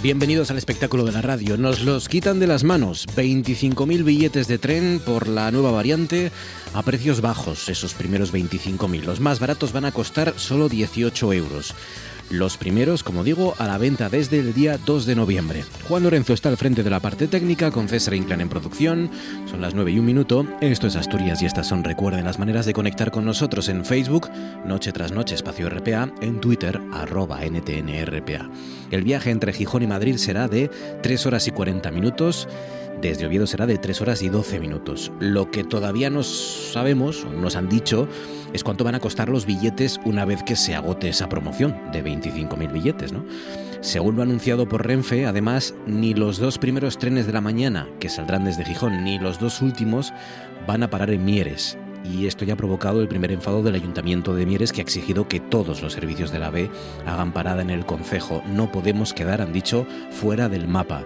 Bienvenidos al espectáculo de la radio. Nos los quitan de las manos. 25.000 billetes de tren por la nueva variante a precios bajos, esos primeros 25.000. Los más baratos van a costar solo 18 euros. Los primeros, como digo, a la venta desde el día 2 de noviembre. Juan Lorenzo está al frente de la parte técnica, con César Inclán en producción. Son las 9 y un minuto. Esto es Asturias y estas son, recuerden, las maneras de conectar con nosotros en Facebook, Noche tras Noche, Espacio RPA, en Twitter, arroba NTNRPA. El viaje entre Gijón y Madrid será de 3 horas y 40 minutos. Desde Oviedo será de 3 horas y 12 minutos. Lo que todavía no sabemos, nos han dicho, es cuánto van a costar los billetes una vez que se agote esa promoción de 25.000 billetes, ¿no? Según lo anunciado por Renfe, además, ni los dos primeros trenes de la mañana que saldrán desde Gijón, ni los dos últimos van a parar en Mieres. Y esto ya ha provocado el primer enfado del Ayuntamiento de Mieres que ha exigido que todos los servicios de la B hagan parada en el concejo. No podemos quedar, han dicho, fuera del mapa.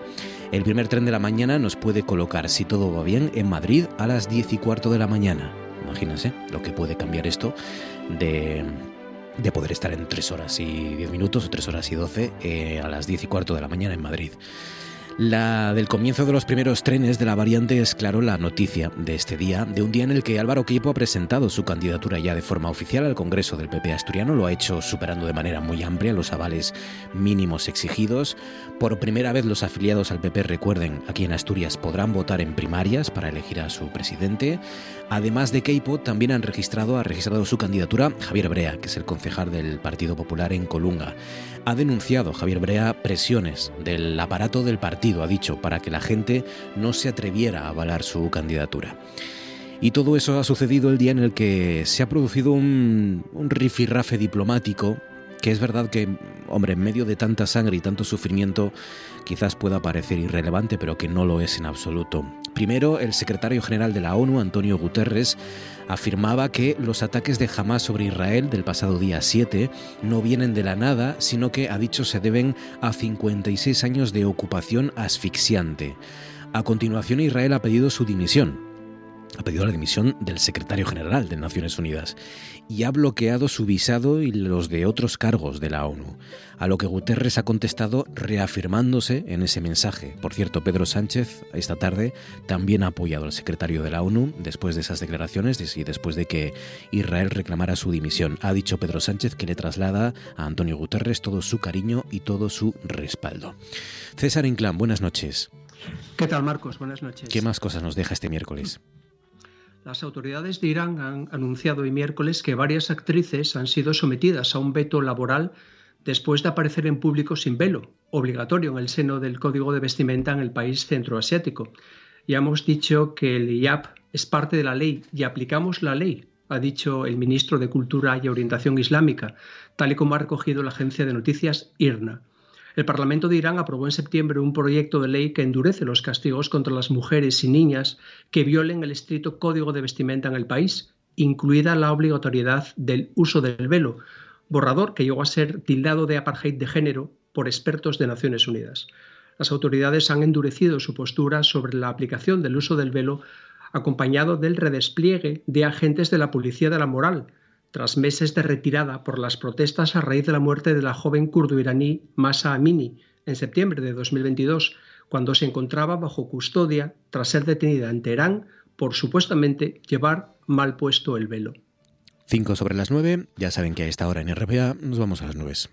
El primer tren de la mañana nos puede colocar, si todo va bien, en Madrid a las 10 y cuarto de la mañana. Imagínense lo que puede cambiar esto de, de poder estar en 3 horas y 10 minutos o 3 horas y 12 eh, a las 10 y cuarto de la mañana en Madrid. La del comienzo de los primeros trenes de la variante es, claro, la noticia de este día, de un día en el que Álvaro Queipo ha presentado su candidatura ya de forma oficial al Congreso del PP asturiano. Lo ha hecho superando de manera muy amplia los avales mínimos exigidos. Por primera vez los afiliados al PP, recuerden, aquí en Asturias podrán votar en primarias para elegir a su presidente. Además de Queipo, también han registrado, ha registrado su candidatura Javier Brea, que es el concejal del Partido Popular en Colunga. Ha denunciado Javier Brea presiones del aparato del partido, ha dicho, para que la gente no se atreviera a avalar su candidatura. Y todo eso ha sucedido el día en el que se ha producido un, un rifirrafe diplomático que es verdad que, hombre, en medio de tanta sangre y tanto sufrimiento, quizás pueda parecer irrelevante, pero que no lo es en absoluto. Primero, el secretario general de la ONU, Antonio Guterres, afirmaba que los ataques de Hamas sobre Israel del pasado día 7 no vienen de la nada, sino que, ha dicho, se deben a 56 años de ocupación asfixiante. A continuación, Israel ha pedido su dimisión, ha pedido la dimisión del secretario general de Naciones Unidas y ha bloqueado su visado y los de otros cargos de la ONU, a lo que Guterres ha contestado reafirmándose en ese mensaje. Por cierto, Pedro Sánchez esta tarde también ha apoyado al secretario de la ONU después de esas declaraciones y después de que Israel reclamara su dimisión. Ha dicho Pedro Sánchez que le traslada a Antonio Guterres todo su cariño y todo su respaldo. César Inclán, buenas noches. ¿Qué tal, Marcos? Buenas noches. ¿Qué más cosas nos deja este miércoles? Las autoridades de Irán han anunciado hoy miércoles que varias actrices han sido sometidas a un veto laboral después de aparecer en público sin velo, obligatorio en el seno del código de vestimenta en el país centroasiático. Ya hemos dicho que el IAP es parte de la ley y aplicamos la ley, ha dicho el ministro de Cultura y Orientación Islámica, tal y como ha recogido la agencia de noticias IRNA. El Parlamento de Irán aprobó en septiembre un proyecto de ley que endurece los castigos contra las mujeres y niñas que violen el estricto código de vestimenta en el país, incluida la obligatoriedad del uso del velo, borrador que llegó a ser tildado de apartheid de género por expertos de Naciones Unidas. Las autoridades han endurecido su postura sobre la aplicación del uso del velo acompañado del redespliegue de agentes de la Policía de la Moral, tras meses de retirada por las protestas a raíz de la muerte de la joven kurdo-iraní Masa Amini en septiembre de 2022, cuando se encontraba bajo custodia tras ser detenida en Teherán por supuestamente llevar mal puesto el velo. 5 sobre las 9, ya saben que a esta hora en RPA nos vamos a las nubes.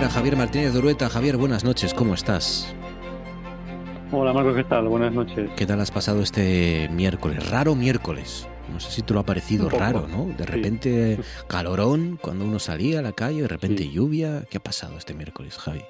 Espera Javier Martínez Durueta. Javier, buenas noches, ¿cómo estás? Hola Marcos, ¿qué tal? Buenas noches. ¿Qué tal has pasado este miércoles? Raro miércoles. No sé si te lo ha parecido raro, ¿no? De repente calorón cuando uno salía a la calle, de repente lluvia. ¿Qué ha pasado este miércoles, Javi?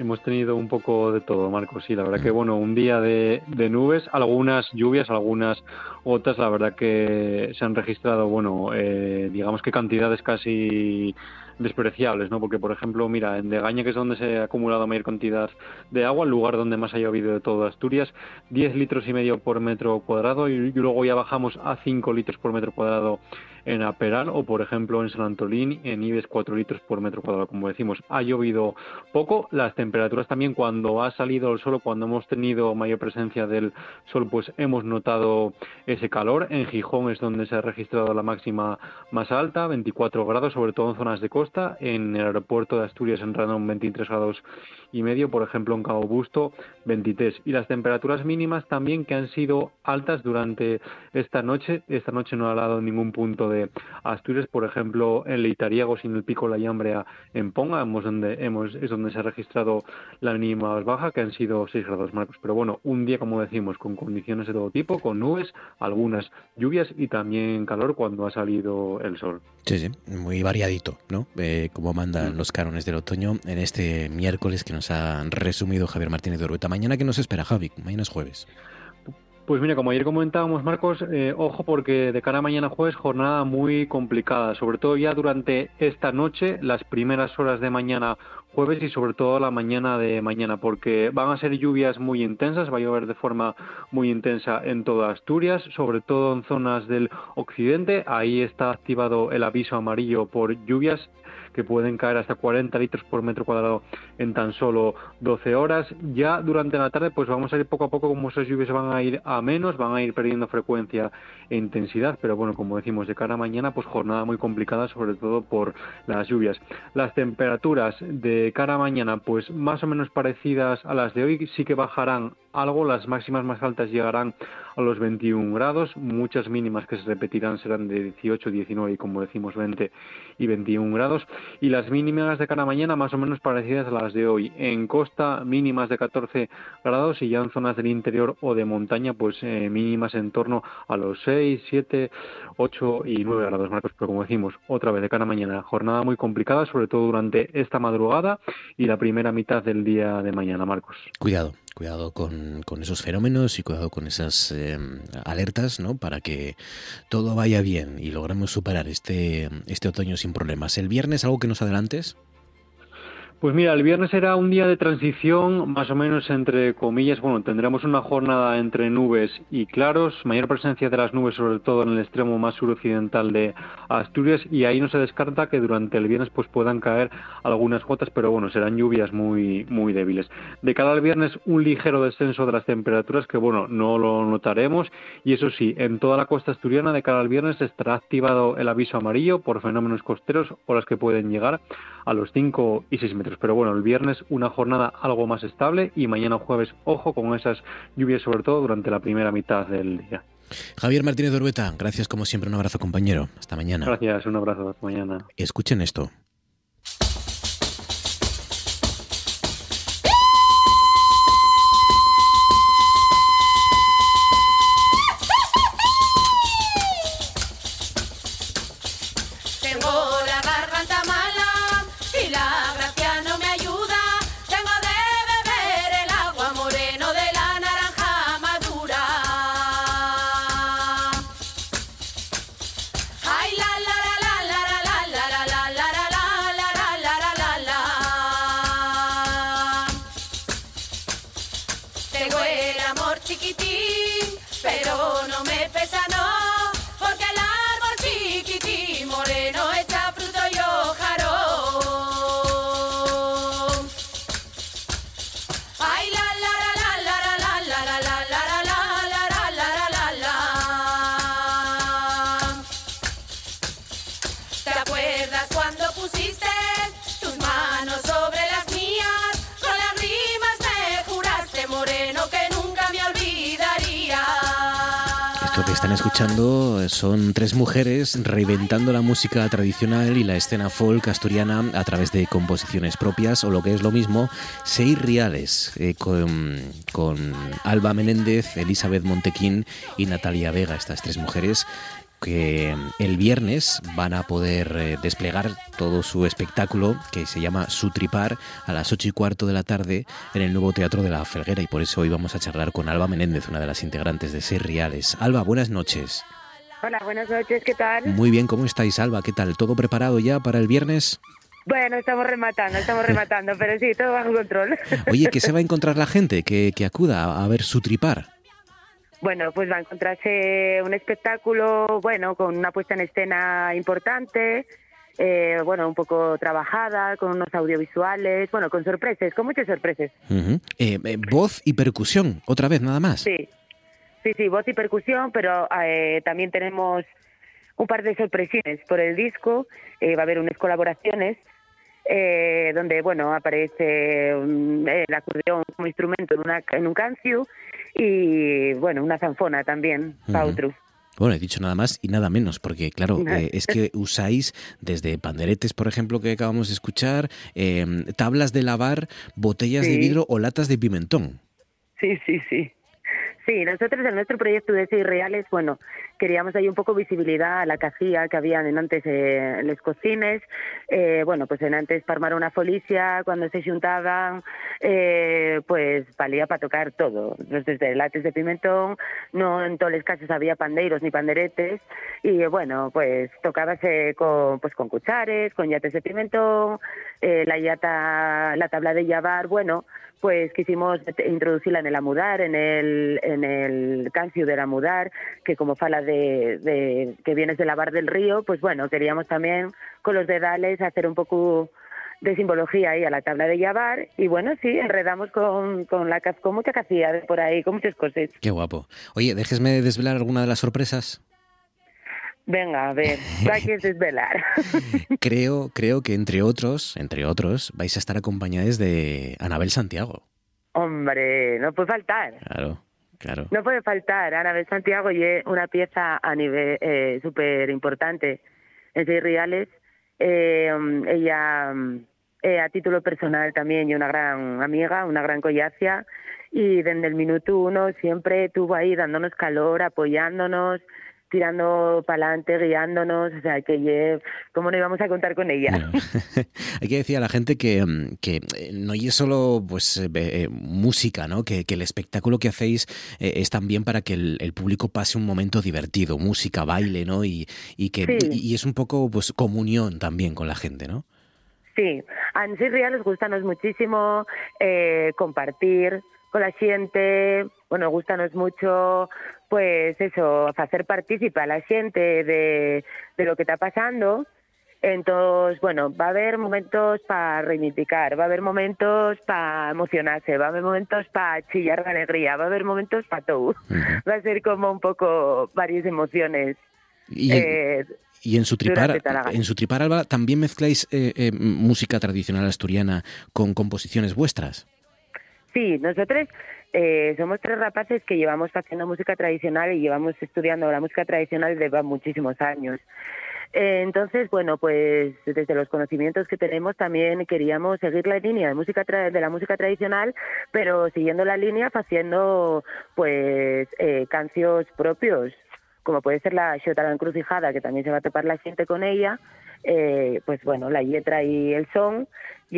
Hemos tenido un poco de todo, Marcos. Sí, la verdad que, mm. bueno, un día de, nubes, algunas lluvias, algunas otras, la verdad que se han registrado, bueno, eh, digamos que cantidades casi despreciables, ¿no? Porque, por ejemplo, mira, en Degaña, que es donde se ha acumulado mayor cantidad de agua, el lugar donde más ha llovido de todo Asturias, 10 litros y medio por metro cuadrado y luego ya bajamos a 5 litros por metro cuadrado en Aperal o, por ejemplo, en San Antolín, en Ives 4 litros por metro cuadrado. Como decimos, ha llovido poco. Las temperaturas también, cuando ha salido el sol, cuando hemos tenido mayor presencia del sol, pues hemos notado ese calor. En Gijón es donde se ha registrado la máxima más alta, 24 grados, sobre todo en zonas de costa. En el aeropuerto de Asturias en Ranón, 23 grados y medio, por ejemplo, en Cabo Busto, 23. Y las temperaturas mínimas también que han sido altas durante esta noche. Esta noche no ha dado ningún punto de Asturias, por ejemplo, en Leitariago, sin el pico la Llambrea en Ponga, hemos donde hemos, es donde se ha registrado la mínima más baja, que han sido 6 grados marcos. Pero bueno, un día, como decimos, con condiciones de todo tipo, con nubes, algunas lluvias y también calor cuando ha salido el sol. Sí, sí, muy variadito, ¿no? Eh, como mandan mm. los cánones del otoño en este miércoles que nos ha resumido Javier Martínez de Orueta. Mañana, que nos espera, Javi? Mañana es jueves. Pues mira, como ayer comentábamos, Marcos, eh, ojo porque de cara a mañana jueves jornada muy complicada, sobre todo ya durante esta noche, las primeras horas de mañana jueves y sobre todo la mañana de mañana, porque van a ser lluvias muy intensas, va a llover de forma muy intensa en toda Asturias, sobre todo en zonas del occidente, ahí está activado el aviso amarillo por lluvias que pueden caer hasta 40 litros por metro cuadrado en tan solo 12 horas. Ya durante la tarde pues vamos a ir poco a poco como esas lluvias van a ir a menos, van a ir perdiendo frecuencia e intensidad, pero bueno, como decimos, de cara a mañana pues jornada muy complicada sobre todo por las lluvias. Las temperaturas de cara a mañana pues más o menos parecidas a las de hoy, sí que bajarán algo, las máximas más altas llegarán a los 21 grados, muchas mínimas que se repetirán serán de 18, 19 y como decimos 20 y 21 grados y las mínimas de cara mañana más o menos parecidas a las de hoy. En costa mínimas de 14 grados y ya en zonas del interior o de montaña pues eh, mínimas en torno a los 6, 7, 8 y 9 grados marcos. Pero como decimos, otra vez de cara mañana, jornada muy complicada, sobre todo durante esta madrugada y la primera mitad del día de mañana, Marcos. Cuidado, cuidado con, con, esos fenómenos y cuidado con esas em, alertas, ¿no? Para que todo vaya bien y logremos superar este, este otoño sin problemas. ¿El viernes algo que nos adelantes? Pues mira, el viernes será un día de transición, más o menos entre comillas. Bueno, tendremos una jornada entre nubes y claros, mayor presencia de las nubes, sobre todo en el extremo más suroccidental de Asturias, y ahí no se descarta que durante el viernes pues puedan caer algunas gotas, pero bueno, serán lluvias muy muy débiles. De cara al viernes, un ligero descenso de las temperaturas que bueno, no lo notaremos, y eso sí, en toda la costa asturiana de cara al viernes estará activado el aviso amarillo por fenómenos costeros, o las que pueden llegar a los 5 y 6 metros. Pero bueno, el viernes una jornada algo más estable y mañana jueves, ojo con esas lluvias sobre todo durante la primera mitad del día. Javier Martínez Orbeta, gracias como siempre, un abrazo compañero. Hasta mañana. Gracias, un abrazo. Hasta mañana. Escuchen esto. Escuchando son tres mujeres reinventando la música tradicional y la escena folk asturiana a través de composiciones propias o lo que es lo mismo, seis reales eh, con, con Alba Menéndez, Elizabeth Montequín y Natalia Vega, estas tres mujeres que el viernes van a poder eh, desplegar todo su espectáculo que se llama Sutripar a las ocho y cuarto de la tarde en el nuevo Teatro de la Felguera y por eso hoy vamos a charlar con Alba Menéndez, una de las integrantes de Seis Reales. Alba, buenas noches. Hola, buenas noches, ¿qué tal? Muy bien, ¿cómo estáis, Alba? ¿Qué tal? ¿Todo preparado ya para el viernes? Bueno, estamos rematando, estamos rematando, pero sí, todo bajo control. Oye, ¿qué se va a encontrar la gente que, que acuda a ver Sutripar? Bueno, pues va a encontrarse un espectáculo, bueno, con una puesta en escena importante, eh, bueno, un poco trabajada, con unos audiovisuales, bueno, con sorpresas, con muchas sorpresas. Uh eh, eh, voz y percusión, otra vez, nada más. Sí, sí, sí, voz y percusión, pero eh, también tenemos un par de sorpresiones por el disco, va a haber unas colaboraciones. Eh, donde bueno aparece un, el acordeón como instrumento en, una, en un cancio y bueno, una zanfona también, uh Bueno, he dicho nada más y nada menos, porque claro, eh, es que usáis desde panderetes, por ejemplo, que acabamos de escuchar, eh, tablas de lavar, botellas sí. de vidrio o latas de pimentón. Sí, sí, sí. Sí, nosotros en nuestro proyecto de Seis Reales, bueno, queríamos ahí un poco visibilidad a la que hacía, que habían en antes eh, les cocines, eh, bueno, pues en antes para una folicia, cuando se juntaban, eh, pues valía para tocar todo, desde lates de pimentón, no en todos los casos había pandeiros ni panderetes, y bueno, pues tocábase con, pues con cuchares, con yates de pimentón, eh, la yata, la tabla de llavar, bueno, pues quisimos introducirla en el amudar, en el, en el cancio del amudar, que como fala de, de que vienes de lavar del río, pues bueno, queríamos también con los dedales hacer un poco de simbología ahí a la tabla de llavar y bueno, sí, enredamos con, con, la, con mucha cacía de por ahí, con muchas cosas. Qué guapo. Oye, déjesme desvelar alguna de las sorpresas. Venga, a ver, que desvelar. creo, creo que entre otros, entre otros, vais a estar acompañados de Anabel Santiago. Hombre, no puede faltar. Claro, No puede faltar. Anabel Santiago y una pieza a nivel eh, súper importante en Seis Reales. Eh, ella, eh, a título personal también, y una gran amiga, una gran collacia. Y desde el minuto uno siempre estuvo ahí dándonos calor, apoyándonos, tirando para adelante, guiándonos, o sea, que ¿cómo no íbamos a contar con ella? No. Hay que decir a la gente que, que no es solo pues eh, música, ¿no? Que, que, el espectáculo que hacéis eh, es también para que el, el, público pase un momento divertido, música, baile, ¿no? Y, y que sí. y es un poco pues comunión también con la gente, ¿no? Sí, a nosotros nos gusta muchísimo eh, compartir con la xente, bueno, gustanos mucho pues eso, hacer partícipe a la xente de, de lo que está pasando. Entonces, bueno, va a haber momentos para reivindicar, va a haber momentos para emocionarse, va a haber momentos para chillar de alegría, va a haber momentos para todo. Uh -huh. Va a ser como un poco varias emociones. Y, eh, y en su tripar, en su tripar Alba, también mezcláis eh, eh, música tradicional asturiana con composiciones vuestras. Sí, nosotros eh, somos tres rapaces que llevamos haciendo música tradicional y llevamos estudiando la música tradicional desde muchísimos años. Eh, entonces, bueno, pues desde los conocimientos que tenemos también queríamos seguir la línea de música de la música tradicional, pero siguiendo la línea haciendo pues eh, canciones propios, como puede ser la Xota la Encrucijada, que también se va a topar la gente con ella, eh, pues bueno, la letra y el son,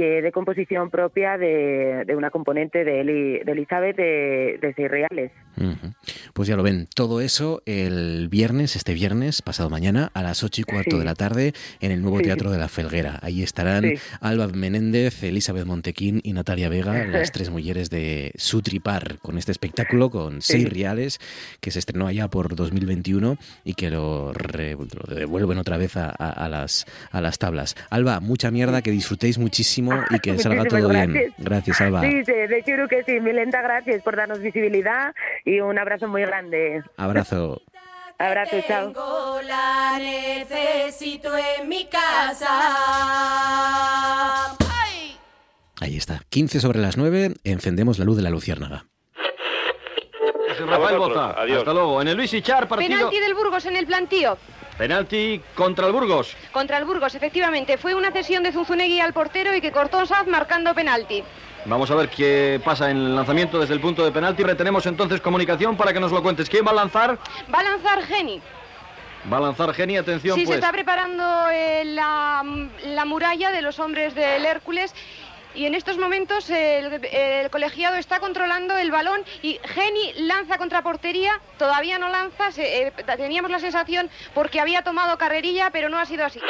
de composición propia de, de una componente de, Eli, de Elizabeth de, de Seis Reales. Uh -huh. Pues ya lo ven, todo eso el viernes, este viernes, pasado mañana, a las ocho y cuarto Sí. de la tarde, en el nuevo Sí. Teatro de la Felguera. Ahí estarán Sí. Alba Menéndez, Elizabeth Montequín y Natalia Vega, las tres mujeres de Sutripar, con este espectáculo con seis reales, que se estrenó allá por 2021 y que lo, re- lo devuelven otra vez a, a- a las, a las tablas. Alba, mucha mierda, que disfrutéis muchísimo y que salga todo bien. gracias. Gracias, Alba. Sí, sí, de seguro que sí. Milenta, gracias por darnos visibilidad y un abrazo muy grande. Abrazo. Abrazo, chao. Tengo la necesito en mi casa. ¡Ay! Ahí está. 15 sobre las 9, encendemos la luz de la luciérnaga. Rafael Boza. Hasta luego. En el Luis Ichar, partido... Penalti del Burgos en el plantío. Penalti contra el Burgos. Contra el Burgos, efectivamente. Fue una cesión de Zunzunegui al portero y que cortó Saz marcando penalti. Vamos a ver qué pasa en el lanzamiento desde el punto de penalti. Retenemos entonces comunicación para que nos lo cuentes. ¿Quién va a lanzar? Va a lanzar Geni. Va a lanzar Geni, atención Sí, pues. se está preparando eh, la, la muralla de los hombres del Hércules. Y en estos momentos el, colegiado está controlando el balón y Geni lanza contra portería, todavía no lanza, eh, teníamos la sensación porque había tomado carrerilla, pero no ha sido así.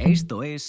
Esto es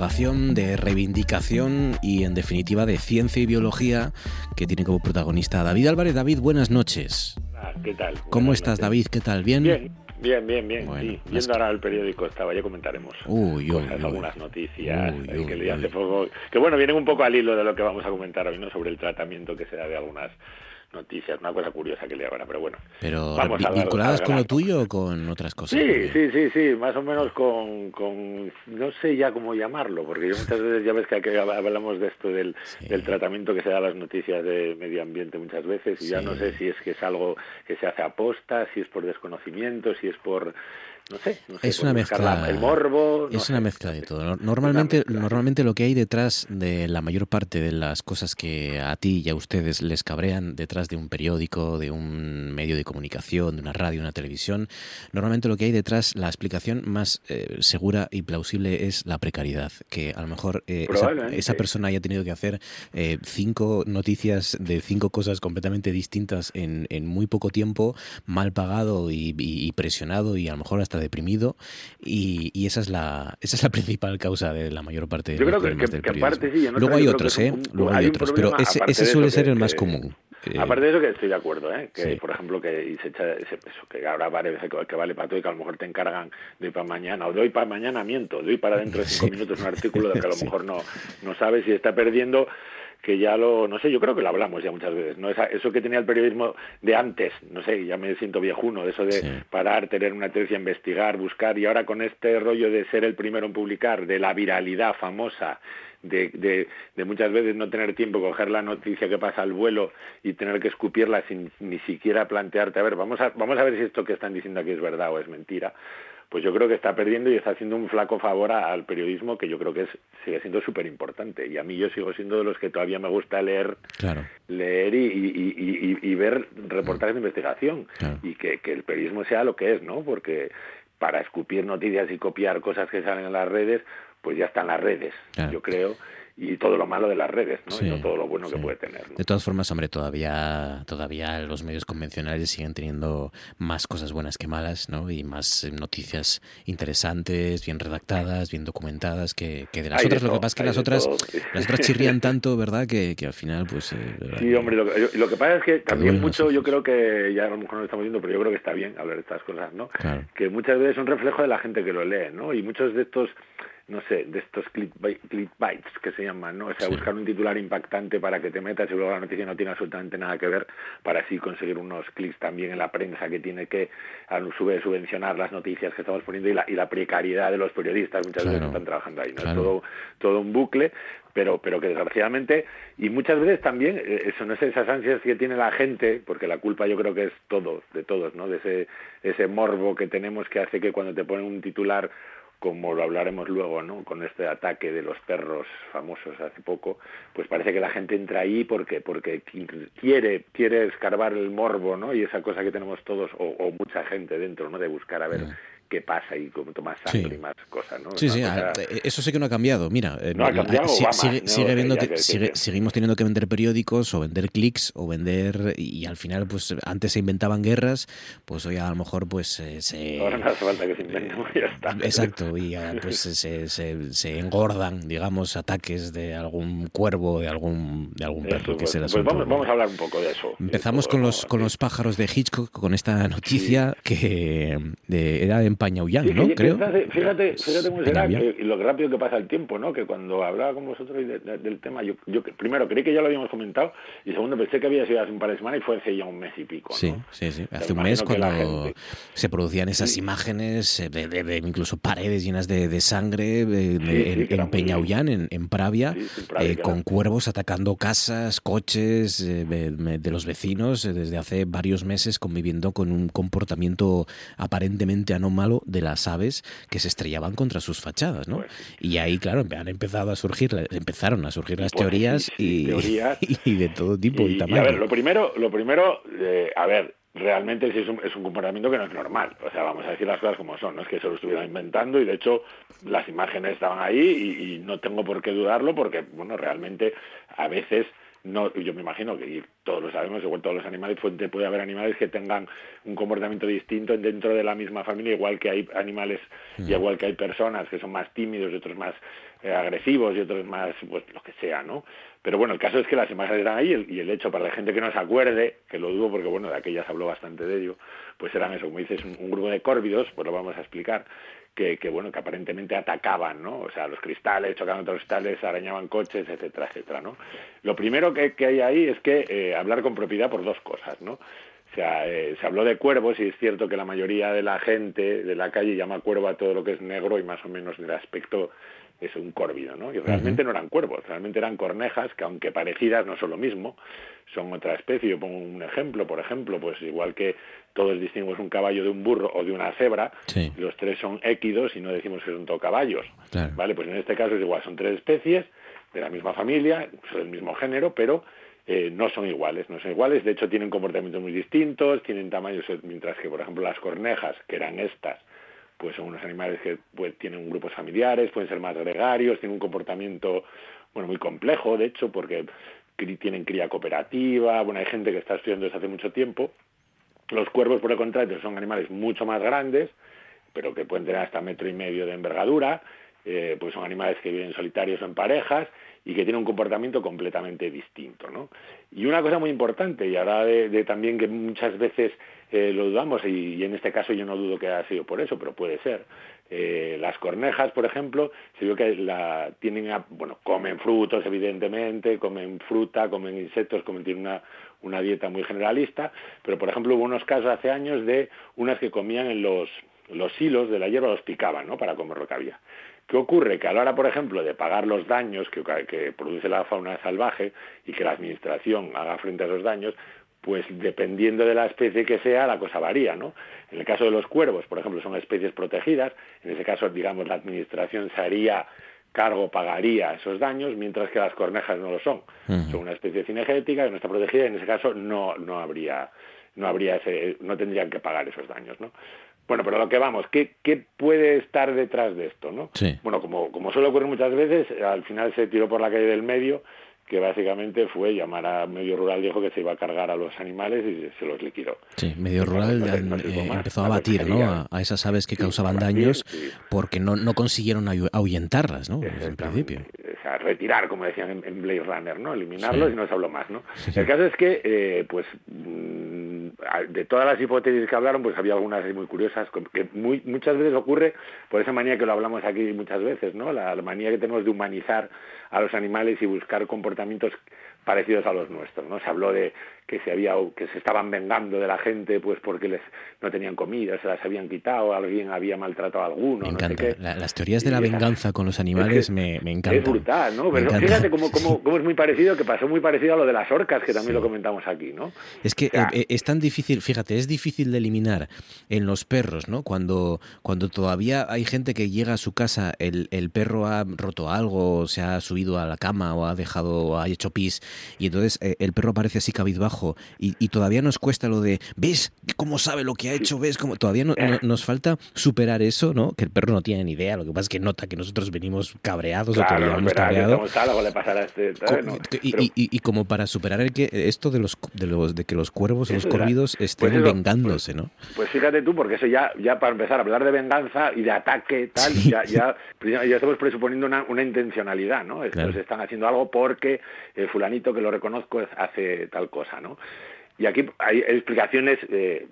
Divulgación, de reivindicación y en definitiva de ciencia y biología que tiene como protagonista David Álvarez. David, buenas noches. Ah, ¿Qué tal? ¿Cómo Buenas estás, noches. David? ¿Qué tal? ¿Bien? Bien, bien, bien, bien. Bueno, sí, viendo ahora el periódico estaba, ya comentaremos. Uy, uy, cosas, uy. algunas noticias uy, que leí hace poco, que bueno, vienen un poco al hilo de lo que vamos a comentar hoy, ¿no? Sobre el tratamiento que se da de algunas noticias, una cosa curiosa que leí ahora, pero bueno. Pero Vamos a vinculadas con lo tuyo o con otras cosas. Sí, sí, sí, sí, más o menos con, con, no sé ya cómo llamarlo, porque yo muchas veces ya ves que aquí hablamos de esto del, Sí. del tratamiento que se da a las noticias de medio ambiente muchas veces y ya no sé si es que es algo que se hace a posta, si es por desconocimiento, si es por, no sé, no sé, Es una mezcla. la- el morbo, no es sé. una mezcla de todo. No- Normalmente, normalmente lo que hay detrás de la mayor parte de las cosas que a ti y a ustedes les cabrean detrás de un periódico, de un medio de comunicación, de una radio, una televisión, normalmente lo que hay detrás, la explicación más eh, segura y plausible es la precariedad. Que a lo mejor eh, esa, persona haya tenido que hacer eh, cinco noticias de cinco cosas completamente distintas en, en muy poco tiempo, mal pagado y, y- y presionado y a lo mejor hasta deprimido. Y, y esa es la esa es la principal causa de la mayor parte de Yo los creo problemas que- del que aparte sí, Luego hay otros, ¿eh? Luego hay otros, pero ese, ese suele ser que- el más común. Eh, Aparte de eso que estoy de acuerdo, ¿eh? que Sí. por ejemplo que y se echa ese- eso, que ahora parece que, que vale para todo y que a lo mejor te encargan de hoy para mañana o de hoy para mañana miento, de hoy para dentro de cinco Sí. minutos un artículo de que a lo mejor no, no sabes si está perdiendo que ya lo, no sé, yo creo que lo hablamos ya muchas veces, ¿no? Esa- eso que tenía el periodismo de antes, no sé, ya me siento viejuno, de eso de Sí. parar, tener una tendencia, investigar, buscar, y ahora con este rollo de ser el primero en publicar, de la viralidad famosa, de, de, de muchas veces no tener tiempo, coger la noticia que pasa al vuelo y tener que escupirla sin ni siquiera plantearte, a ver, vamos a, vamos a ver si esto que están diciendo aquí es verdad o es mentira, pues yo creo que está perdiendo y está haciendo un flaco favor a- al periodismo que yo creo que es sigue siendo súper importante. Y a mí yo sigo siendo de los que todavía me gusta leer claro. leer y, y- y- y- y ver reportajes de investigación Claro. y que, que el periodismo sea lo que es, ¿no? Porque para escupir noticias y copiar cosas que salen en las redes, pues ya están las redes, Claro. yo creo, y todo lo malo de las redes, ¿no? Sí, y no todo lo bueno sí. que puede tener, ¿no? De todas formas, hombre, todavía, todavía los medios convencionales siguen teniendo más cosas buenas que malas, ¿no? Y más eh, noticias interesantes, bien redactadas, bien documentadas que, que de las Hay de otras. Lo que pasa es que las otras, todo. las otras chirrían tanto, ¿verdad? Que, que al final, pues. eh, Sí, hombre, lo que, lo que pasa es que también mucho, yo creo que ya a lo mejor no lo estamos viendo, pero yo creo que está bien hablar de estas cosas, ¿no? Claro. Que muchas veces es un reflejo de la gente que lo lee, ¿no? Y muchos de estos, no sé, de estos clickbait- clickbaits que se llaman, ¿no? O sea, Sí. buscar un titular impactante para que te metas y luego la noticia no tiene absolutamente nada que ver, para así conseguir unos clics también en la prensa que tiene que a su vez subvencionar las noticias que estamos poniendo y la, y la precariedad de los periodistas muchas Claro. veces están trabajando ahí, ¿no? Claro. Es todo, todo un bucle pero pero que desgraciadamente y muchas veces también eh, eso no es esas ansias que tiene la gente porque la culpa yo creo que es todo de todos no de ese ese morbo que tenemos que hace que cuando te ponen un titular como lo hablaremos luego, ¿no? Con este ataque de los perros famosos hace poco, pues parece que la gente entra ahí porque porque quiere quiere escarbar el morbo, ¿no? Y esa cosa que tenemos todos o, o mucha gente dentro, ¿no? De buscar a ver qué pasa y cómo más sangre y más cosas, ¿no? Sí, sí, eso sí que no ha cambiado. Mira, eh, no ha cambiado, sigue, sigue, que, seguimos teniendo que vender periódicos o vender clics o vender y, al final, pues antes se inventaban guerras, pues hoy a lo mejor pues eh, se... Ahora no hace falta que se inventen, ya está. Exacto, y pues se, se, se, engordan, digamos, ataques de algún cuervo, de algún, de algún perro, que pues, el pues vamos, vamos, a hablar un poco de eso. Empezamos con los, con los pájaros de Hitchcock, con esta noticia que de, era en Pañaullán, ¿no? Creo. Fíjate, fíjate cómo será que, lo rápido que pasa el tiempo, ¿no? Que cuando hablaba con vosotros del tema, yo, yo primero creí que ya lo habíamos comentado y segundo pensé que había sido hace un par de semanas y fue hace ya un mes y pico, ¿no? Sí, sí, sí. Hace un mes cuando se producían esas imágenes de, incluso paredes llenas de, sangre en, Peñaullán, en, Pravia, eh, con cuervos atacando casas, coches eh, de los vecinos eh, desde hace varios meses conviviendo con un comportamiento aparentemente de las aves que se estrellaban contra sus fachadas, ¿no? Pues y ahí, claro, han empezado a surgir, empezaron a surgir las pues teorías, y, y, de todo tipo y, tamaño. a ver, lo primero, lo primero, eh, a ver, realmente es un, es un comportamiento que no es normal. O sea, vamos a decir las cosas como son, no es que se lo estuvieran inventando y de hecho las imágenes estaban ahí y, y no tengo por qué dudarlo porque, bueno, realmente a veces no yo me imagino que todos lo sabemos igual todos los animales puede haber animales que tengan un comportamiento distinto dentro de la misma familia igual que hay animales y mm. igual que hay personas que son más tímidos y otros más eh, agresivos y otros más pues lo que sea no pero bueno el caso es que las imágenes están ahí y el, hecho para la gente que no se acuerde que lo dudo porque bueno de aquellas habló bastante de ello pues eran eso como dices un grupo de córvidos pues lo vamos a explicar que, bueno, que aparentemente atacaban, ¿no? O sea, los cristales, chocaban otros cristales, arañaban coches, etcétera, etcétera, ¿no? Lo primero que, hay ahí es que eh, hablar con propiedad por dos cosas, ¿no? O sea, eh, se habló de cuervos y es cierto que la mayoría de la gente de la calle llama cuervo a todo lo que es negro y más o menos del aspecto es un córvido, ¿no? Y realmente no eran cuervos, realmente eran cornejas que aunque parecidas no son lo mismo, son otra especie. Yo pongo un ejemplo, por ejemplo, pues igual que todos distinguimos un caballo de un burro o de una cebra, los tres son équidos y no decimos que son todo caballos, ¿vale? Pues en este caso es igual, son tres especies de la misma familia, son del mismo género, pero eh, no son iguales, no son iguales, de hecho tienen comportamientos muy distintos, tienen tamaños, mientras que por ejemplo las cornejas, que eran estas, pues son unos animales que pues, tienen grupos familiares, pueden ser más gregarios, tienen un comportamiento bueno muy complejo, de hecho, porque tienen cría cooperativa, bueno, hay gente que está estudiando desde hace mucho tiempo. Los cuervos, por el contrario, son animales mucho más grandes, pero que pueden tener hasta metro y medio de envergadura, eh, pues son animales que viven solitarios o en parejas y que tienen un comportamiento completamente distinto, ¿no? Y una cosa muy importante, y ahora de también que muchas veces eh, lo dudamos y, en este caso yo no dudo que haya sido por eso, pero puede ser. Eh, las cornejas, por ejemplo, se vio que la, tienen, bueno, comen frutos evidentemente, comen fruta, comen insectos, comen, tienen una, una dieta muy generalista, pero por ejemplo hubo unos casos hace años de unas que comían en los, los hilos de la hierba, los picaban, ¿no? Para comer lo que había. ¿Qué ocurre? Que a la hora, por ejemplo, de pagar los daños que, que, produce la fauna salvaje y que la administración haga frente a esos daños, pues dependiendo de la especie que sea, la cosa varía, ¿no? En el caso de los cuervos, por ejemplo, son especies protegidas, en ese caso, digamos, la administración se haría cargo, pagaría esos daños, mientras que las cornejas no lo son. Son una especie cinegética que no está protegida y en ese caso no, no habría, no habría ese, no tendrían que pagar esos daños, ¿no? Bueno, pero lo que vamos, ¿qué, qué puede estar detrás de esto, no? Bueno, como, como suele ocurrir muchas veces, al final se tiró por la calle del medio que básicamente fue llamar a Medio Rural, dijo que se iba a cargar a los animales y se los liquidó. Sí, Medio Rural eh, empezó a batir ¿no? a, esas aves que causaban daños porque no, no consiguieron ahuyentarlas, ¿no? En principio. Sea, retirar, como decían en, Blade Runner, ¿no? Eliminarlos y no se habló más, ¿no? El caso es que, eh, pues, mm, de todas las hipótesis que hablaron, pues había algunas muy curiosas, que muy, muchas veces ocurre por esa manía que lo hablamos aquí muchas veces, ¿no? La, la manía que tenemos de humanizar a los animales y buscar comportamientos parecidos a los nuestros. ¿no? Se habló de que se había que se estaban vengando de la gente pues porque les no tenían comida se las habían quitado alguien había maltratado a alguno me no sé encanta. La- las teorías de la venganza con los animales me, me encantan es brutal no pero encanta. fíjate cómo, cómo, cómo es muy parecido que pasó muy parecido a lo de las orcas que también Sí. lo comentamos aquí no Es que O sea, eh, es tan difícil, fíjate, es difícil de eliminar en los perros, ¿no? Cuando, cuando todavía hay gente que llega a su casa, el, el perro ha roto algo, se ha subido a la cama o ha dejado, o ha hecho pis, y entonces eh, el perro aparece así cabizbajo, y, y todavía nos cuesta lo de, ¿ves cómo sabe lo que ha hecho? ¿Ves cómo? Todavía no- no- nos falta superar eso, ¿no? Que el perro no tiene ni idea, lo que pasa es que nota que nosotros venimos cabreados o que claro lo no llevamos esperaba que algo le pasara a este y, pero- y- y- y como para superar el que esto de los de los de que los cuervos o los era. corvidos estén Pues eso, vengándose, ¿no? Pues fíjate tú, porque eso ya, ya para empezar a hablar de venganza y de ataque, tal, Sí. ya, ya, ya estamos presuponiendo una, una intencionalidad, ¿no? Estos Claro. están haciendo algo porque el fulanito que lo reconozco hace tal cosa, ¿no? Y aquí hay explicaciones, eh,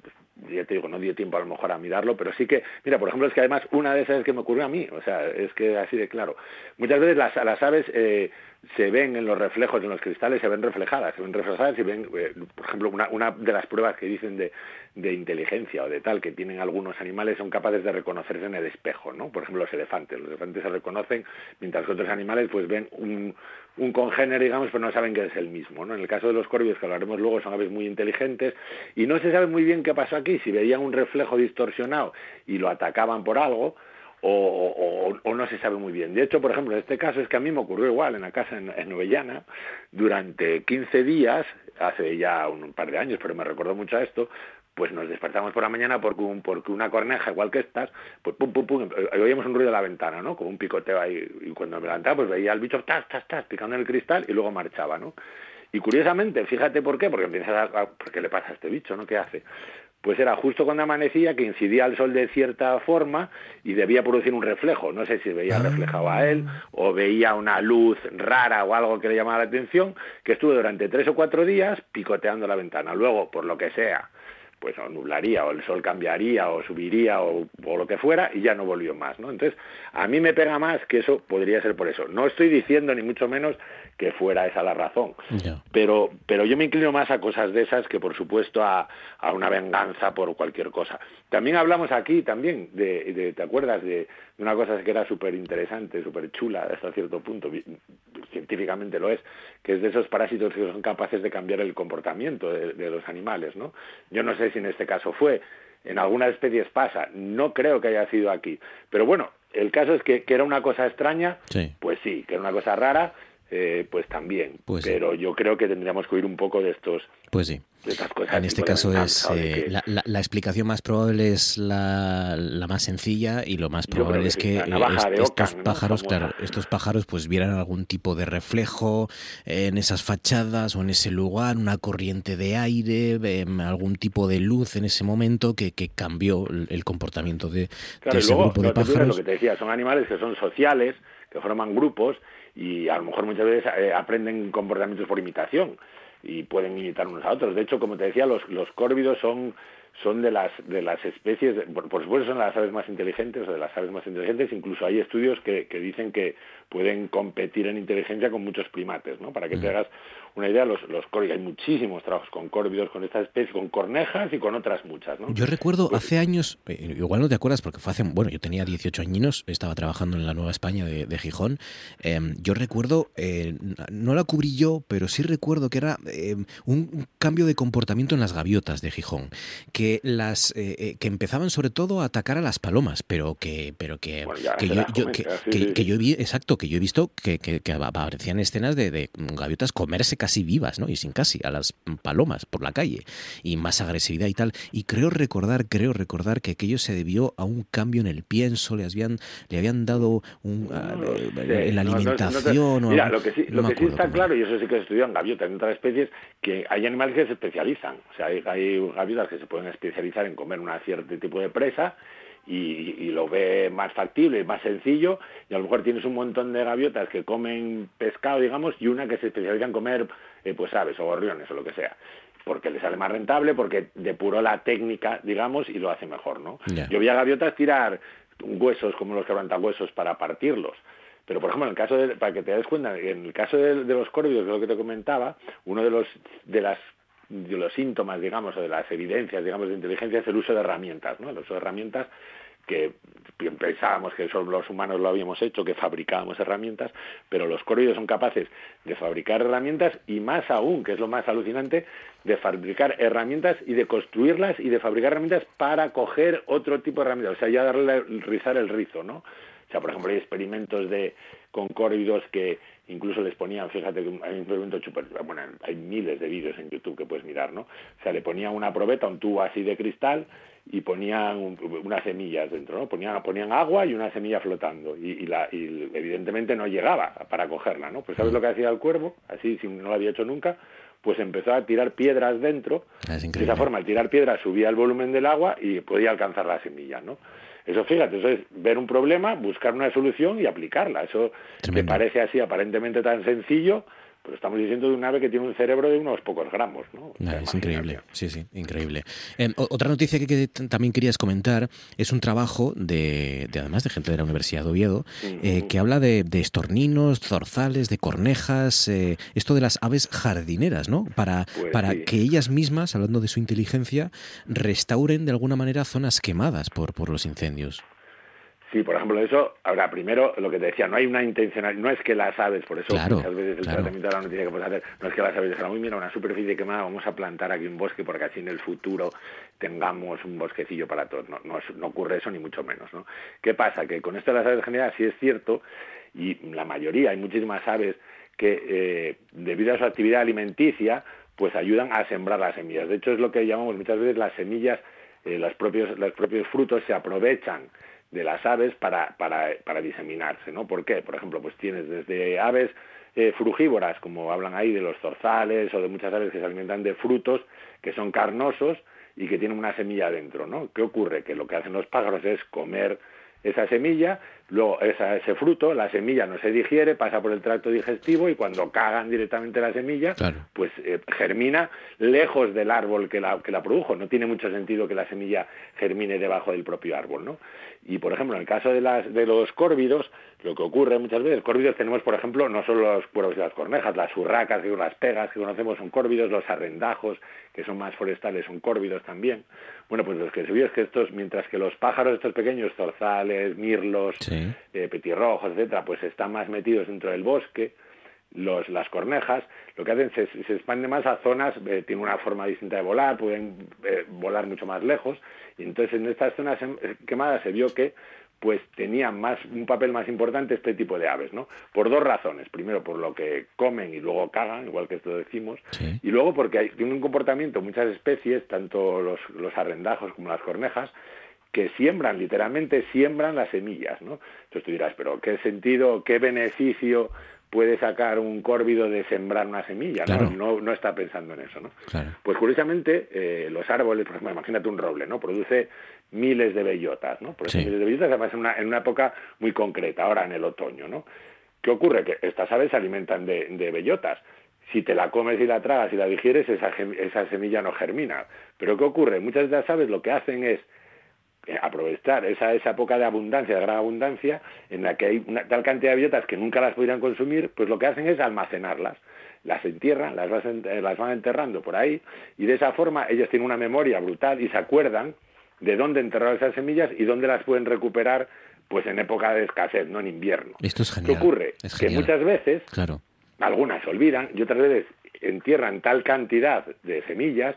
ya te digo, no dio tiempo a lo mejor a mirarlo, pero sí que, mira, por ejemplo, es que además una de esas que me ocurrió a mí, o sea, es que así de claro. Muchas veces las, las aves eh, se ven en los reflejos, en los cristales, se ven reflejadas, se ven reflejadas y ven, eh, por ejemplo, una, una de las pruebas que dicen de, de inteligencia o de tal que tienen algunos animales son capaces de reconocerse en el espejo, ¿no? Por ejemplo, los elefantes. Los elefantes se reconocen, mientras que otros animales pues ven un, un congénere, digamos, pero no saben que es el mismo, ¿no? En el caso de los corvios, que hablaremos luego, son aves muy inteligentes y no se sabe muy bien qué pasó aquí, si veían un reflejo distorsionado y lo atacaban por algo, o, o- no se sabe muy bien. De hecho, por ejemplo, en este caso es que a mí me ocurrió igual en la casa en, en Novellana, durante 15 días, hace ya un par de años, pero me recordó mucho a esto, pues nos despertamos por la mañana porque, un, porque una corneja, igual que estas, pues pum, pum, pum, eh, oíamos un ruido de la ventana, ¿no? Como un picoteo ahí, y cuando me levantaba, pues veía al bicho, tas, tas, tas, picando en el cristal y luego marchaba, ¿no? Y curiosamente, fíjate por qué, porque empiezas a, a- ¿por qué le pasa a este bicho, no? ¿Qué hace? Pues era justo cuando amanecía que incidía el sol de cierta forma y debía producir un reflejo. No sé si veía reflejado a él o veía una luz rara o algo que le llamaba la atención, que estuvo durante tres o cuatro días picoteando la ventana. Luego, por lo que sea, pues o nublaría o el sol cambiaría o subiría o, o lo que fuera y ya no volvió más, ¿no? Entonces, a mí me pega más que eso podría ser por eso. No estoy diciendo ni mucho menos que fuera esa la razón, pero pero yo me inclino más a cosas de esas que por supuesto a, a una venganza por cualquier cosa. También hablamos aquí también de, de- ¿te acuerdas de, de una cosa que era súper interesante, súper chula hasta cierto punto, científicamente lo es, que es de esos parásitos que son capaces de cambiar el comportamiento de, de los animales, ¿no? Yo no sé si en este caso fue, en algunas especies pasa, no creo que haya sido aquí, pero bueno, el caso es que, que era una cosa extraña, Sí. pues sí, que era una cosa rara, eh, pues también, Pues sí. pero yo creo que tendríamos que oír un poco de estos Pues sí. de estas cosas. En este caso es eh, que- la, la- la explicación más probable es la, la más sencilla y lo más probable que es que estos pájaros, claro, estos pájaros pues vieran algún tipo de reflejo en esas fachadas o en ese lugar, una corriente de aire, em, algún tipo de luz en ese momento que, que cambió el, comportamiento de, Claro, de ese luego, grupo de pájaros. lo que te decía, son animales que son sociales, forman grupos y a lo mejor muchas veces eh, aprenden comportamientos por imitación y pueden imitar unos a otros. De hecho, como te decía, los, los córvidos son son de las de las especies, por, por supuesto son las aves más inteligentes o de las aves más inteligentes, incluso hay estudios que, que dicen que pueden competir en inteligencia con muchos primates, ¿no? Para que Mm. te hagas una idea, los, los córvidos, hay muchísimos trabajos con córvidos, con esta especie, con cornejas y con otras muchas, ¿no? Yo recuerdo Pues- hace años, eh, igual no te acuerdas porque fue hace, bueno, yo tenía 18 añinos, estaba trabajando en la Nueva España de, de Gijón. eh, yo recuerdo, eh, no la cubrí yo, pero sí recuerdo que era eh, un, cambio de comportamiento en las gaviotas de Gijón, que las eh, que empezaban sobre todo a atacar a las palomas, pero que, pero que, Bueno, ya que yo, yo- joven, que, será, sí, que- sí, que sí. yo vi, exacto, que yo he visto que, aparecían escenas de, de gaviotas comerse casi vivas, ¿no? Y sin casi a las palomas por la calle y más agresividad y tal. Y creo recordar, creo recordar que aquello se debió a un cambio en el pienso, le habían, le habían dado un, ah, No en la no, no, no alimentación o Mira, algo. lo que sí, No lo que sí está claro, y eso sí que se estudió en gaviotas, en otras especies, que hay animales que se especializan. O sea, hay, hay gaviotas que se pueden especializar en comer un cierto tipo de presa y, y lo ve más factible, más sencillo, y a lo mejor tienes un montón de gaviotas que comen pescado, digamos, y una que se especializa en comer, eh, pues aves o gorriones o lo que sea porque le sale más rentable, porque depuró la técnica, digamos, y lo hace mejor, ¿no? Yo vi a gaviotas tirar huesos como los quebrantahuesos para partirlos. Pero, por ejemplo, en el caso de, para que te des cuenta, en el caso de, de los córvidos, es lo que te comentaba, uno de los de las de los síntomas, digamos, o de las evidencias, digamos, de inteligencia es el uso de herramientas, ¿no? El uso de herramientas que pensábamos que solo los humanos lo habíamos hecho, que fabricábamos herramientas, pero los córvidos son capaces de fabricar herramientas y más aún, que es lo más alucinante, de fabricar herramientas y de construirlas y de fabricar herramientas para coger otro tipo de herramientas, o sea, ya darle rizar el rizo, ¿no? O sea, por ejemplo, hay experimentos de con córvidos que incluso les ponían, fíjate que hay un experimento super, bueno, hay miles de vídeos en YouTube que puedes mirar, ¿no? O sea, le ponían una probeta, un tubo así de cristal y ponían unas semillas dentro, ¿no? Ponían, ponían agua y una semilla flotando y, la, y evidentemente no llegaba para cogerla, ¿no? Pues ¿sabes lo que hacía el cuervo? Así, si no lo había hecho nunca, pues empezó a tirar piedras dentro. Ah, de esa forma, al tirar piedras subía el volumen del agua y podía alcanzar la semilla, ¿no? Eso, fíjate, eso es ver un problema, buscar una solución y aplicarla. Eso que parece así aparentemente tan sencillo, pero estamos diciendo de un ave que tiene un cerebro de unos pocos gramos, ¿no? es increíble, sí, sí, increíble. Em, otra noticia que, también querías comentar es un trabajo de, además de gente de la Universidad de Oviedo, eh, que habla de, estorninos, zorzales, de cornejas, eh, esto de las aves jardineras, ¿no? Para, pues para que ellas mismas, hablando de su inteligencia, restauren de alguna manera zonas quemadas por, por los incendios. Sí, por ejemplo, eso, ahora, primero, lo que te decía, no hay una intencionalidad, no es que las aves, por eso muchas veces el tratamiento de la noticia que puedes hacer, no es que las aves digan, uy, mira, una superficie quemada, vamos a plantar aquí un bosque porque así en el futuro tengamos un bosquecillo para todos. No, no, no ocurre eso, ni mucho menos, ¿no? ¿Qué pasa? Que con esto de las aves generales sí es cierto, y la mayoría, hay muchísimas aves que, eh, debido a su actividad alimenticia, pues ayudan a sembrar las semillas. De hecho, es lo que llamamos muchas veces las semillas, eh, los, propios, los propios frutos se aprovechan de las aves para, para, para diseminarse, ¿no? ¿Por qué? Por ejemplo, pues tienes desde aves eh, frugívoras, como hablan ahí de los zorzales o de muchas aves que se alimentan de frutos que son carnosos y que tienen una semilla dentro, ¿no? ¿Qué ocurre? Que lo que hacen los pájaros es comer esa semilla, luego ese fruto, la semilla no se digiere, pasa por el tracto digestivo y cuando cagan directamente la semilla, pues eh, germina lejos del árbol que la, que la produjo. No tiene mucho sentido que la semilla germine debajo del propio árbol, ¿no? Y, por ejemplo, en el caso de, las, de los córvidos, lo que ocurre muchas veces, córvidos tenemos, por ejemplo, no solo los cuervos y las cornejas, las urracas y las pegas que conocemos son córvidos, los arrendajos, que son más forestales, son córvidos también. Bueno, pues lo que se vio es que estos, mientras que los pájaros estos pequeños, zorzales, mirlos, eh, petirrojos, etcétera, pues están más metidos dentro del bosque, los, las cornejas, lo que hacen se, se expande más a zonas, eh, tienen una forma distinta de volar, pueden eh, volar mucho más lejos, y entonces en estas zonas em, quemadas se vio que pues tenía más un papel más importante este tipo de aves, ¿no? Por dos razones. Primero, por lo que comen y luego cagan, igual que esto decimos, y luego porque hay, tienen un comportamiento muchas especies, tanto los, los arrendajos como las cornejas, que siembran, literalmente siembran las semillas, ¿no? Entonces tú dirás, pero ¿qué sentido, qué beneficio puede sacar un córvido de sembrar una semilla, ¿no? No, está pensando en eso, ¿no? Pues curiosamente, eh, los árboles, por ejemplo, imagínate un roble, ¿no? Produce miles de bellotas, ¿no? Por miles de bellotas, además en una, en una época muy concreta, ahora en el otoño, ¿no? ¿Qué ocurre? Que estas aves se alimentan de, de bellotas. Si te la comes y la tragas y la digieres, esa, esa semilla no germina. Pero ¿qué ocurre? Muchas de las aves lo que hacen es aprovechar esa, esa época de abundancia, de gran abundancia, en la que hay una tal cantidad de bellotas que nunca las podrían consumir, pues lo que hacen es almacenarlas. Las entierran, las, eh, las van enterrando por ahí, y de esa forma ellos tienen una memoria brutal y se acuerdan de dónde enterrar esas semillas y dónde las pueden recuperar pues en época de escasez, no en invierno. Esto es genial. ¿Qué ocurre? que muchas veces, claro. algunas olvidan y otras veces entierran tal cantidad de semillas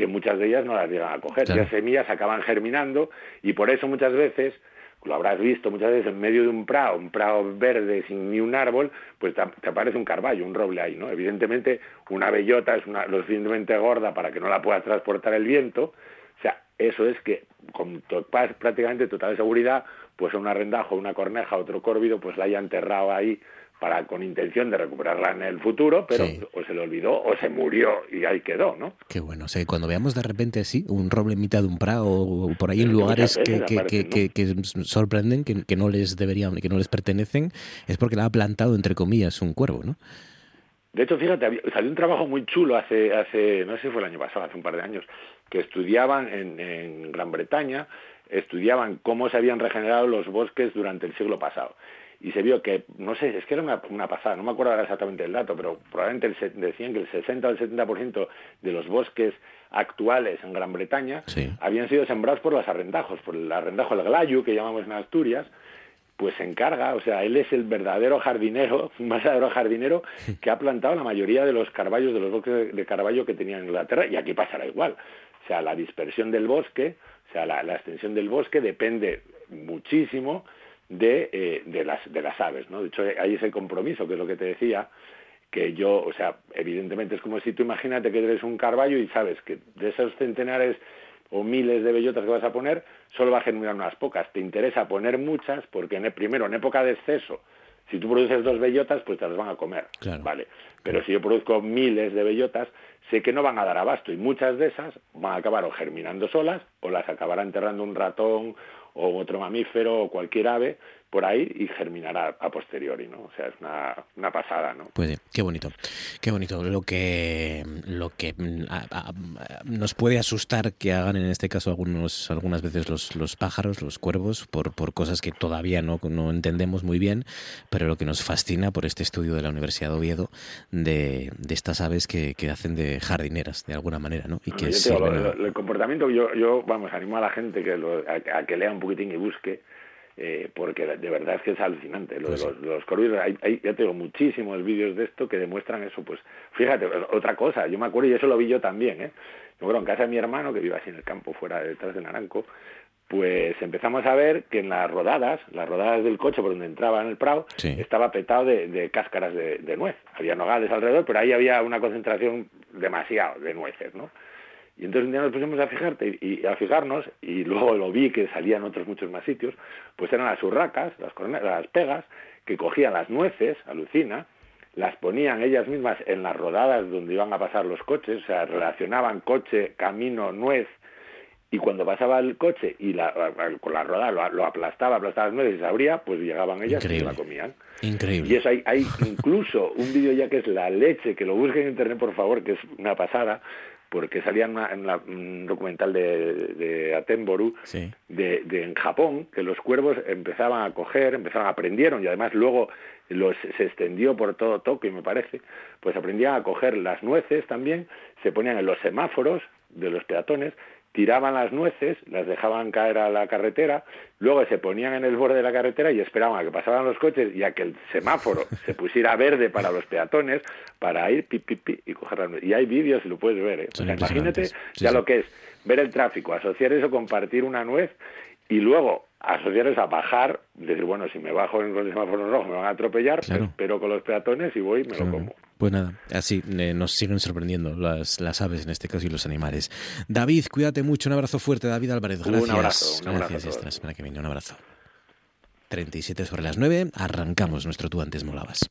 que muchas de ellas no las llegan a coger. Las semillas acaban germinando y por eso muchas veces, lo habrás visto muchas veces en medio de un prado, un prado verde sin ni un árbol, pues te, aparece un carballo, un roble ahí, ¿no? Evidentemente una bellota es una, lo suficientemente gorda para que no la pueda transportar el viento, o sea, eso es que con prácticamente total seguridad, pues un arrendajo, una corneja, otro córvido, pues la haya enterrado ahí para con intención de recuperarla en el futuro, pero o se le olvidó o se murió y ahí quedó, ¿no? Qué bueno, o sea, cuando veamos de repente así un roble en mitad de un prado o por ahí en lugares que, que, sorprenden, que, no les deberían, que no les pertenecen, es porque la ha plantado entre comillas un cuervo, ¿no? De hecho, fíjate, salió un trabajo muy chulo hace, hace, no sé si fue el año pasado, hace un par de años, que estudiaban en, en Gran Bretaña, estudiaban cómo se habían regenerado los bosques durante el siglo pasado y se vio que, no sé, es que era una, pasada, no me acuerdo exactamente el dato, pero probablemente decían que el 60 o el 70% de los bosques actuales en Gran Bretaña habían sido sembrados por los arrendajos, por el arrendajo, el glayu, que llamamos en Asturias, pues se encarga, o sea, él es el verdadero jardinero, un verdadero jardinero que ha plantado la mayoría de los carballos, de los bosques de carballo que tenía en Inglaterra, y aquí pasará igual. O sea, la dispersión del bosque, o sea, la, extensión del bosque depende muchísimo de, eh, de, las, de las aves, ¿no? De hecho, hay ese compromiso, que es lo que te decía, que yo, o sea, evidentemente es como si tú imagínate que eres un carballo y sabes que de esos centenares o miles de bellotas que vas a poner, solo va a germinar unas pocas. Te interesa poner muchas porque en primero, en época de exceso, si tú produces dos bellotas, pues te las van a comer, ¿vale? Pero si yo produzco miles de bellotas, sé que no van a dar abasto y muchas de esas van a acabar o germinando solas o las acabará enterrando un ratón o otro mamífero o cualquier ave por ahí y germinará a posteriori, ¿no? O sea, es una, una pasada, ¿no? Pues qué bonito, qué bonito. Lo que, lo que mm, nos puede asustar que hagan en este caso algunos, algunas veces los, los pájaros, los cuervos, por, por cosas que todavía no, no entendemos muy bien, pero lo que nos fascina por este estudio de la Universidad de Oviedo de, de estas aves que, que hacen de jardineras, de alguna manera, ¿no? Y que el comportamiento, yo, yo, vamos, animo a la gente que lo, a que lea un poquitín y busque, eh, porque de verdad es que es alucinante. Lo de pues los, los hay, ya tengo muchísimos vídeos de esto que demuestran eso. Pues fíjate, otra cosa, yo me acuerdo y eso lo vi yo también, ¿eh? Yo creo en casa de mi hermano, que vive así en el campo, fuera detrás de Naranco, pues empezamos a ver que en las rodadas, las rodadas del coche por donde entraba en el Prado, estaba petado de, cáscaras de, de, nuez. Había nogales alrededor, pero ahí había una concentración demasiado de nueces, ¿no? Y entonces un día nos pusimos a fijarte y, a fijarnos, y luego lo vi que salían otros muchos más sitios, pues eran las urracas, las, las pegas, que cogían las nueces, alucina, las ponían ellas mismas en las rodadas donde iban a pasar los coches, o sea, relacionaban coche, camino, nuez, y cuando pasaba el coche y la, con la rodada lo, aplastaba, aplastaba las nueces y se abría, pues llegaban ellas y la comían. Increíble. Y eso hay, hay incluso un vídeo ya que es la leche, que lo busquen en internet por favor, que es una pasada, porque salía en, un documental de, de Atenboru, de, en Japón, que los cuervos empezaban a coger, empezaron, aprendieron, y además luego los, se extendió por todo Tokio, me parece, pues aprendían a coger las nueces también, se ponían en los semáforos de los peatones tiraban las nueces, las dejaban caer a la carretera, luego se ponían en el borde de la carretera y esperaban a que pasaban los coches y a que el semáforo se pusiera verde para los peatones para ir pi, pi, pi y coger las nueces. Y hay vídeos y lo puedes ver. ¿eh? imagínate ya lo que es ver el tráfico, asociar eso, compartir una nuez y luego asociar eso a bajar, decir, bueno, si me bajo en el semáforo rojo me van a atropellar, pero con los peatones y voy me lo como. Pues nada, así eh, nos siguen sorprendiendo las, las, aves en este caso y los animales. David, cuídate mucho, un abrazo fuerte, David Álvarez. Gracias. Un abrazo. Un Gracias, esta semana que viene, un abrazo. 37 sobre las 9, arrancamos nuestro Tú antes molabas.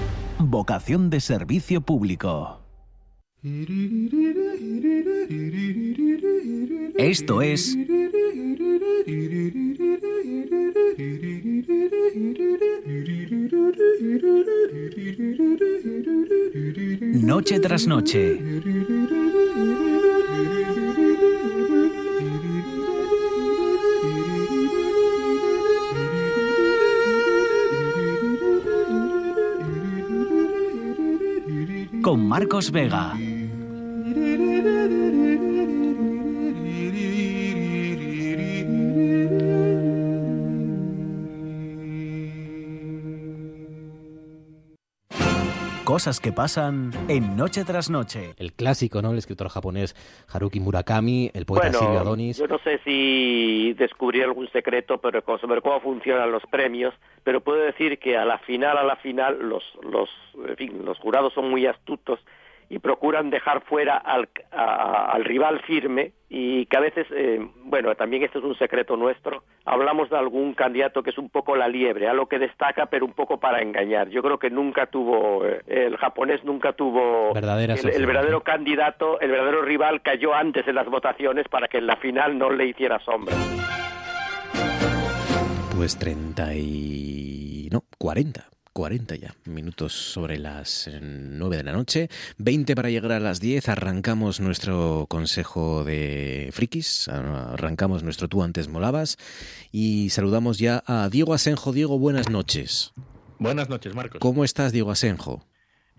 vocación de servicio público. Esto es Noche tras noche. Con Marcos Vega. Cosas que pasan en Noche tras Noche. El clásico, ¿no? El escritor japonés Haruki Murakami, el poeta Silvio Adonis. Yo no sé si descubrí algún secreto pero sobre cómo funcionan los premios, pero puedo decir que a la final, a la final, los, los, en fin, los jurados son muy astutos y procuran dejar fuera al, al rival firme y que a veces, eh, bueno, también esto es un secreto nuestro, hablamos de algún candidato que es un poco la liebre, a lo que destaca, pero un poco para engañar. Yo creo que nunca tuvo, eh, el japonés nunca tuvo el, el, verdadero candidato, el verdadero rival cayó antes en las votaciones para que en la final no le hiciera sombra. Pues 30 y... no, 40 40 ya minutos sobre las 9 de la noche, 20 para llegar a las 10, arrancamos nuestro consejo de frikis, arrancamos nuestro tú antes molabas y saludamos ya a Diego Asenjo. Diego, buenas noches. Buenas noches, Marcos. ¿Cómo estás, Diego Asenjo?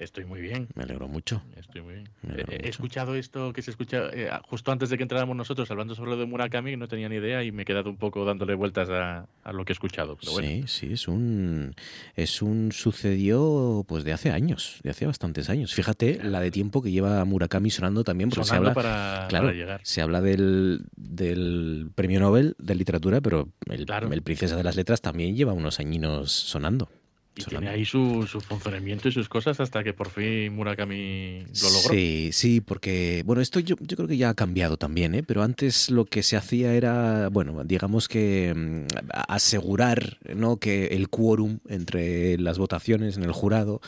Estoy muy bien. Me alegro mucho. Estoy muy bien. He, escuchado esto que se escucha eh, justo antes de que entráramos nosotros hablando sobre lo de Murakami, no tenía ni idea y me he quedado un poco dándole vueltas a, lo que he escuchado. Sí, sí, es un es un sucedió pues de hace años, de hace bastantes años. Fíjate la de tiempo que lleva Murakami sonando también porque se habla para, claro, llegar. se habla del, del premio Nobel de literatura, pero el, el Princesa de las Letras también lleva unos añinos sonando. Y tiene ahí su, su, funcionamiento y sus cosas hasta que por fin Murakami lo logró. Sí, sí, porque, bueno, esto yo, yo creo que ya ha cambiado también, ¿eh? pero antes lo que se hacía era, bueno, digamos que mm, asegurar ¿no? que el quórum entre las votaciones en el jurado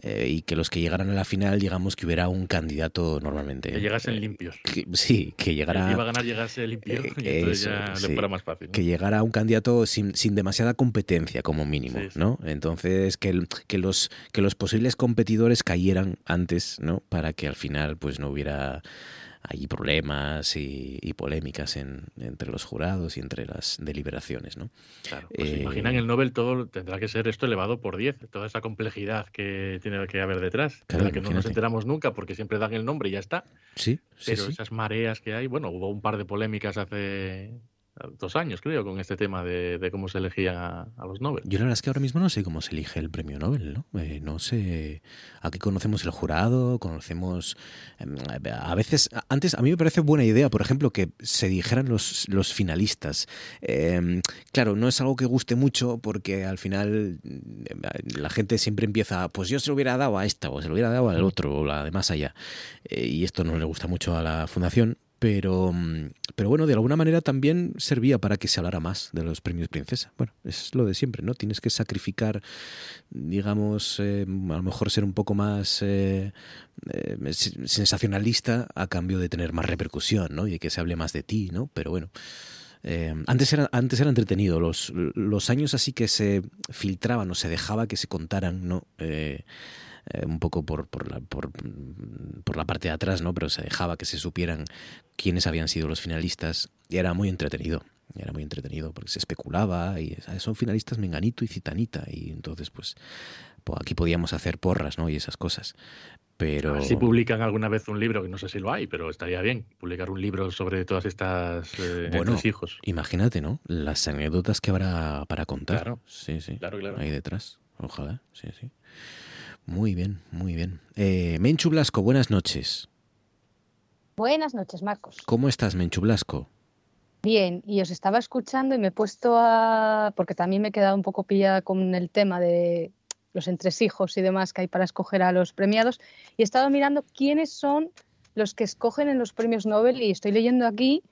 eh, y que los que llegaran a la final, digamos que hubiera un candidato normalmente. Que llegasen eh, limpios. sí, que llegara. Que iba a ganar llegase limpio y entonces ya le fuera más fácil. Que llegara un candidato sin, sin demasiada competencia, como mínimo, ¿no? Entonces que, que, los, que los posibles competidores cayeran antes, ¿no? Para que al final pues no hubiera ahí problemas y, polémicas entre los jurados y entre las deliberaciones, ¿no? Claro, pues eh, imaginan el Nobel todo tendrá que ser esto elevado por 10, toda esa complejidad que tiene que haber detrás, claro, de la que no nos enteramos nunca porque siempre dan el nombre y ya está. Sí, Pero esas mareas que hay, bueno, hubo un par de polémicas hace dos años, creo, con este tema de, cómo se elegían a, los Nobel. Yo la verdad es que ahora mismo no sé cómo se elige el premio Nobel, ¿no? Eh, no sé. Aquí conocemos el jurado, conocemos. Em, a veces, antes, a mí me parece buena idea, por ejemplo, que se dijeran los, los finalistas. Em, claro, no es algo que guste mucho porque al final em, la gente siempre empieza, pues yo se lo hubiera dado a esta, o se lo hubiera dado al otro, o la de más allá. Eh, y esto no le gusta mucho a la fundación pero, mm, pero bueno, de alguna manera también servía para que se hablara más de los premios Princesa. Bueno, es lo de siempre, ¿no? Tienes que sacrificar, digamos, eh, a lo mejor ser un poco más eh, eh, sensacionalista a cambio de tener más repercusión, ¿no? Y de que se hable más de ti, ¿no? Pero bueno. antes, era, antes era entretenido, los, los años así que se filtraban o se dejaba que se contaran, ¿no? Un poco por, por, la, por, por, la parte de atrás, ¿no? Pero se dejaba que se supieran quiénes habían sido los finalistas y era muy entretenido. Era muy entretenido porque se especulaba y son finalistas Menganito y Citanita y entonces pues, pues aquí podíamos hacer porras, ¿no? Y esas cosas. Pero... Si publican alguna vez un libro, que no sé si lo hay, pero estaría bien publicar un libro sobre todas estas eh, bueno, hijos. Imagínate, ¿no? Las anécdotas que habrá para contar. Claro, sí, sí. Claro, claro. Ahí detrás. Ojalá, sí, sí. Muy bien, muy bien. Eh, Menchu Blasco, buenas noches. Buenas noches, Marcos. ¿Cómo estás, Menchu Blasco? Bien, y os estaba escuchando y me he puesto a. porque también me he quedado un poco pillada con el tema de los entresijos y demás que hay para escoger a los premiados. Y he estado mirando quiénes son los que escogen en los premios Nobel y estoy leyendo aquí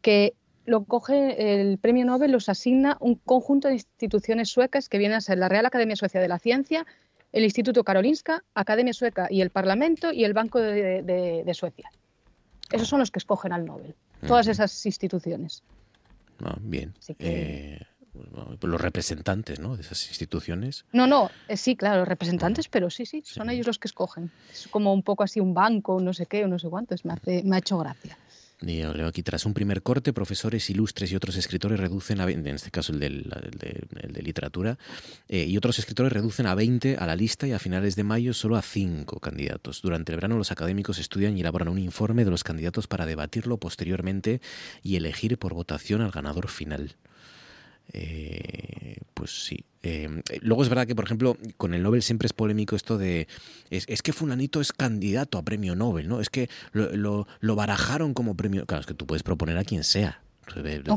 que lo coge el premio Nobel, los asigna un conjunto de instituciones suecas que vienen a ser la Real Academia Suecia de la Ciencia, el Instituto Karolinska, Academia Sueca y el Parlamento y el Banco de, Suecia. Esos son los que escogen al Nobel, todas esas instituciones. Ah, bien. Eh, los representantes ¿no? de esas instituciones. No, no, eh, sí, claro, los representantes, pero sí, sí, son ellos los que escogen. Es como un poco así un banco, no sé qué, no sé cuántos, me, me ha hecho gracia. Leo aquí, tras un primer corte, profesores ilustres y otros escritores reducen, a, en este caso el, de, literatura, eh, y otros escritores reducen a 20 a la lista y a finales de mayo solo a 5 candidatos. Durante el verano los académicos estudian y elaboran un informe de los candidatos para debatirlo posteriormente y elegir por votación al ganador final. Eh, pues sí. Eh, luego es verdad que, por ejemplo, con el Nobel siempre es polémico esto de. Es, que Fulanito es candidato a premio Nobel, ¿no? Es que lo, lo, barajaron como premio. Claro, es que tú puedes proponer a quien sea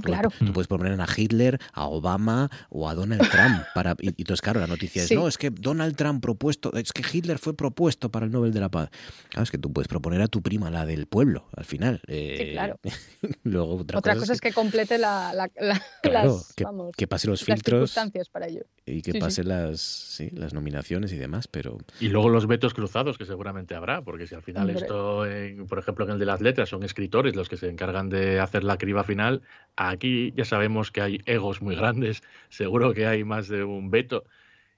claro. Tú puedes poner a Hitler, a Obama o a Donald Trump. Para, y, entonces, claro, la noticia es, no, es que Donald Trump propuesto, es que Hitler fue propuesto para el Nobel de la Paz. Claro, es que tú puedes proponer a tu prima, la del pueblo, al final. sí, claro. luego otra, cosa, es que, complete la, las, que, que, pase los filtros. circunstancias para ello. Y que pase las, sí, las nominaciones y demás, pero... Y luego los vetos cruzados que seguramente habrá, porque si al final esto, por ejemplo, en el de las letras son escritores los que se encargan de hacer la criba final, aquí ya sabemos que hay egos muy grandes, seguro que hay más de un veto.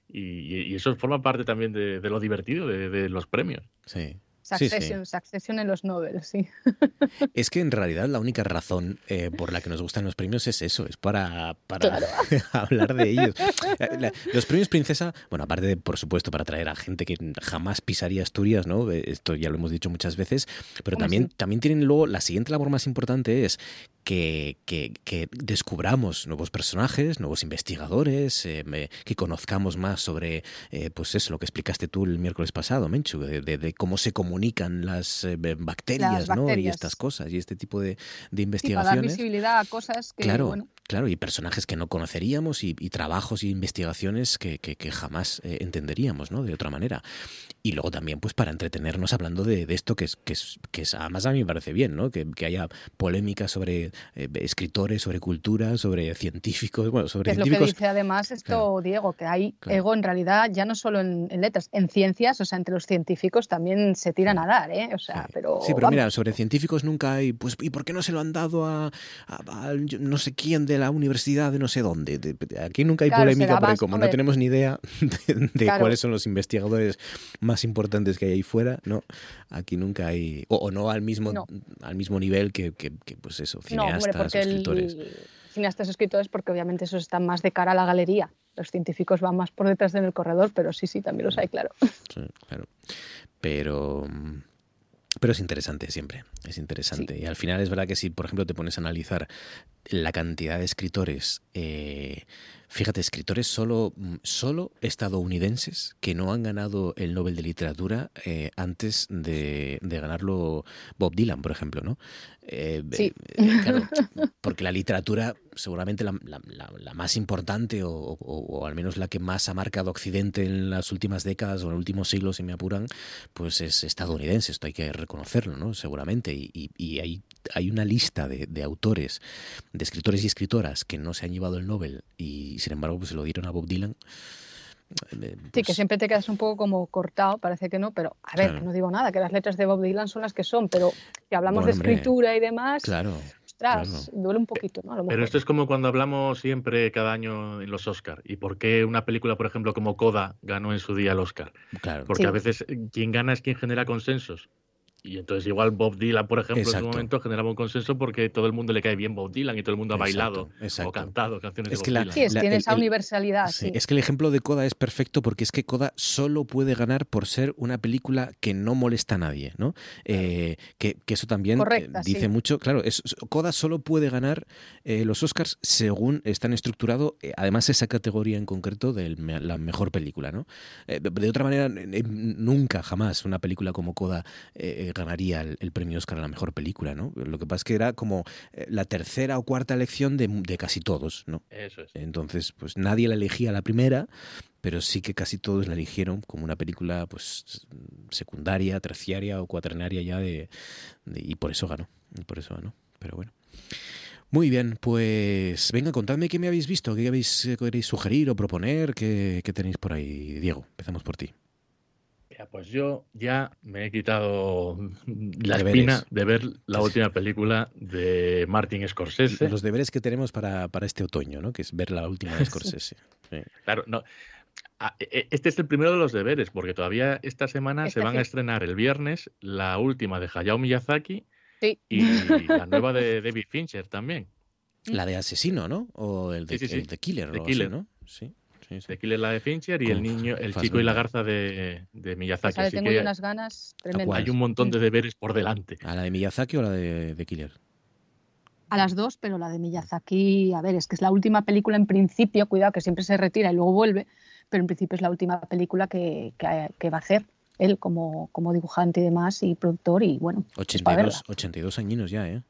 Y, eso forma parte también de, lo divertido de, de los premios. Sí. Succession, en los Nobel, sí. Es que en realidad la única razón eh, por la que nos gustan los premios es eso, es para, para hablar de ellos. Eh, los premios Princesa, bueno, aparte de, por supuesto, para traer a gente que jamás pisaría Asturias, ¿no? Esto ya lo hemos dicho muchas veces, pero también, también tienen luego, la siguiente labor más importante es que, que, descubramos nuevos personajes, nuevos investigadores, que conozcamos más sobre, pues eso, lo que explicaste tú el miércoles pasado, Menchu, de, de cómo se comunica comunican las eh, bacterias, ¿no? Y estas cosas y este tipo de, de investigaciones. para dar visibilidad a cosas que, claro, Claro, y personajes que no conoceríamos y, trabajos y investigaciones que, que, jamás eh, entenderíamos, ¿no? De otra manera. Y luego también, pues, para entretenernos hablando de, esto que es, que es, que es, además a mí me parece bien, ¿no? Que, haya polémica sobre eh, escritores, sobre cultura, sobre científicos, bueno, sobre es lo que dice además esto, Diego, que hay ego en realidad ya no solo en, letras, en ciencias, o sea, entre los científicos también se tiran a dar, ¿eh? O sea, pero... Sí, pero mira, sobre científicos nunca hay, pues, ¿y por qué no se lo han dado a, a no sé quién de la universidad de no sé dónde. Aquí nunca hay polémica porque como no tenemos ni idea de, cuáles son los investigadores más importantes que hay ahí fuera, no, aquí nunca hay, o, no al mismo, al mismo nivel que, pues eso, cineastas, escritores. cineastas, escritores, porque obviamente esos están más de cara a la galería. Los científicos van más por detrás en el corredor, pero sí, sí, también los hay, claro. claro. Pero pero es interesante siempre, es interesante. Y al final es verdad que si, por ejemplo, te pones a analizar la cantidad de escritores, eh, fíjate, escritores solo, solo estadounidenses que no han ganado el Nobel de Literatura eh, antes de, de, ganarlo Bob Dylan, por ejemplo, ¿no? Eh, sí. porque la literatura, seguramente la, más importante o, al menos la que más ha marcado Occidente en las últimas décadas o en los últimos siglos, si me apuran, pues es estadounidense, esto hay que reconocerlo, ¿no? Seguramente. Y, hay, hay una lista de, autores, de escritores y escritoras que no se han llevado el Nobel y sin embargo pues se lo dieron a Bob Dylan. Eh, sí, que pues siempre te quedas un poco como cortado, parece que no, pero a ver, no digo nada, que las letras de Bob Dylan son las que son, pero si hablamos de escritura y demás, claro, ostras, duele un poquito, ¿no? pero esto es como cuando hablamos siempre cada año en los Oscar y por qué una película, por ejemplo, como Coda ganó en su día el Oscar. Claro. Porque a veces quien gana es quien genera consensos. Y entonces igual Bob Dylan, por ejemplo, en su momento generaba un consenso porque todo el mundo le cae bien Bob Dylan y todo el mundo ha bailado o cantado canciones de Bob Dylan. Sí, tiene esa universalidad. Es que el ejemplo de Coda es perfecto porque es que Coda solo puede ganar por ser una película que no molesta a nadie, ¿no? Eh, que, eso también eh, dice mucho. Claro, es, Coda solo puede ganar eh, los Oscars según están estructurado, además esa categoría en concreto de la mejor película, ¿no? de otra manera, nunca, jamás una película como Coda ganaría el, premio Oscar a la mejor película, ¿no? Lo que pasa es que era como eh, la tercera o cuarta elección de, casi todos, ¿no? Eso es. Entonces, pues nadie la elegía la primera, pero sí que casi todos la eligieron como una película, pues secundaria, terciaria o cuaternaria ya de, y por eso ganó, y por eso ganó. Pero bueno. Muy bien, pues venga, contadme qué me habéis visto, qué habéis, queréis sugerir o proponer, qué, qué tenéis por ahí. Diego, empezamos por ti pues yo ya me he quitado la espina de ver la última película de Martin Scorsese. Los deberes que tenemos para, este otoño, ¿no? Que es ver la última de Scorsese. Claro, no. Ah, e, e, este es el primero de los deberes, porque todavía esta semana se van a estrenar el viernes la última de Hayao Miyazaki y la nueva de David Fincher también. La de Asesino, ¿no? O el de, Killer, Killer. ¿no? Sí. De Killer la de Fincher y el niño, el chico y la garza de, de Miyazaki. Así tengo unas ganas tremendas. Hay un montón de deberes por delante. ¿A la de Miyazaki o la de, de Killer? A las dos, pero la de Miyazaki, a ver, es que es la última película en principio, cuidado que siempre se retira y luego vuelve, pero en principio es la última película que, que, va a hacer él como, como dibujante y demás y productor y bueno. 82, 82 añinos ya, ¿eh?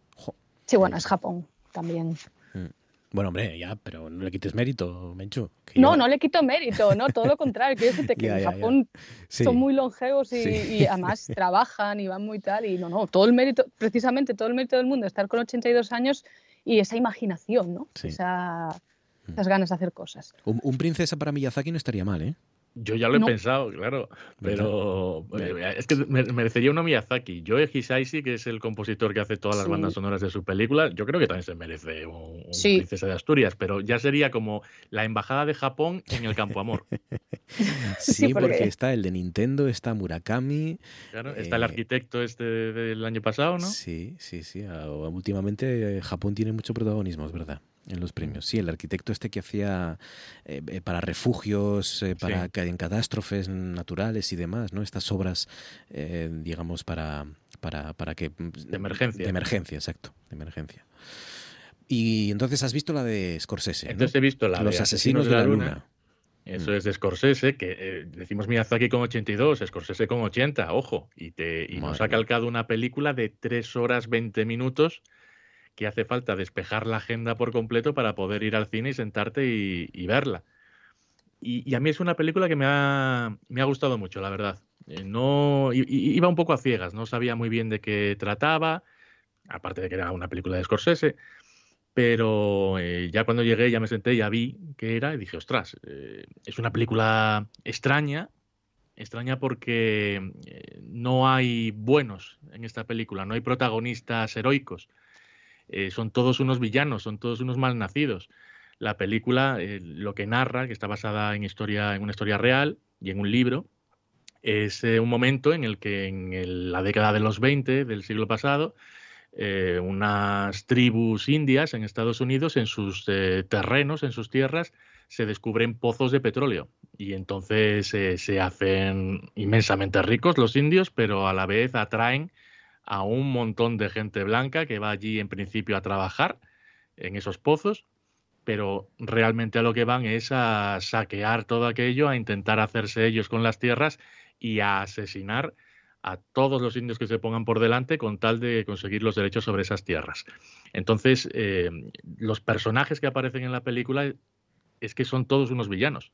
Sí, bueno, es Japón. también. Mm. Bueno, hombre, ya, pero no le quites mérito, Menchu. No, no le quito mérito, no, todo lo contrario. Quiero decirte que en Japón son muy longevos y, además trabajan y van muy tal. Y no, no, todo el mérito, precisamente todo el mérito del mundo, estar con 82 años y esa imaginación, ¿no? Esa, mm. esas ganas de hacer cosas. Un, un, princesa para Miyazaki no estaría mal, ¿eh? Yo ya lo he pensado, claro, pero eh, es que merecería uno Miyazaki. Joe Hisaishi, que es el compositor que hace todas las bandas sonoras de su película, yo creo que también se merece un, Princesa de Asturias, pero ya sería como la embajada de Japón en el Campo Amor. sí, porque... está el de Nintendo, está Murakami. Claro, está el eh, arquitecto este del año pasado, ¿no? Sí, sí, sí. Últimamente eh, Japón tiene mucho protagonismo, es verdad en los premios. Sí, el arquitecto este que hacía eh, eh, para refugios, eh, para en catástrofes naturales y demás, ¿no? Estas obras, digamos, para, para, para que... De emergencia. De emergencia, exacto, de emergencia. Y entonces has visto la de Scorsese. Entonces he visto la Los asesinos, de la, luna. Eso mm. es de Scorsese, que decimos Miyazaki con 82, Scorsese con 80, ojo, y, te, y nos ha calcado una película de 3 horas 20 minutos que hace falta despejar la agenda por completo para poder ir al cine y sentarte y, verla. Y, a mí es una película que me ha, me ha gustado mucho, la verdad. Eh, no iba un poco a ciegas, no sabía muy bien de qué trataba, aparte de que era una película de Scorsese, pero eh, ya cuando llegué ya me senté, ya vi qué era y dije, ostras, eh, es una película extraña, extraña porque no hay buenos en esta película, no hay protagonistas heroicos. Eh, son todos unos villanos, son todos unos malnacidos. La película, eh, lo que narra, que está basada en, historia, en una historia real y en un libro, es eh, un momento en el que en la década de los 20 del siglo pasado, unas tribus indias en Estados Unidos, en sus terrenos, en sus tierras, se descubren pozos de petróleo y entonces se hacen inmensamente ricos los indios, pero a la vez atraen a un montón de gente blanca que va allí en principio a trabajar en esos pozos, pero realmente a lo que van es a saquear todo aquello, a intentar hacerse ellos con las tierras y a asesinar a todos los indios que se pongan por delante con tal de conseguir los derechos sobre esas tierras. Entonces, eh, los personajes que aparecen en la película es que son todos unos villanos.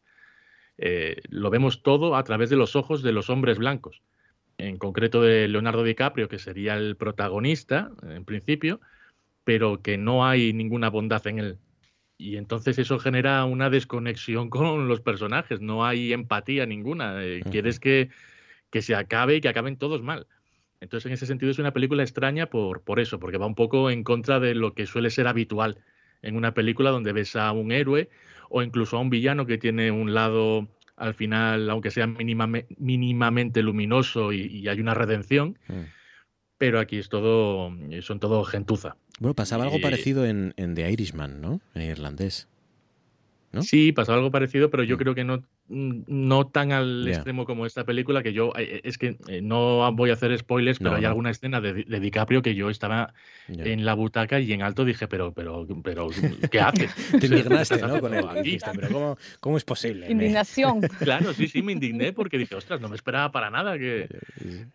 Eh, lo vemos todo a través de los ojos de los hombres blancos en concreto de Leonardo DiCaprio, que sería el protagonista en principio, pero que no hay ninguna bondad en él. Y entonces eso genera una desconexión con los personajes, no hay empatía ninguna. Eh, quieres que, que se acabe y que acaben todos mal. Entonces, en ese sentido, es una película extraña por, por eso, porque va un poco en contra de lo que suele ser habitual en una película donde ves a un héroe o incluso a un villano que tiene un lado al final, aunque sea mínimamente luminoso y, hay una redención, mm. pero aquí es todo, son todo gentuza. Bueno, pasaba algo parecido en, en The Irishman, ¿no? En irlandés. Sí, pasaba algo parecido, pero yo mm. creo que no no tan al extremo como esta película, que yo, eh, es que eh, no voy a hacer spoilers, pero hay alguna escena de, DiCaprio que yo estaba en la butaca y en alto dije, pero, pero, pero, ¿qué haces? Te indignaste, ¿no? Con pero ¿cómo, es posible? Indignación. claro, sí, sí, me indigné porque dije, ostras, no me esperaba para nada que...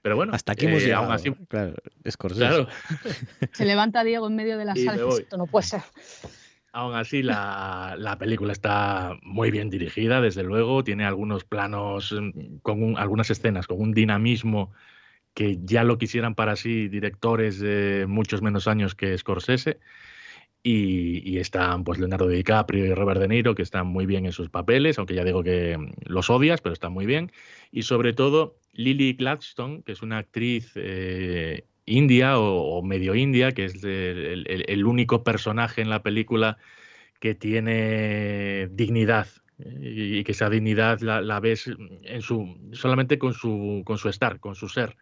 Pero bueno. Hasta aquí hemos eh, llegado. Así... Claro, es claro. Se levanta Diego en medio de la sala. Esto no puede ser. Aún así, la, película está muy bien dirigida, desde luego. Tiene algunos planos, mm, con algunas escenas, con un dinamismo que ya lo quisieran para sí directores de muchos menos años que Scorsese. Y, están pues Leonardo DiCaprio y Robert De Niro, que están muy bien en sus papeles, aunque ya digo que mm, los odias, pero están muy bien. Y sobre todo Lily Gladstone, que es una actriz eh, india o, medio india, que es el, único personaje en la película que tiene dignidad y, que esa dignidad la, ves en su, solamente con su, con su estar, con su ser.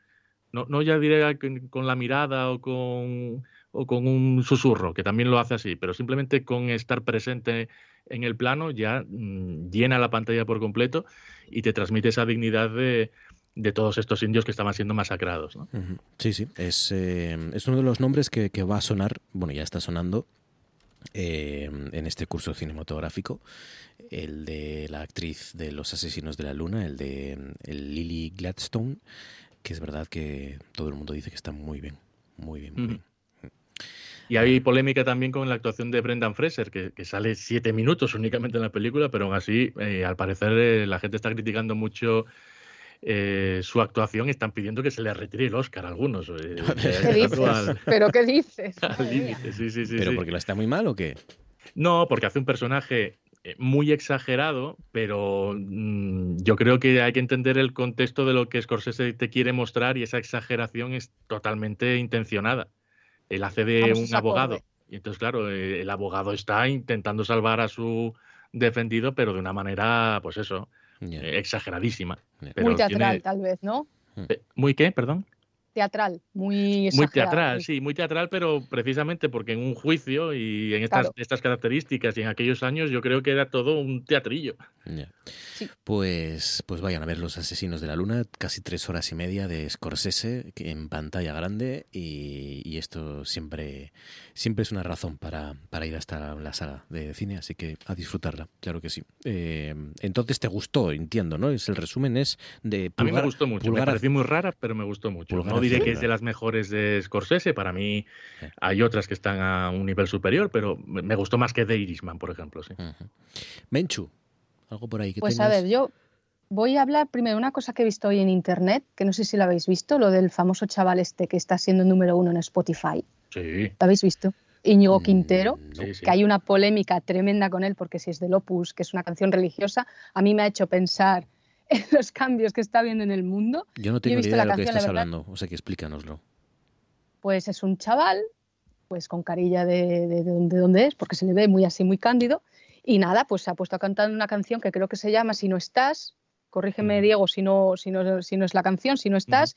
No, no ya diré con, la mirada o con, o con un susurro, que también lo hace así, pero simplemente con estar presente en el plano ya mm, llena la pantalla por completo y te transmite esa dignidad de, de todos estos indios que estaban siendo masacrados. ¿no? Sí, sí, es, eh, es, uno de los nombres que, va a sonar, bueno, ya está sonando eh, en este curso cinematográfico, el de la actriz de Los Asesinos de la Luna, el de el Lily Gladstone, que es verdad que todo el mundo dice que está muy bien, muy bien, muy bien. Y hay polémica también con la actuación de Brendan Fraser, que, sale siete minutos únicamente en la película, pero aún así, eh, al parecer, eh, la gente está criticando mucho eh, su actuación están pidiendo que se le retire el Oscar a algunos. ¿Qué dices? ¿Pero qué dices? sí, sí, sí. ¿Pero porque la está muy mal o qué? No, porque hace un personaje muy exagerado, pero mm, yo creo que hay que entender el contexto de lo que Scorsese te quiere mostrar y esa exageración es totalmente intencionada. Él hace de un abogado. Y entonces, claro, eh, el abogado está intentando salvar a su defendido, pero de una manera, pues eso, eh, exageradísima. Muy teatral, tal vez, ¿no? Eh, ¿Muy qué, perdón? Teatral, muy Muy teatral, sí, muy teatral, pero precisamente porque en un juicio y en estas, estas características y en aquellos años yo creo que era todo un teatrillo. Pues, pues vayan a ver Los Asesinos de la Luna, casi tres horas y media de Scorsese en pantalla grande y, esto siempre, siempre es una razón para, para, ir hasta la sala de cine, así que a disfrutarla, claro que sí. Eh, entonces te gustó, entiendo, ¿no? Es el resumen es de... a mí me gustó mucho, me pareció muy rara, pero me gustó mucho. No diré que es de las mejores de Scorsese, para mí hay otras que están a un nivel superior, pero me gustó más que The Irishman, por ejemplo. Sí. Menchu, algo por ahí que Pues a ver, yo voy a hablar primero de una cosa que he visto hoy en internet, que no sé si lo habéis visto, lo del famoso chaval este que está siendo número uno en Spotify. Sí. ¿Lo habéis visto? Íñigo mm, Quintero, que hay una polémica tremenda con él porque si es del Opus, que es una canción religiosa, a mí me ha hecho pensar en los cambios que está viendo en el mundo. Yo no tengo ni idea de lo que estás hablando, o sea que explícanoslo. Pues es un chaval, pues con carilla de, de, de, dónde es, porque se le ve muy así, muy cándido, y nada, pues se ha puesto a cantar una canción que creo que se llama Si no estás, corrígeme Diego si no, si no, si no es la canción, Si no estás,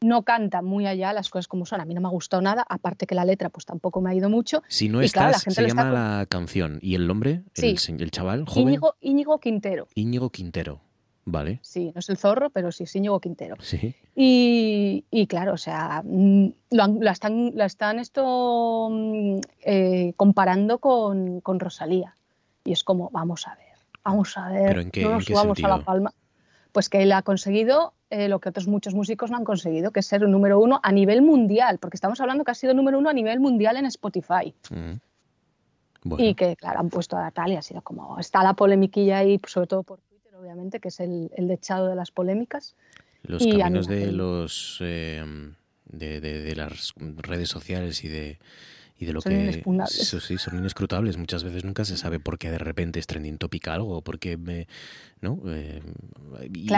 no canta muy allá las cosas como son. A mí no me ha gustado nada, aparte que la letra pues tampoco me ha ido mucho. Si no estás, se llama la canción. ¿Y el nombre? El, el, chaval joven. Íñigo, Íñigo Quintero. Íñigo Quintero. Vale. Sí, no es el zorro, pero sí es Íñigo Quintero. Sí. Y, claro, o sea, mm, la están, la están esto mm, eh, comparando con, con Rosalía. Y es como, vamos a ver, vamos a ver, ¿Pero en qué, no nos a la palma. Pues que él ha conseguido eh, lo que otros muchos músicos no han conseguido, que es ser un número uno a nivel mundial, porque estamos hablando que ha sido número uno a nivel mundial en Spotify. Mm. Y que, claro, han puesto a tal y ha sido como, está la polemiquilla ahí, sobre todo por obviamente, que es el, el dechado de las polémicas. Los caminos de los eh, de, de, las redes sociales y de y de lo son que sí son inescrutables. Muchas veces nunca se sabe por qué de repente es trending topic algo porque me no eh, y,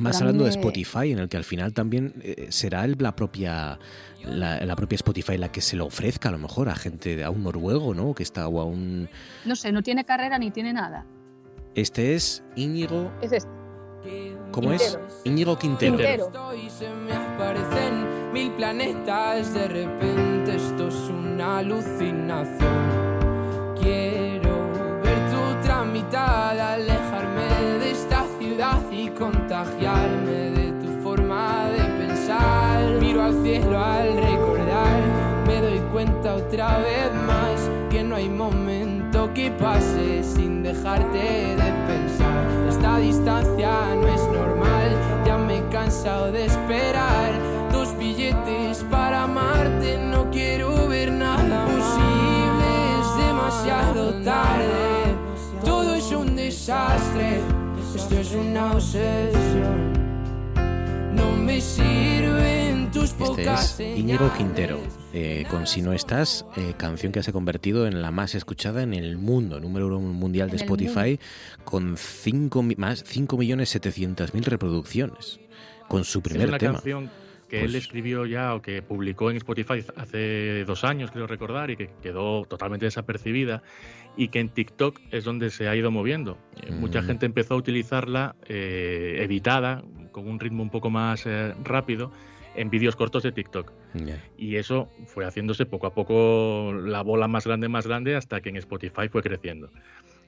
más hablando de Spotify en el que al final también eh, será el, la propia la, propia Spotify la que se lo ofrezca a lo mejor a gente a un noruego no que está o a un no sé no tiene carrera ni tiene nada este es Íñigo es este ¿Cómo es? Íñigo Quintero. Quintero. se me aparecen mil planetas de repente esto es una alucinación. Quiero ver tu tramitada, alejarme de esta ciudad y contagiarme de tu forma de pensar. Miro al cielo al recordar, me doy cuenta otra vez más que no hay momento que pase sin dejarte de pensar. Esta distancia no es normal, ya me he cansado de esperar. Dos billetes para amarte, no quiero ver nada posible, es demasiado tarde. Todo es un desastre, esto es una obsesión. No me sirven tus este es Íñigo Quintero. Eh, con Si no estás, eh, canción que se ha convertido en la más escuchada en el mundo, número uno mundial de Spotify, con 5 más 5.700.000 reproducciones, con su primer es una tema. Canción que él pues escribió ya o que publicó en Spotify hace dos años, creo recordar, y que quedó totalmente desapercibida y que en TikTok es donde se ha ido moviendo. Eh, mucha mm. gente empezó a utilizarla editada, con un ritmo un poco más rápido, en vídeos cortos de TikTok. Y eso fue haciéndose poco a poco la bola más grande, más grande, hasta que en Spotify fue creciendo.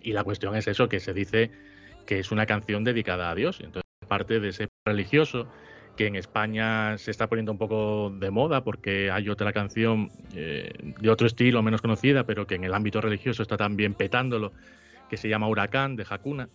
Y la cuestión es eso, que se dice que es una canción dedicada a Dios. Entonces, parte de ese religioso, que en España se está poniendo un poco de moda porque hay otra canción eh, de otro estilo, menos conocida, pero que en el ámbito religioso está también petándolo, que se llama Huracán, de Hakuna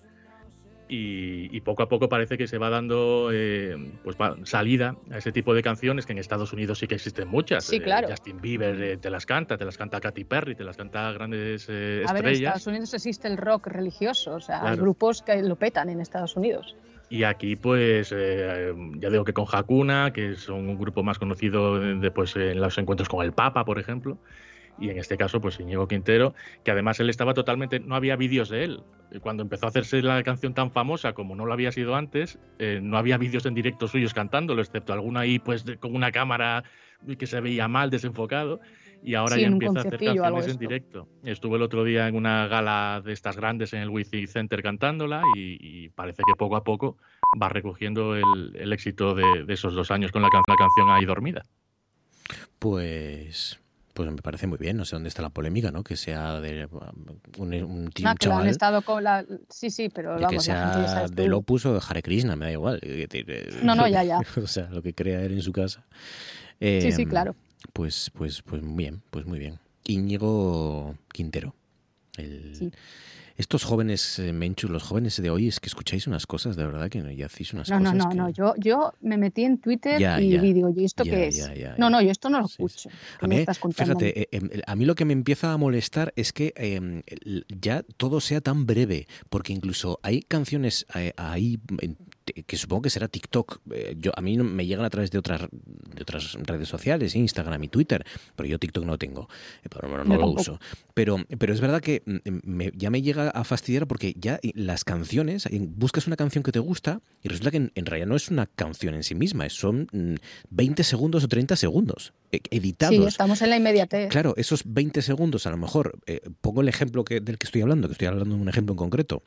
y, poco a poco parece que se va dando eh, pues salida a ese tipo de canciones que en Estados Unidos sí que existen muchas. Sí, claro. Justin Bieber eh, te las canta, te las canta Katy Perry, te las canta grandes eh, estrellas. A ver, en Estados Unidos existe el rock religioso, o sea, hay grupos que lo petan en Estados Unidos. Y aquí, pues, ya digo que con Hakuna, que son un grupo más conocido de, pues, en los encuentros con el Papa, por ejemplo, y en este caso pues Íñigo Quintero, que además él estaba totalmente, no había vídeos de él. Cuando empezó a hacerse la canción tan famosa como no lo había sido antes, eh, no había vídeos en directo suyos cantándolo, excepto alguna ahí pues con una cámara que se veía mal, desenfocado, y ahora ya empieza a hacer canciones en directo. Estuvo el otro día en una gala de estas grandes en el Wifi Center cantándola y, parece que poco a poco va recogiendo el, éxito de, esos dos años con la, la canción ahí dormida. Pues pues me parece muy bien, no sé dónde está la polémica, ¿no? Que sea de um, un, un, ah, chaval, han estado con la... Sí, sí, pero vamos, que sea del Opus o de Hare Krishna, me da igual. No, no, ya, ya. o sea, lo que crea él en su casa. sí, sí, em, claro. Pues, pues, pues muy bien, pues muy bien. Íñigo Quintero. El, estos jóvenes, eh, Menchu, los jóvenes de hoy, es que escucháis unas cosas, de verdad, que ya hacéis unas cosas. No, no, no, yo, yo me metí en Twitter y digo, ¿y esto qué es? no, no, yo esto no lo escucho. A mí, fíjate, eh, em, a mí lo que me empieza a molestar es que em, ya todo sea tan breve, porque incluso hay canciones eh, ahí que supongo que será TikTok. Eh, yo, a mí me llegan a través de otras, de otras redes sociales, Instagram y Twitter, pero yo TikTok no tengo, eh, pero no, lo uso. Pero, pero es verdad que mm, ya me llega a fastidiar porque ya las canciones, buscas una canción que te gusta y resulta que en, realidad no es una canción en sí misma, son 20 mm, segundos o 30 segundos e, editados. Sí, estamos en la inmediatez. Claro, esos 20 segundos, a lo mejor, eh, pongo el ejemplo que, del que estoy hablando, que estoy hablando de un ejemplo en concreto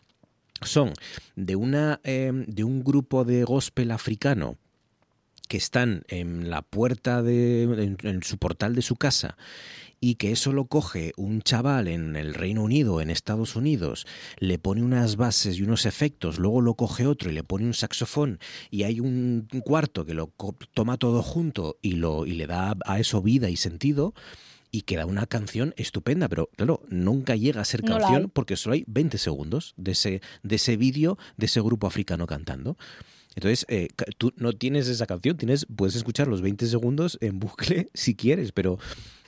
son de, una, em, de un grupo de gospel africano que están en la puerta de en, su portal de su casa y que eso lo coge un chaval en el Reino Unido, en Estados Unidos, le pone unas bases y unos efectos, luego lo coge otro y le pone un saxofón y hay un cuarto que lo toma todo junto y lo y le da a eso vida y sentido, y queda una canción estupenda, pero claro, nunca llega a ser canción porque solo hay 20 segundos de ese, de ese vídeo de ese grupo africano cantando. Entonces, eh, tú no tienes esa canción, tienes, puedes escuchar los 20 segundos en bucle si quieres, pero,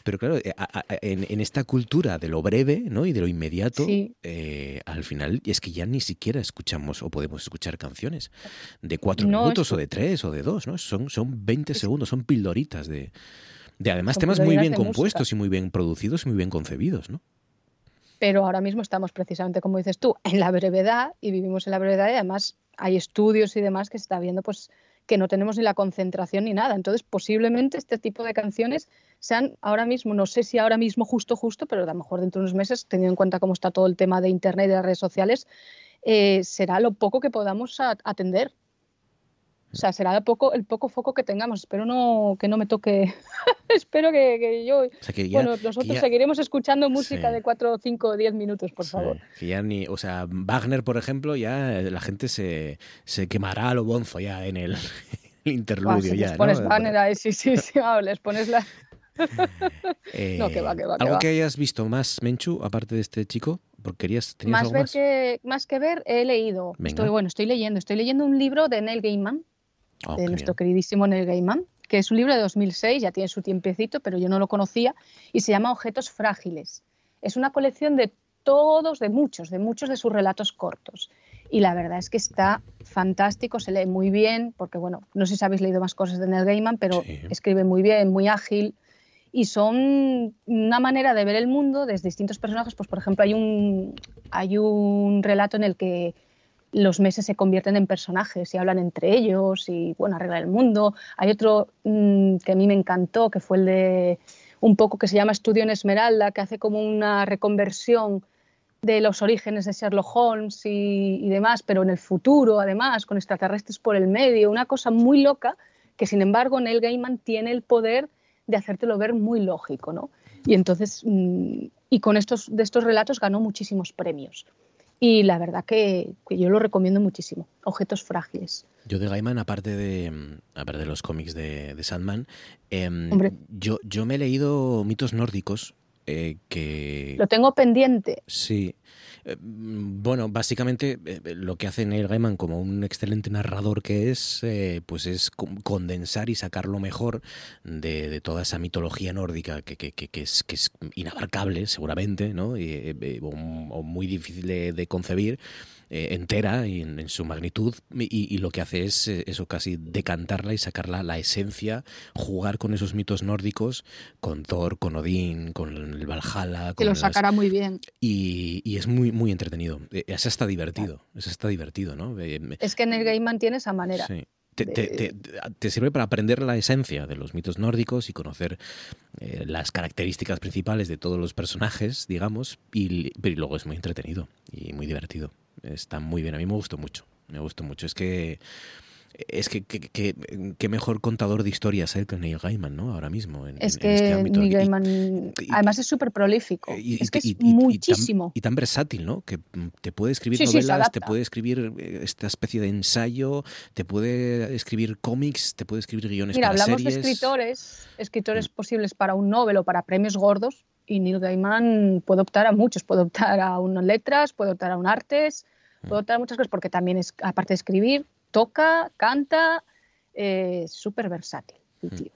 pero claro, eh, en, esta cultura de lo breve ¿no? y de lo inmediato, eh, al final es que ya ni siquiera escuchamos o podemos escuchar canciones de cuatro minutos o de tres o de dos, ¿no? Son, son 20 segundos, son pildoritas de, de además temas muy bien compuestos y muy bien producidos y muy bien concebidos, ¿no? Pero ahora mismo estamos precisamente, como dices tú, en la brevedad y vivimos en la brevedad y además hay estudios y demás que se está viendo pues que no tenemos ni la concentración ni nada. Entonces, posiblemente este tipo de canciones sean ahora mismo, no sé si ahora mismo justo, justo, pero a lo mejor dentro de unos meses, teniendo en cuenta cómo está todo el tema de Internet y de las redes sociales, eh, será lo poco que podamos atender. O sea, será el poco, el poco foco que tengamos. Espero no, que no me toque. Espero que, yo. bueno, nosotros seguiremos escuchando música de 4, 5, 10 minutos, por favor. Que ya ni, o sea, Wagner, por ejemplo, ya la gente se, se quemará a lo bonzo ya en el, interludio. ya, les pones Wagner ahí, sí, sí, sí, les pones la. no, que va, que va. ¿Algo que hayas visto más, Menchu, aparte de este chico? Porque querías, más, ver Que, más que ver, he leído. Estoy, bueno, estoy leyendo. Estoy leyendo un libro de Neil Gaiman Ah, de nuestro queridísimo Neil Gaiman, que es un libro de 2006, ya tiene su tiempecito, pero yo no lo conocía, y se llama Objetos Frágiles. Es una colección de todos, de muchos, de muchos de sus relatos cortos. Y la verdad es que está fantástico, se lee muy bien, porque bueno, no sé si habéis leído más cosas de Neil Gaiman, pero escribe muy bien, muy ágil, y son una manera de ver el mundo desde distintos personajes. Pues por ejemplo, hay un, hay un relato en el que los meses se convierten en personajes y hablan entre ellos y bueno, arreglan el mundo. Hay otro mm, que a mí me encantó, que fue el de un poco que se llama Estudio en Esmeralda, que hace como una reconversión de los orígenes de Sherlock Holmes y, demás, pero en el futuro, además, con extraterrestres por el medio, una cosa muy loca que, sin embargo, Neil Gaiman tiene el poder de hacértelo ver muy lógico, ¿no? Y entonces, mm, y con estos, de estos relatos ganó muchísimos premios. Y la verdad que, yo lo recomiendo muchísimo. Objetos frágiles. Yo de Gaiman, aparte de, aparte de los cómics de, Sandman, em, yo, yo me he leído mitos nórdicos eh, que... Lo tengo pendiente. Sí. Eh, bueno, básicamente eh, lo que hace Neil Gaiman como un excelente narrador que es, pues es condensar y sacar lo mejor de, toda esa mitología nórdica que, es, inabarcable seguramente, ¿no? O, muy difícil de concebir eh, entera y en, su magnitud y, lo que hace es eh, eso casi decantarla y sacarla la esencia, jugar con esos mitos nórdicos, con Thor, con Odín, con el Valhalla. Que lo sacará muy bien. Y, y, es muy, muy entretenido. Eh, es hasta divertido. Es hasta divertido, ¿no? Es que en el game mantiene esa manera. Sí. Te, sirve para aprender la esencia de los mitos nórdicos y conocer las características principales de todos los personajes, digamos, y, luego es muy entretenido y muy divertido. Está muy bien. A mí me gustó mucho. Me gustó mucho. Es que es que qué mejor contador de historias él que Neil Gaiman, ¿no? Ahora mismo. En, es que este Neil Gaiman, además es súper prolífico. es que es muchísimo. Y tan, versátil, ¿no? Que te puede escribir novelas, te puede escribir eh, esta especie de ensayo, te puede escribir cómics, te puede escribir guiones Mira, para hablamos de escritores, escritores mm. posibles para un novel o para premios gordos, y Neil Gaiman puede optar a muchos, puede optar a unas letras, puede optar a un artes, puede mm. optar a muchas cosas, porque también es, aparte de escribir, toca, canta, eh, súper versátil el mm. tío.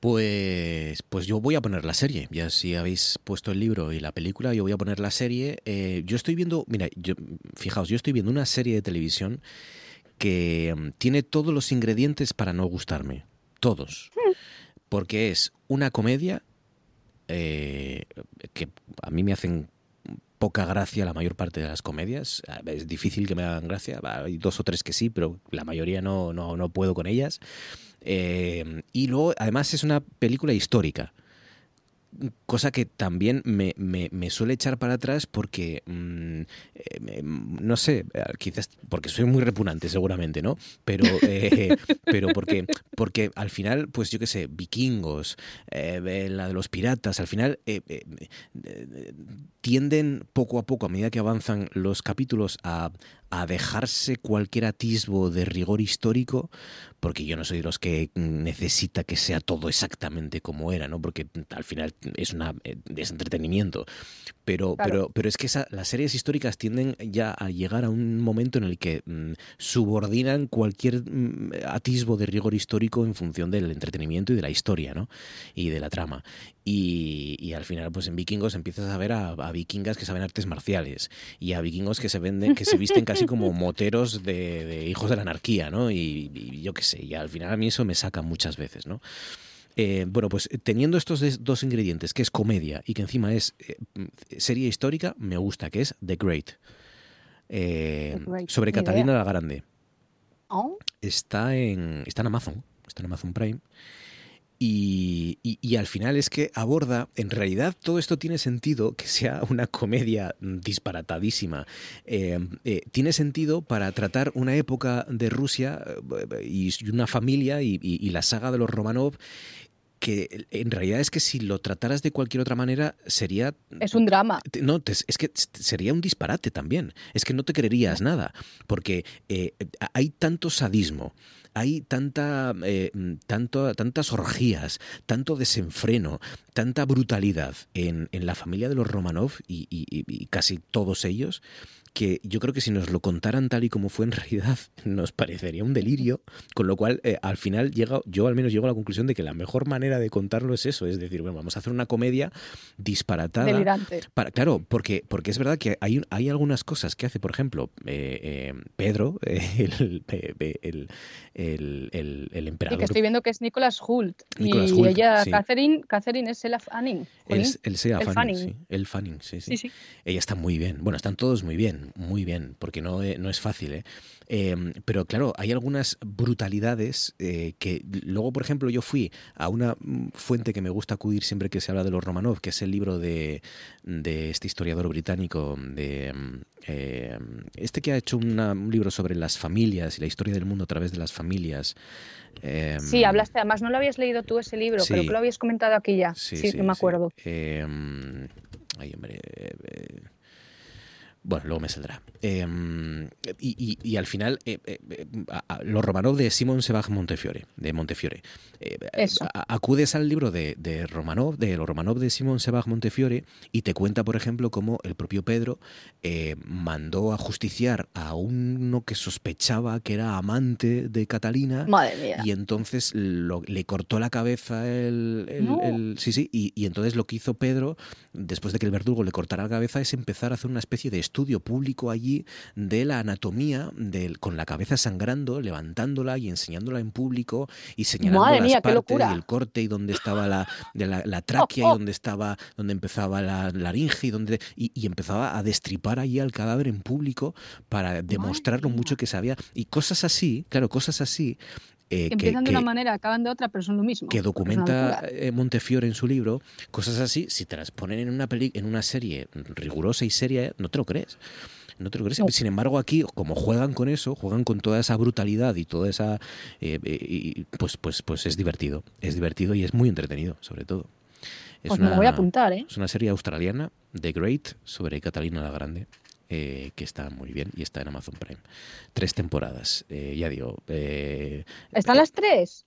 Pues, pues yo voy a poner la serie. Ya si habéis puesto el libro y la película, yo voy a poner la serie. Eh, yo estoy viendo, mira, yo, fijaos, yo estoy viendo una serie de televisión que mm, tiene todos los ingredientes para no gustarme. Todos. Hmm. Porque es una comedia eh, que a mí me hacen poca gracia la mayor parte de las comedias. Es difícil que me hagan gracia. Hay dos o tres que sí, pero la mayoría no, no, no puedo con ellas. Eh, y luego, además, es una película histórica cosa que también me, me, suele echar para atrás porque, mm, eh, no sé, eh, quizás porque soy muy repugnante seguramente, ¿no? Pero, eh, pero porque, porque al final, pues yo qué sé, vikingos, la de los piratas, al final tienden poco a poco, a medida que avanzan los capítulos, a, a dejarse cualquier atisbo de rigor histórico, porque yo no soy de los que necesita que sea todo exactamente como era, ¿no? Porque al final es una eh, es entretenimiento. Pero, pero, pero es que las series históricas tienden ya a llegar a un momento en el que mm, subordinan cualquier mm, atisbo de rigor histórico en función del entretenimiento y de la historia, ¿no? Y de la trama. Y, al final, pues en vikingos empiezas a ver a, vikingas que saben artes marciales y a vikingos que se venden, que se visten casi como moteros de, hijos de la anarquía, ¿no? Y, y yo qué sé, y al final a mí eso me saca muchas veces, ¿no? Eh, bueno, pues teniendo estos dos ingredientes, que es comedia y que encima es eh, serie histórica, me gusta, que es The Great. Eh, sobre Catalina la Grande. Oh. Está, en, está en Amazon, está en Amazon Prime. Y, y, al final es que aborda, en realidad todo esto tiene sentido que sea una comedia disparatadísima. tiene sentido para tratar una época de Rusia y una familia y, y, la saga de los Romanov que en realidad es que si lo trataras de cualquier otra manera sería... Es un drama. No, es que sería un disparate también. Es que no te creerías nada, porque eh, hay tanto sadismo, hay tanta, eh, tanto, tantas orgías, tanto desenfreno, tanta brutalidad en, en la familia de los Romanov y, y casi todos ellos, que yo creo que si nos lo contaran tal y como fue en realidad, nos parecería un delirio, con lo cual eh, al final llega, yo al menos llego a la conclusión de que la mejor manera de contarlo es eso, es decir, bueno, vamos a hacer una comedia disparatada. Delirante. Para, claro, porque, porque es verdad que hay, hay algunas cosas que hace, por ejemplo, eh, eh, Pedro, el, el, el, emperador. Y que estoy viendo que es Nicolas Hult. y ella, Catherine, Catherine es el Fanning. El, el, Fanning, Sí, el Fanning, sí, sí. Ella está muy bien. Bueno, están todos muy bien muy bien, porque no, eh, no es fácil. ¿eh? Em, pero claro, hay algunas brutalidades eh, que luego, por ejemplo, yo fui a una mm, fuente que me gusta acudir siempre que se habla de los Romanov, que es el libro de, de este historiador británico, de mm, em, este que ha hecho un libro sobre las familias y la historia del mundo a través de las familias. Em, sí, hablaste, además no lo habías leído tú ese libro, pero que lo habías comentado aquí ya. Sí, no me acuerdo. ay, hombre Bueno, luego me saldrá. Eh, y, y- y al final, eh, eh, eh, los Romanov de Simon Sebag Montefiore, de Montefiore. A- acudes al libro de, de Romanov, de los Romanov de Simon Sebag Montefiore, y te cuenta, por ejemplo, cómo el propio Pedro mandó a justiciar a uno que sospechaba que era amante de Catalina. Madre mía. Y entonces lo- le cortó la cabeza el. el- No. el- sí, sí. Y, y entonces lo que hizo Pedro, después de que el verdugo le cortara la cabeza, es empezar a hacer una especie de estudio público allí de la anatomía, del, con la cabeza sangrando, levantándola y enseñándola en público y señalando Madre las mía, partes y el corte y dónde estaba la, de la, la tráquea Oh, oh. y dónde estaba, dónde empezaba la laringe y dónde. Y, y empezaba a destripar allí al cadáver en público para demostrar lo mucho que sabía. Y cosas así, claro, cosas así. Eh, que- empiezan de que- una manera, acaban de otra, pero son lo mismo. que documenta eh, Montefiore en su libro, cosas así, si te las ponen en una peli, en una serie rigurosa y seria, no te lo crees. No te lo crees. No. Sin embargo, aquí, como juegan con eso, juegan con toda esa brutalidad y toda esa. eh, eh, y, pues, pues, pues es divertido. Es divertido y es muy entretenido, sobre todo. Es Pues me voy a apuntar, ¿eh? Es una serie australiana, The Great, sobre Catalina la Grande. Eh, que está muy bien y está en Amazon Prime. Tres temporadas, eh, ya digo. eh, ¿Están las tres?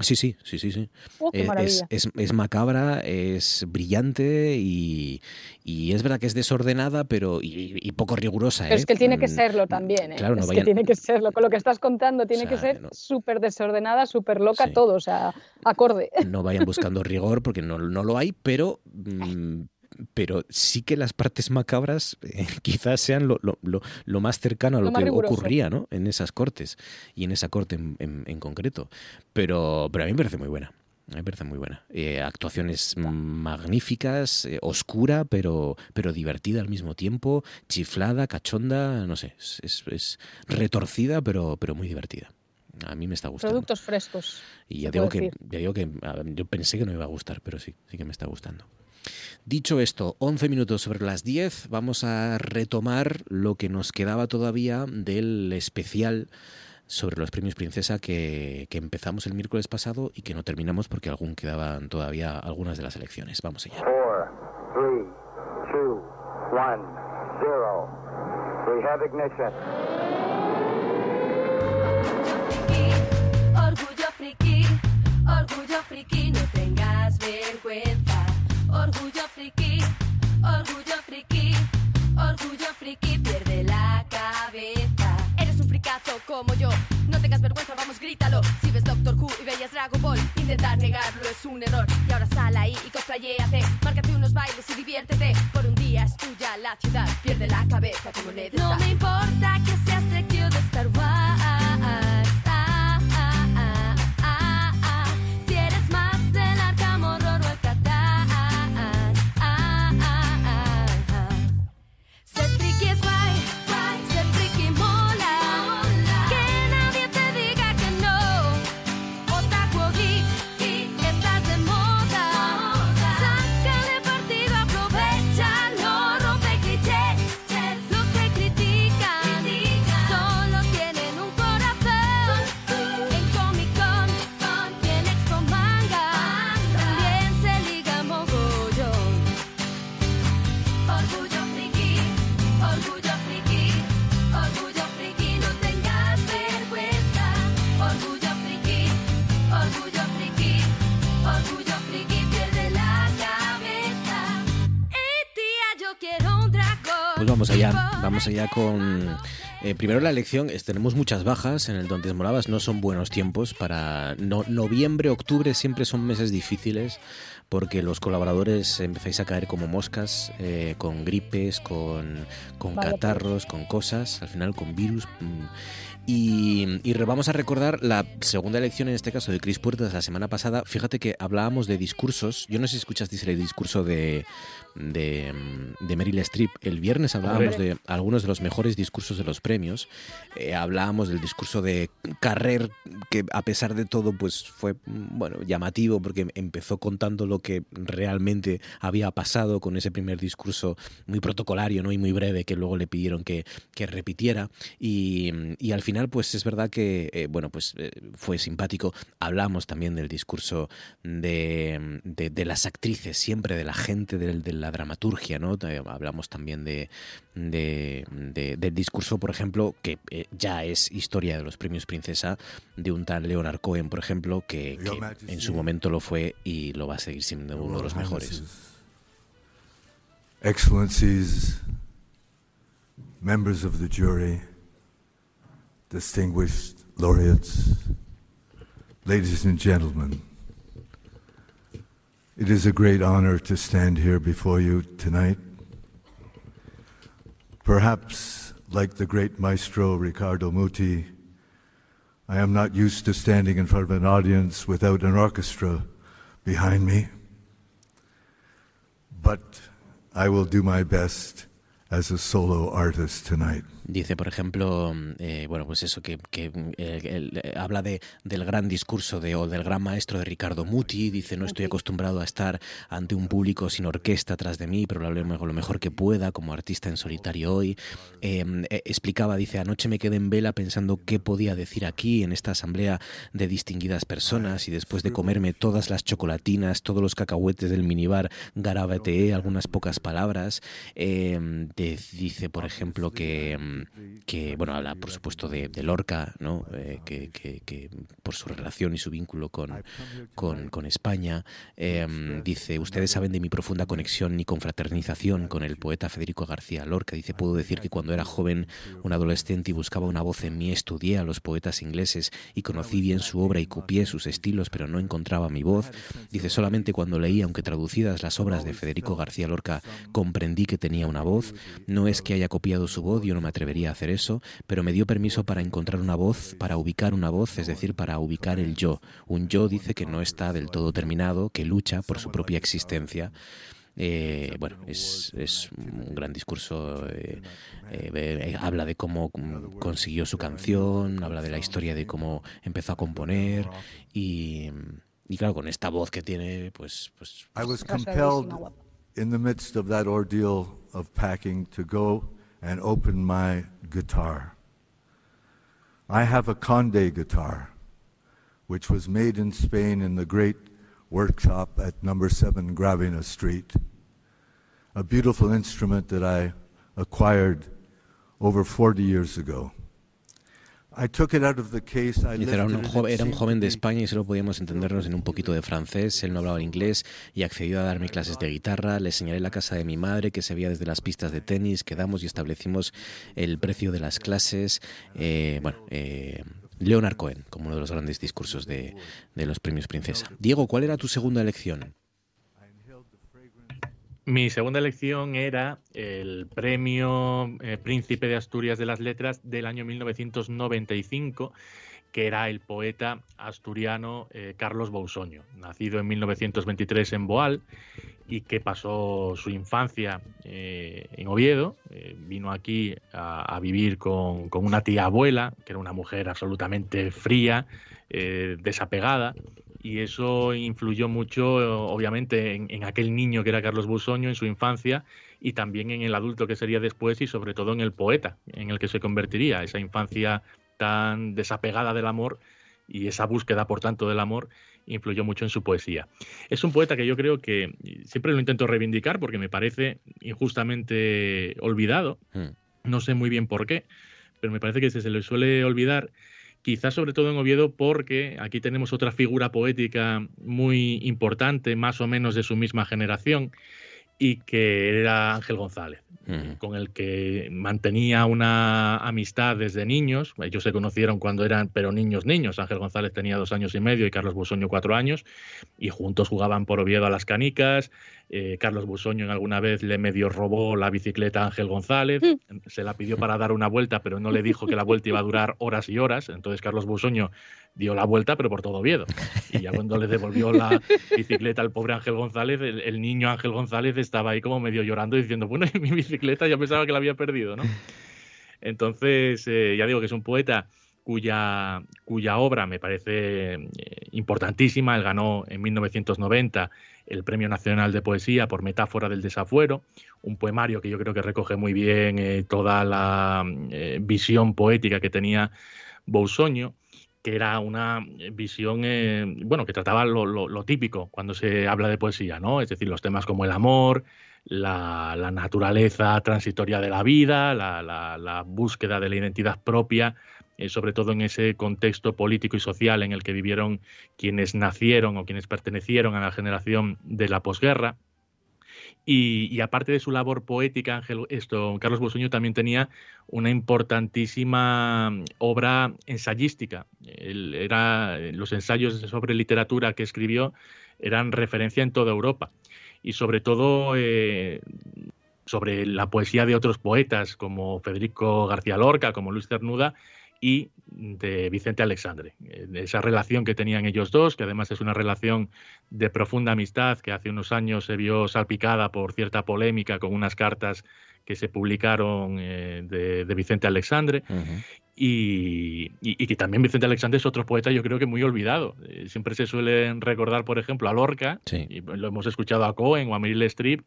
Sí, sí, sí, sí, sí. Oh, Eh, es, es- es macabra, es brillante y, y es verdad que es desordenada, pero y, y poco rigurosa. Pero ¿eh? es que tiene que Mm, serlo también, ¿eh? claro, no es vayan- que tiene que serlo. Con lo que estás contando, tiene O que sea, ser no- súper desordenada, súper loca, Sí. todo, o sea, acorde. No vayan buscando rigor porque no, no lo hay, pero, mm, pero sí que las partes macabras eh, quizás sean lo, lo- lo- lo más cercano a Lo que riguroso. ocurría ¿no? en esas cortes y en esa corte en, en- en concreto. Pero, pero a mí me parece muy buena. A mí me parece muy buena. Eh, actuaciones magníficas, eh, oscura, pero, pero divertida al mismo tiempo, chiflada, cachonda, no sé, es, es- es retorcida, pero, pero muy divertida. A mí me está gustando. Productos frescos. Y ya digo, que, ya digo que a yo pensé que no me iba a gustar, pero sí, sí que me está gustando. Dicho esto, 11 minutos sobre las 10, vamos a retomar lo que nos quedaba todavía del especial sobre los premios Princesa que, que empezamos el miércoles pasado y que no terminamos porque aún quedaban todavía algunas de las elecciones. Vamos allá. Four, three, two, one, zero. We have ignition. Orgullo friki, orgullo friki, no tengas vergüenza. Orgullo friki, orgullo friki, orgullo friki, pierde la cabeza. Eres un fricazo como yo, no tengas vergüenza, vamos, grítalo. Si ves Doctor Who y veías Dragon Ball, intentar negarlo es un error. Y ahora sal ahí y cosplayéate, márcate unos bailes y diviértete. Por un día es tuya la ciudad, pierde la cabeza como Ned No me vamos allá, vamos allá con... eh, primero la elección, es- tenemos muchas bajas en el Donde Moravas, no son buenos tiempos para... No, noviembre, octubre siempre son meses difíciles porque los colaboradores empezáis a caer como moscas, eh, con gripes, con, con catarros, con cosas, al final con virus. mm. Y, y vamos a recordar la segunda elección, en este caso de Cris Puertas, la semana pasada. Fíjate que hablábamos de discursos. Yo no sé si escuchasteis el discurso de, de, mm, de Meryl Streep. El viernes hablábamos de algunos de los mejores discursos de los premios, eh, hablábamos del discurso de Carrer, que a pesar de todo, pues fue bueno llamativo porque empezó contando lo que realmente había pasado con ese primer discurso muy protocolario ¿no? y muy breve que luego le pidieron que, que repitiera. Y, y, al final, pues es verdad que eh, bueno, pues eh, fue simpático. Hablamos también del discurso de, de, de las actrices, siempre de la gente de, de la dramaturgia, ¿no? Hablamos también de, de, del discurso, por ejemplo, que eh, ya es historia de los premios Princesa, de un tal Leonard Cohen, por ejemplo, que, que en su momento lo fue y lo va a seguir siendo uno de los mejores. Excellencies, members of the jury, distinguished laureates, ladies and gentlemen, it is a great honor to stand here before you tonight. Perhaps, like the great maestro Riccardo Muti, I am not used to standing in front of an audience without an orchestra behind me. But I will do my best as a solo artist tonight. Dice, por ejemplo, eh, bueno, pues eso, que, que eh, el, habla de, del gran discurso de, o del gran maestro de Ricardo Muti. Dice, no estoy acostumbrado a estar ante un público sin orquesta atrás de mí, pero lo haré lo mejor que pueda como artista en solitario hoy. Eh, explicaba, dice, anoche me quedé en vela pensando qué podía decir aquí en esta asamblea de distinguidas personas y después de comerme todas las chocolatinas, todos los cacahuetes del minibar, garabateé algunas pocas palabras. De, dice, por ejemplo, que que, bueno, habla por supuesto de, de Lorca, ¿no? Eh, que, que, que, por su relación y su vínculo con, con, con España, eh, dice, ustedes saben de mi profunda conexión y confraternización con el poeta Federico García Lorca. Dice, puedo decir que cuando era joven, un adolescente y buscaba una voz en mí, estudié a los poetas ingleses y conocí bien su obra y copié sus estilos, pero no encontraba mi voz. Dice, solamente cuando leí, aunque traducidas las obras de Federico García Lorca, comprendí que tenía una voz. No es que haya copiado su voz, yo no me atrevería a hacer eso, pero me dio permiso para encontrar una voz, para ubicar una voz, es decir, para ubicar el yo. Un yo dice que no está del todo terminado, que lucha por su propia existencia. Eh, bueno, es, es, un gran discurso. Eh, eh, habla de cómo consiguió su canción, habla de la historia de cómo empezó a componer y, y claro, con esta voz que tiene, pues. pues I was compelled in the midst of that ordeal of packing to go and open my guitar. I have a Conde guitar, which was made in Spain in the great workshop at number 7 Gravina Street. A beautiful instrument that I acquired over 40 years ago. Era un, joven, era un joven de España y solo podíamos entendernos en un poquito de francés. Él no hablaba inglés y accedió a darme clases de guitarra. Le señalé la casa de mi madre que se veía desde las pistas de tenis. Quedamos y establecimos el precio de las clases. Eh, bueno, eh, Leonard Cohen, como uno de los grandes discursos de, de los premios Princesa. Diego, ¿cuál era tu segunda elección? Mi segunda elección era el premio eh, Príncipe de Asturias de las Letras del año 1995, que era el poeta asturiano eh, Carlos Bousoño, nacido en 1923 en Boal y que pasó su infancia eh, en Oviedo. Vino aquí a, vivir con, una tía abuela, que era una mujer absolutamente fría, desapegada, y eso influyó mucho, obviamente, en, en, aquel niño que era Carlos Busoño en su infancia y también en el adulto que sería después y sobre todo en el poeta en el que se convertiría. Esa infancia tan desapegada del amor y esa búsqueda, por tanto, del amor influyó mucho en su poesía. Es un poeta que yo creo que siempre lo intento reivindicar porque me parece injustamente olvidado. No sé muy bien por qué, pero me parece que se le suele olvidar quizás sobre todo en Oviedo porque aquí tenemos otra figura poética muy importante, más o menos de su misma generación, y que era Ángel González, con el que mantenía una amistad desde niños. Ellos se conocieron cuando eran, pero niños, niños. Ángel González tenía dos años y medio y Carlos Busoño cuatro años, y juntos jugaban por Oviedo a las canicas. Eh, Carlos Busoño en alguna vez le medio robó la bicicleta a Ángel González, se la pidió para dar una vuelta, pero no le dijo que la vuelta iba a durar horas y horas. Entonces Carlos Busoño dio la vuelta, pero por todo Oviedo. Y ya cuando le devolvió la bicicleta al pobre Ángel González, el, niño Ángel González estaba ahí como medio llorando diciendo, bueno, mi bicicleta ya pensaba que la había perdido, ¿no? Entonces, eh, ya digo que es un poeta cuya, cuya obra me parece eh, importantísima. Él ganó en 1990 el Premio Nacional de Poesía por Metáfora del Desafuero, un poemario que yo creo que recoge muy bien eh, toda la visión poética que tenía Bousoño que era una visión, bueno, que trataba lo, típico cuando se habla de poesía, ¿no? Es decir, los temas como el amor, la, naturaleza transitoria de la vida, la, búsqueda de la identidad propia, eh, sobre todo en ese contexto político y social en el que vivieron quienes nacieron o quienes pertenecieron a la generación de la posguerra. Y, aparte de su labor poética, Ángel, esto, Carlos Bosuño también tenía una importantísima mm, obra ensayística. era, los ensayos sobre literatura que escribió eran referencia en toda Europa. Y sobre todo eh, sobre la poesía de otros poetas como Federico García Lorca, como Luis Cernuda, y de Vicente Alexandre. Eh, esa relación que tenían ellos dos, que además es una relación de profunda amistad, que hace unos años se vio salpicada por cierta polémica con unas cartas que se publicaron eh, de, Vicente Alexandre. y, que también Vicente Alexandre es otro poeta, yo creo que muy olvidado. Eh, siempre se suele recordar, por ejemplo, a Lorca, y lo hemos escuchado a Cohen o a Meryl Streep,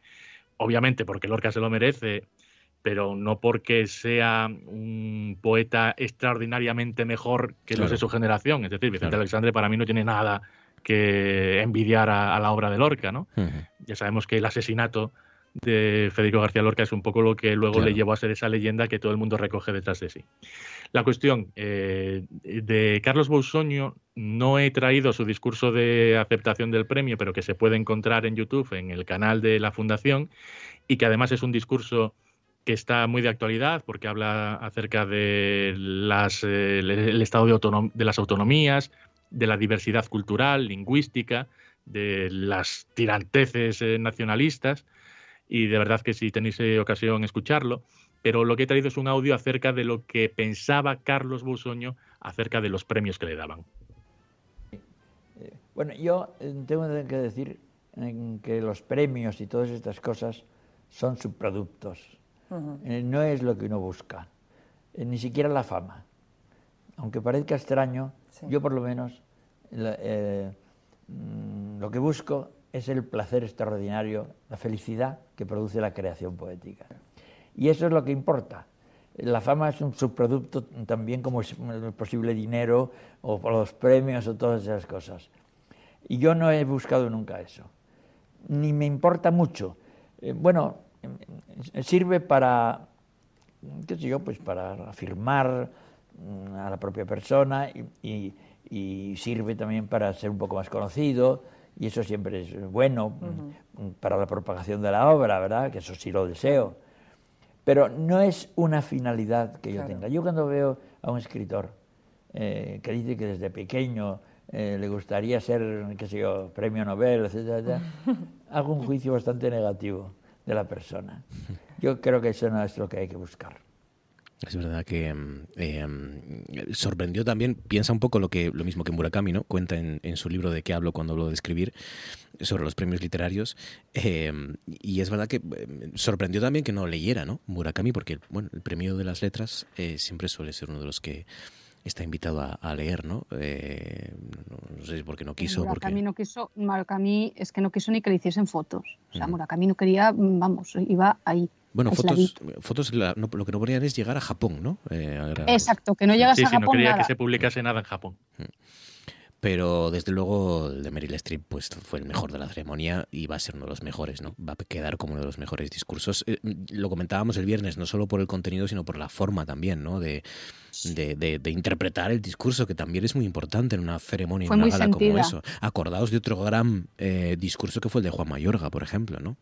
obviamente porque Lorca se lo merece pero no porque sea un poeta extraordinariamente mejor que los de su generación. Es decir, Vicente Alexandre para mí no tiene nada que envidiar a, la obra de Lorca, ¿no? Ya sabemos que el asesinato de Federico García Lorca es un poco lo que luego le llevó a ser esa leyenda que todo el mundo recoge detrás de sí. La cuestión eh, de Carlos Bousoño, no he traído su discurso de aceptación del premio, pero que se puede encontrar en YouTube, en el canal de la Fundación, y que además es un discurso que está muy de actualidad porque habla acerca de las, eh, el estado de, de las autonomías, de la diversidad cultural, lingüística, de las tiranteces eh, nacionalistas y de verdad que si tenéis eh, ocasión escucharlo, pero lo que he traído es un audio acerca de lo que pensaba Carlos Busoño acerca de los premios que le daban. Bueno, yo tengo que decir que los premios y todas estas cosas son subproductos eh, no es lo que uno busca, eh, ni siquiera la fama. Aunque parezca extraño, yo por lo menos eh, mm, lo que busco es el placer extraordinario, la felicidad que produce la creación poética. Y eso es lo que importa. La fama es un subproducto también como el posible dinero o los premios o todas esas cosas. Y yo no he buscado nunca eso. Ni me importa mucho. bueno, sirve para, qué sé yo, pues para afirmar mm, a la propia persona y, sirve también para ser un poco más conocido y eso siempre es bueno mm, para la propagación de la obra, ¿verdad? Que eso sí lo deseo. Pero no es una finalidad que yo tenga. Yo cuando veo a un escritor eh, que dice que desde pequeño eh, le gustaría ser, qué sé yo, premio Nobel, etcétera, hago un juicio bastante negativo de la persona. Yo creo que eso no es lo que hay que buscar. Es verdad que em, em, sorprendió también, piensa un poco lo que lo mismo que Murakami, ¿no? Cuenta en, su libro de qué hablo cuando hablo de escribir sobre los premios literarios. Em, y es verdad que sorprendió también que no leyera, ¿no? Murakami, porque bueno, el premio de las letras eh, siempre suele ser uno de los que está invitado a, leer, ¿no? Eh, no sé si porque no quiso. Murakami no quiso, Murakami es que no quiso ni que le hiciesen fotos. O sea, Murakami no quería, vamos, iba ahí. Bueno, fotos, fotos lo que no ponían es llegar a Japón, ¿no? Eh, Exacto, que no llegas a Japón. Sí, no quería que se publicase nada en Japón pero desde luego el de Meryl Streep pues, fue el mejor de la ceremonia y va a ser uno de los mejores, ¿no? Va a quedar como uno de los mejores discursos. Eh, lo comentábamos el viernes, no solo por el contenido, sino por la forma también, ¿no? De, de, interpretar el discurso, que también es muy importante en una ceremonia, en una gala como eso. Acordaos de otro gran eh, discurso que fue el de Juan Mayorga, por ejemplo, ¿no?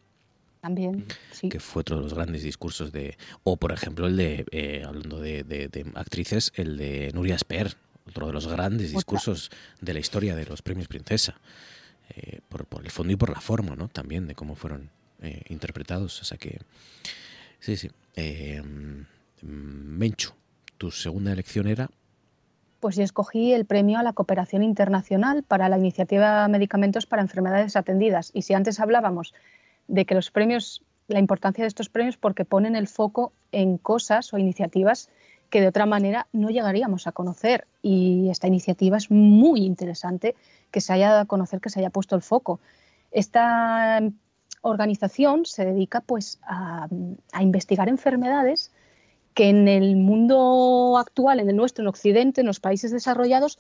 También, sí. Que fue otro de los grandes discursos de... O, por ejemplo, el de, eh, hablando de, actrices, el de Nuria Sper, otro de los grandes discursos de la historia de los premios Princesa, eh, por, el fondo y por la forma, ¿no? También de cómo fueron eh, interpretados. O sea que, sí, sí. Eh, Menchu, tu segunda elección era... Pues yo escogí el premio a la cooperación internacional para la iniciativa Medicamentos para Enfermedades Atendidas. Y si antes hablábamos de que los premios la importancia de estos premios porque ponen el foco en cosas o iniciativas que de otra manera no llegaríamos a conocer. Y esta iniciativa es muy interesante que se haya dado a conocer, que se haya puesto el foco. Esta organización se dedica pues a, a investigar enfermedades que en el mundo actual, en el nuestro, en Occidente, en los países desarrollados,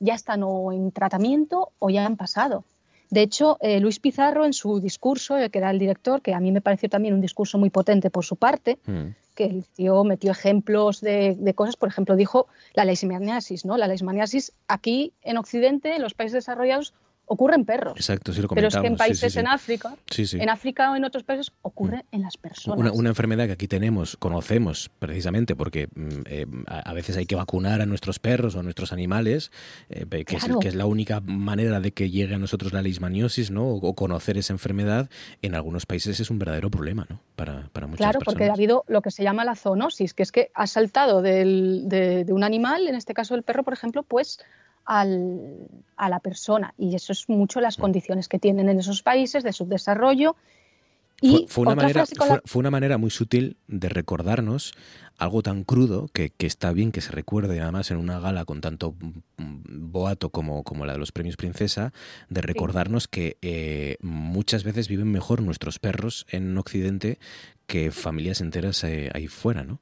ya están o en tratamiento o ya han pasado. De hecho, eh, Luis Pizarro en su discurso, eh, que era el director, que a mí me pareció también un discurso muy potente por su parte, Mm. que el tío metió ejemplos de, de cosas, por ejemplo, dijo la leishmaniasis, ¿no? La leishmaniasis aquí en Occidente, en los países desarrollados, ocurre en perros. Exacto, sí lo Pero es que en países sí, sí. en África, Sí, sí. en África o en otros países ocurre en las personas. Una, una enfermedad que aquí tenemos, conocemos precisamente porque mm, eh, a, veces hay que vacunar a nuestros perros o a nuestros animales, eh, que, es, que es la única manera de que llegue a nosotros la leishmaniosis, ¿no? O, o conocer esa enfermedad, en algunos países es un verdadero problema, ¿no? Para, para muchas Claro, personas. porque ha habido lo que se llama la zoonosis, que es que ha saltado del- de, de un animal, en este caso el perro, por ejemplo, pues al- a la persona. Y eso es mucho las condiciones que tienen en esos países de subdesarrollo. Y Fue, fue una manera, fue una manera muy sutil de recordarnos algo tan crudo que, que está bien que se recuerde además en una gala con tanto mm, boato como, como la de los premios Princesa, de recordarnos que eh, muchas veces viven mejor nuestros perros en Occidente que familias enteras eh, ahí fuera, ¿no?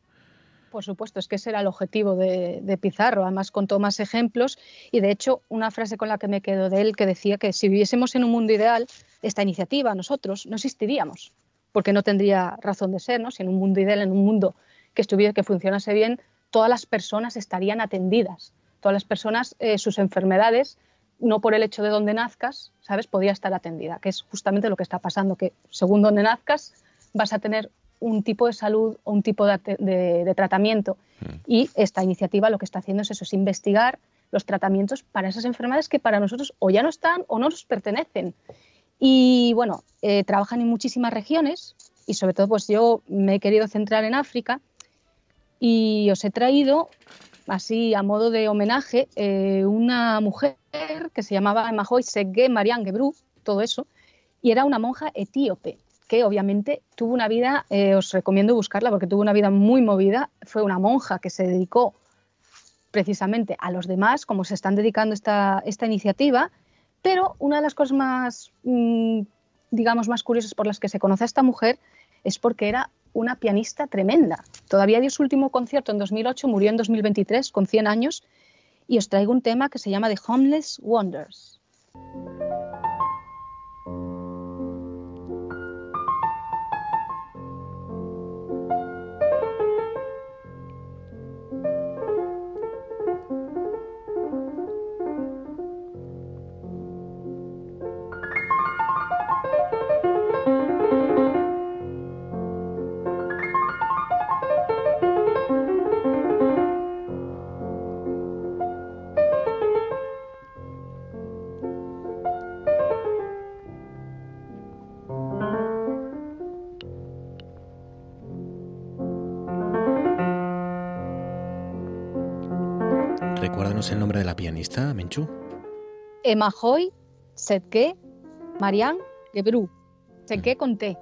Por supuesto, es que ese era el objetivo de, Pizarro. Además, contó más ejemplos y, de hecho, una frase con la que me quedo de él que decía que si viviésemos en un mundo ideal, esta iniciativa, nosotros, no existiríamos, porque no tendría razón de ser, ¿no? Si en un mundo ideal, en un mundo que estuviera, que funcionase bien, todas las personas estarían atendidas. Todas las personas, eh, sus enfermedades, no por el hecho de donde nazcas, ¿sabes? Podía estar atendida, que es justamente lo que está pasando, que según donde nazcas vas a tener un tipo de salud o un tipo de, ate- de- de tratamiento. Y esta iniciativa lo que está haciendo es eso, es investigar los tratamientos para esas enfermedades que para nosotros o ya no están o no nos pertenecen. Y bueno, eh, trabajan en muchísimas regiones y sobre todo pues yo me he querido centrar en África y os he traído así a modo de homenaje eh, una mujer que se llamaba Emahoy Segge Marian Gebru, todo eso, y era una monja etíope obviamente tuvo una vida, eh, os recomiendo buscarla porque tuvo una vida muy movida, fue una monja que se dedicó precisamente a los demás, como se están dedicando esta, esta iniciativa, pero una de las cosas más, mm, digamos, más curiosas por las que se conoce a esta mujer es porque era una pianista tremenda. Todavía dio su último concierto en 2008, murió en 2023 con 100 años y os traigo un tema que se llama The Homeless Wonders. Recuérdanos el nombre de la pianista, Menchu. Emahoy Setke Marian Gebru. Setke con T.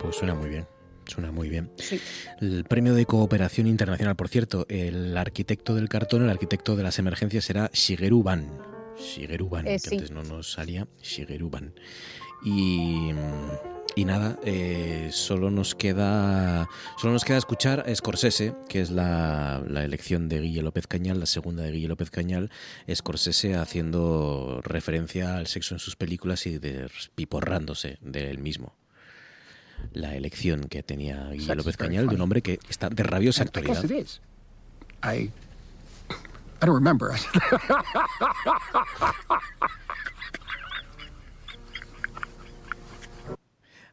Pues suena muy bien. Suena muy bien. Sí. El premio de cooperación internacional, por cierto, el arquitecto del cartón, el arquitecto de las emergencias será Shigeru Ban. Shigeru Ban, Eh, que sí. antes no nos salía. Shigeru Ban. Y, y nada, eh, solo nos queda solo nos queda escuchar a Scorsese, que es la, la elección de Guille López Cañal, la segunda de Guille López Cañal, Scorsese haciendo referencia al sexo en sus películas y despiporrándose del mismo. La elección que tenía Guille López Cañal de un hombre que está de rabiosa actualidad. I I don't remember.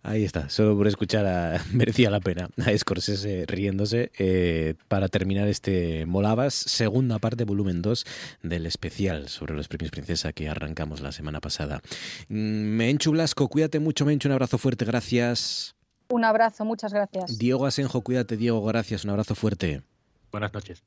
Ahí está, solo por escuchar a, merecía la pena a Scorsese riéndose eh, para terminar este Molabas, segunda parte, volumen 2 del especial sobre los premios Princesa que arrancamos la semana pasada. Mm, Menchu Blasco, cuídate mucho, Menchu, un abrazo fuerte, gracias. Un abrazo, muchas gracias. Diego Asenjo, cuídate, Diego, gracias, un abrazo fuerte. Buenas noches.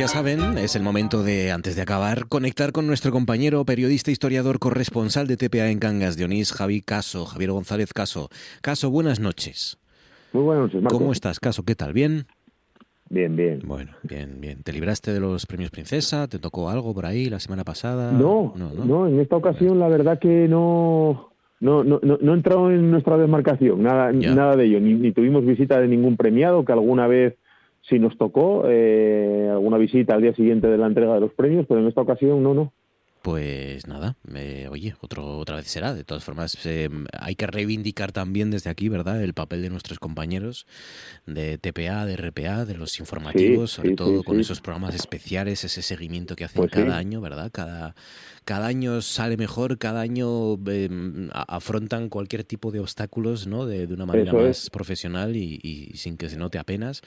Ya saben, es el momento de, antes de acabar, conectar con nuestro compañero, periodista, historiador, corresponsal de TPA en Cangas, Dionís Javi Caso, Javier González Caso. Caso, buenas noches. Muy buenas noches, Marco. ¿Cómo estás, Caso? ¿Qué tal? ¿Bien? Bien, bien. Bueno, bien, bien. ¿Te libraste de los premios Princesa? ¿Te tocó algo por ahí la semana pasada? No, no, en esta ocasión la verdad que no... No, no, no, no he entrado en nuestra demarcación, nada, nada de ello, ni, ni tuvimos visita de ningún premiado que alguna vez sí nos tocó eh, alguna visita al día siguiente de la entrega de los premios, pero en esta ocasión no, no. Pues nada, eh, oye, otro, otra vez será. De todas formas, eh, hay que reivindicar también desde aquí, ¿verdad?, el papel de nuestros compañeros de TPA, de RPA, de los informativos, Sí, sobre sí, todo sí, con esos programas especiales, ese seguimiento que hacen Pues cada año, ¿verdad? Cada, cada año sale mejor, cada año eh, a- afrontan cualquier tipo de obstáculos, ¿no? De, de una manera Eso más es. profesional y, y sin que se note apenas.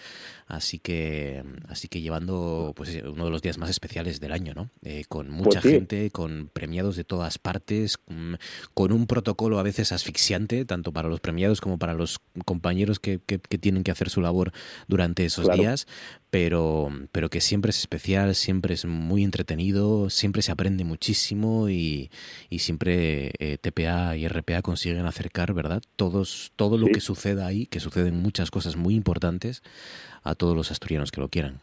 Así que, así que llevando pues uno de los días más especiales del año, ¿no? Eh, con mucha Pues sí. gente, con premiados de todas partes, mm, con un protocolo a veces asfixiante, tanto para los premiados como para los compañeros que, que- que tienen que hacer su labor durante esos Claro. días, pero, pero que siempre es especial, siempre es muy entretenido, siempre se aprende muchísimo y, y siempre eh, TPA y RPA consiguen acercar, ¿verdad? Todos, todo lo Sí. que suceda ahí, que suceden muchas cosas muy importantes, a todos los asturianos que lo quieran.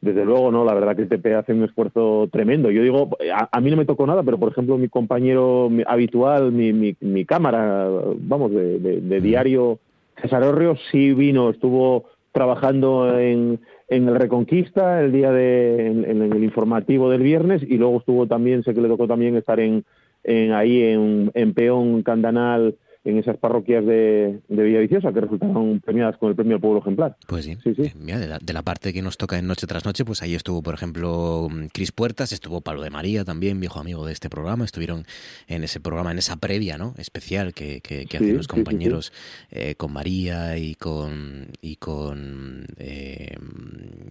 Desde luego, no, la verdad que TP hace un esfuerzo tremendo. Yo digo, a, a mí no me tocó nada, pero por ejemplo, mi compañero habitual, mi, mi, mi cámara, vamos, de, de- de diario, César Orrio, sí vino, estuvo trabajando en, en el Reconquista el día de, en, el informativo del viernes y luego estuvo también, sé que le tocó también estar en, en ahí en Peón, Candanal, en esas parroquias de, de Villaviciosa que resultaron premiadas con el premio al pueblo ejemplar. Pues sí. Eh, mira, de, la, de la parte que nos toca en Noche tras Noche, pues ahí estuvo, por ejemplo, mm, Cris Puertas, estuvo Pablo de María también, viejo amigo de este programa, estuvieron en ese programa, en esa previa, ¿no? Especial que, que, que Sí, hacen los sí, sí, sí. compañeros eh, con María y con y con eh,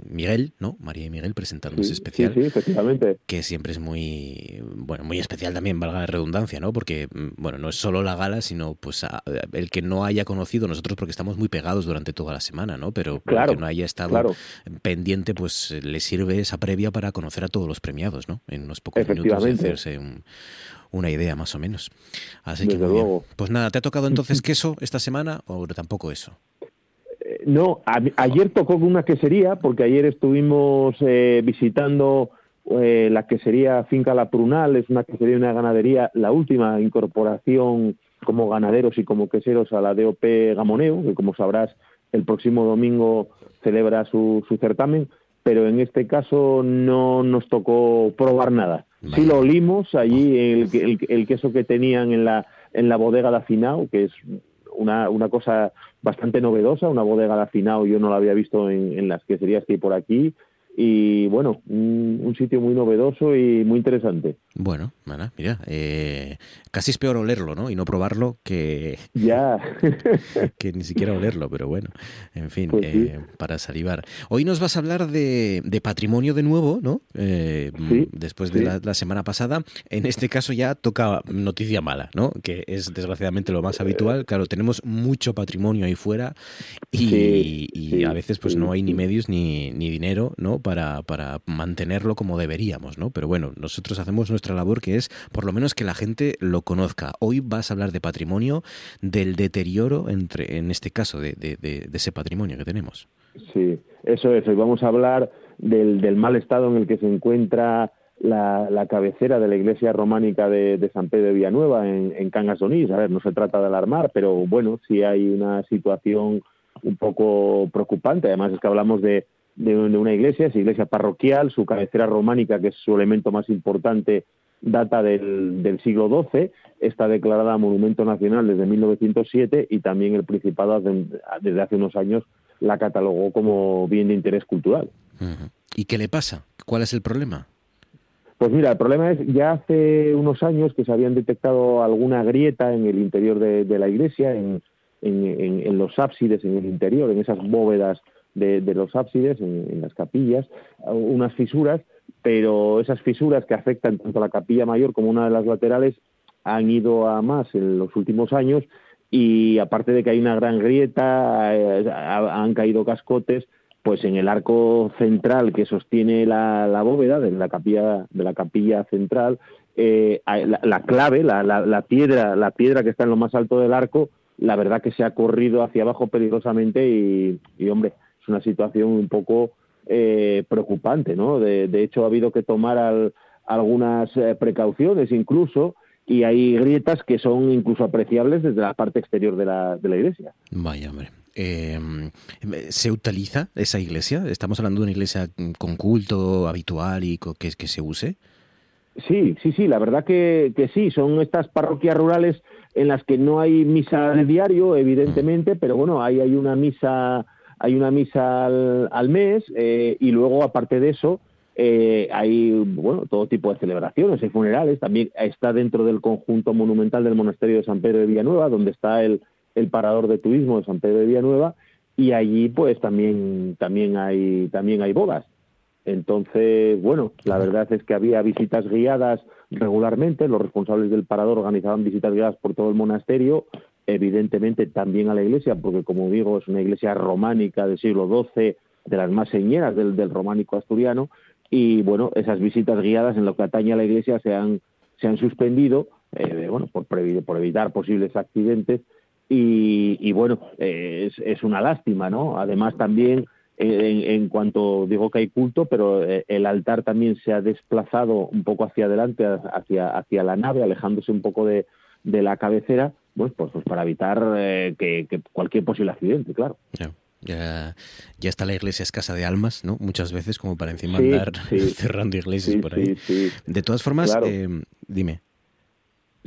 Miguel, ¿no? María y Miguel presentando ese Sí, especial. sí, sí, efectivamente. Que siempre es muy, bueno, muy especial también, valga la redundancia, ¿no? Porque, mm, bueno, no es solo la gala, sino pues a- el que no haya conocido nosotros porque estamos muy pegados durante toda la semana, ¿no? Pero Claro, el que no haya estado claro. pendiente, pues le sirve esa previa para conocer a todos los premiados, ¿no? En unos pocos minutos de hacerse un- una idea más o menos. Así que bien. luego. Pues nada, ¿te ha tocado entonces queso esta semana o tampoco eso? Eh, No, a- ayer tocó una quesería, porque ayer estuvimos eh, visitando eh, la quesería Finca La Prunal, es una quesería y una ganadería, la última incorporación como ganaderos y como queseros a la DOP Gamoneo, que como sabrás el próximo domingo celebra su, su certamen, pero en este caso no nos tocó probar nada. Sí lo olimos allí, el, el, el queso que tenían en la, en la bodega de Afinao, que es una, una cosa bastante novedosa, una bodega de afinado, yo no la había visto en, en las queserías que hay por aquí, y bueno, un, un sitio muy novedoso y muy interesante. Bueno, mana, mira, eh, casi es peor olerlo, ¿no? Y no probarlo que, Ya. que ni siquiera olerlo, pero bueno, en fin, Pues sí. eh, para salivar. Hoy nos vas a hablar de, de patrimonio de nuevo, ¿no? Eh, Sí, después de sí. la, la semana pasada. En este caso ya toca noticia mala, ¿no? Que es desgraciadamente lo más habitual. Claro, tenemos mucho patrimonio ahí fuera y, y a veces pues no hay ni medios ni, ni dinero, ¿no? Para, para mantenerlo como deberíamos, ¿no? Pero bueno, nosotros hacemos nuestra labor que es por lo menos que la gente lo conozca. Hoy vas a hablar de patrimonio, del deterioro, entre, en este caso, de, de- de- de ese patrimonio que tenemos. Sí, eso es. Hoy vamos a hablar del, del mal estado en el que se encuentra la, la cabecera de la iglesia románica de, San Pedro de Villanueva en, en Cangas. A ver, no se trata de alarmar, pero bueno, sí hay una situación un poco preocupante. Además es que hablamos de, de un- de una iglesia, es iglesia parroquial, su cabecera románica, que es su elemento más importante, data del, del siglo XII, está declarada Monumento Nacional desde 1907 y también el Principado desde hace unos años la catalogó como bien de interés cultural. ¿Y qué le pasa? ¿Cuál es el problema? Pues mira, el problema es ya hace unos años que se habían detectado alguna grieta en el interior de, de la iglesia, en, en- en- en los ábsides, en el interior, en esas bóvedas de, los ábsides, en, las capillas, unas fisuras, pero esas fisuras que afectan tanto a la capilla mayor como una de las laterales han ido a más en los últimos años y aparte de que hay una gran grieta, eh, ha- han caído cascotes, pues en el arco central que sostiene la, bóveda de la capilla de la capilla central eh, la, clave la, la, piedra la piedra que está en lo más alto del arco la verdad que se ha corrido hacia abajo peligrosamente y hombre es una situación un poco eh, preocupante no de, de, hecho ha habido que tomar al, algunas eh, precauciones incluso y hay grietas que son incluso apreciables desde la parte exterior de la, de la iglesia. Vaya, hombre. Eh, ¿Se utiliza esa iglesia? ¿Estamos hablando de una iglesia con culto habitual y que, que se use? Sí, sí, sí, la verdad que, que, sí, son estas parroquias rurales en las que no hay misa de diario, evidentemente, mm. pero bueno, ahí hay una misa, hay una misa al, al mes eh, y luego, aparte de eso, eh, hay bueno todo tipo de celebraciones y funerales. También está dentro del conjunto monumental del monasterio de San Pedro de Villanueva, donde está el, el parador de turismo de San Pedro de Villanueva, y allí pues también también hay también hay bodas. Entonces, bueno, la verdad es que había visitas guiadas regularmente, los responsables del parador organizaban visitas guiadas por todo el monasterio, evidentemente también a la iglesia, porque como digo, es una iglesia románica del siglo XII, de las más señeras del, del románico asturiano, y bueno, esas visitas guiadas en lo que atañe a la iglesia se han, se han suspendido, eh, bueno, por, por evitar posibles accidentes y, bueno, eh, es, es, una lástima, ¿no? Además también eh, en, en, cuanto digo que hay culto, pero eh, el altar también se ha desplazado un poco hacia adelante, hacia, hacia la nave, alejándose un poco de, de la cabecera, pues, pues, pues para evitar eh, que, que, cualquier posible accidente, claro. Yeah. Ya, ya está la iglesia escasa de almas, ¿no? Muchas veces como para encima sí, andar sí. cerrando iglesias sí, por ahí. De todas formas, claro. eh, dime.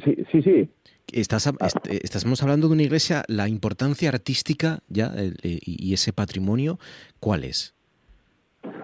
Sí, sí, sí. Estás, est estamos hablando de una iglesia, la importancia artística ya eh, y ese patrimonio, ¿cuál es?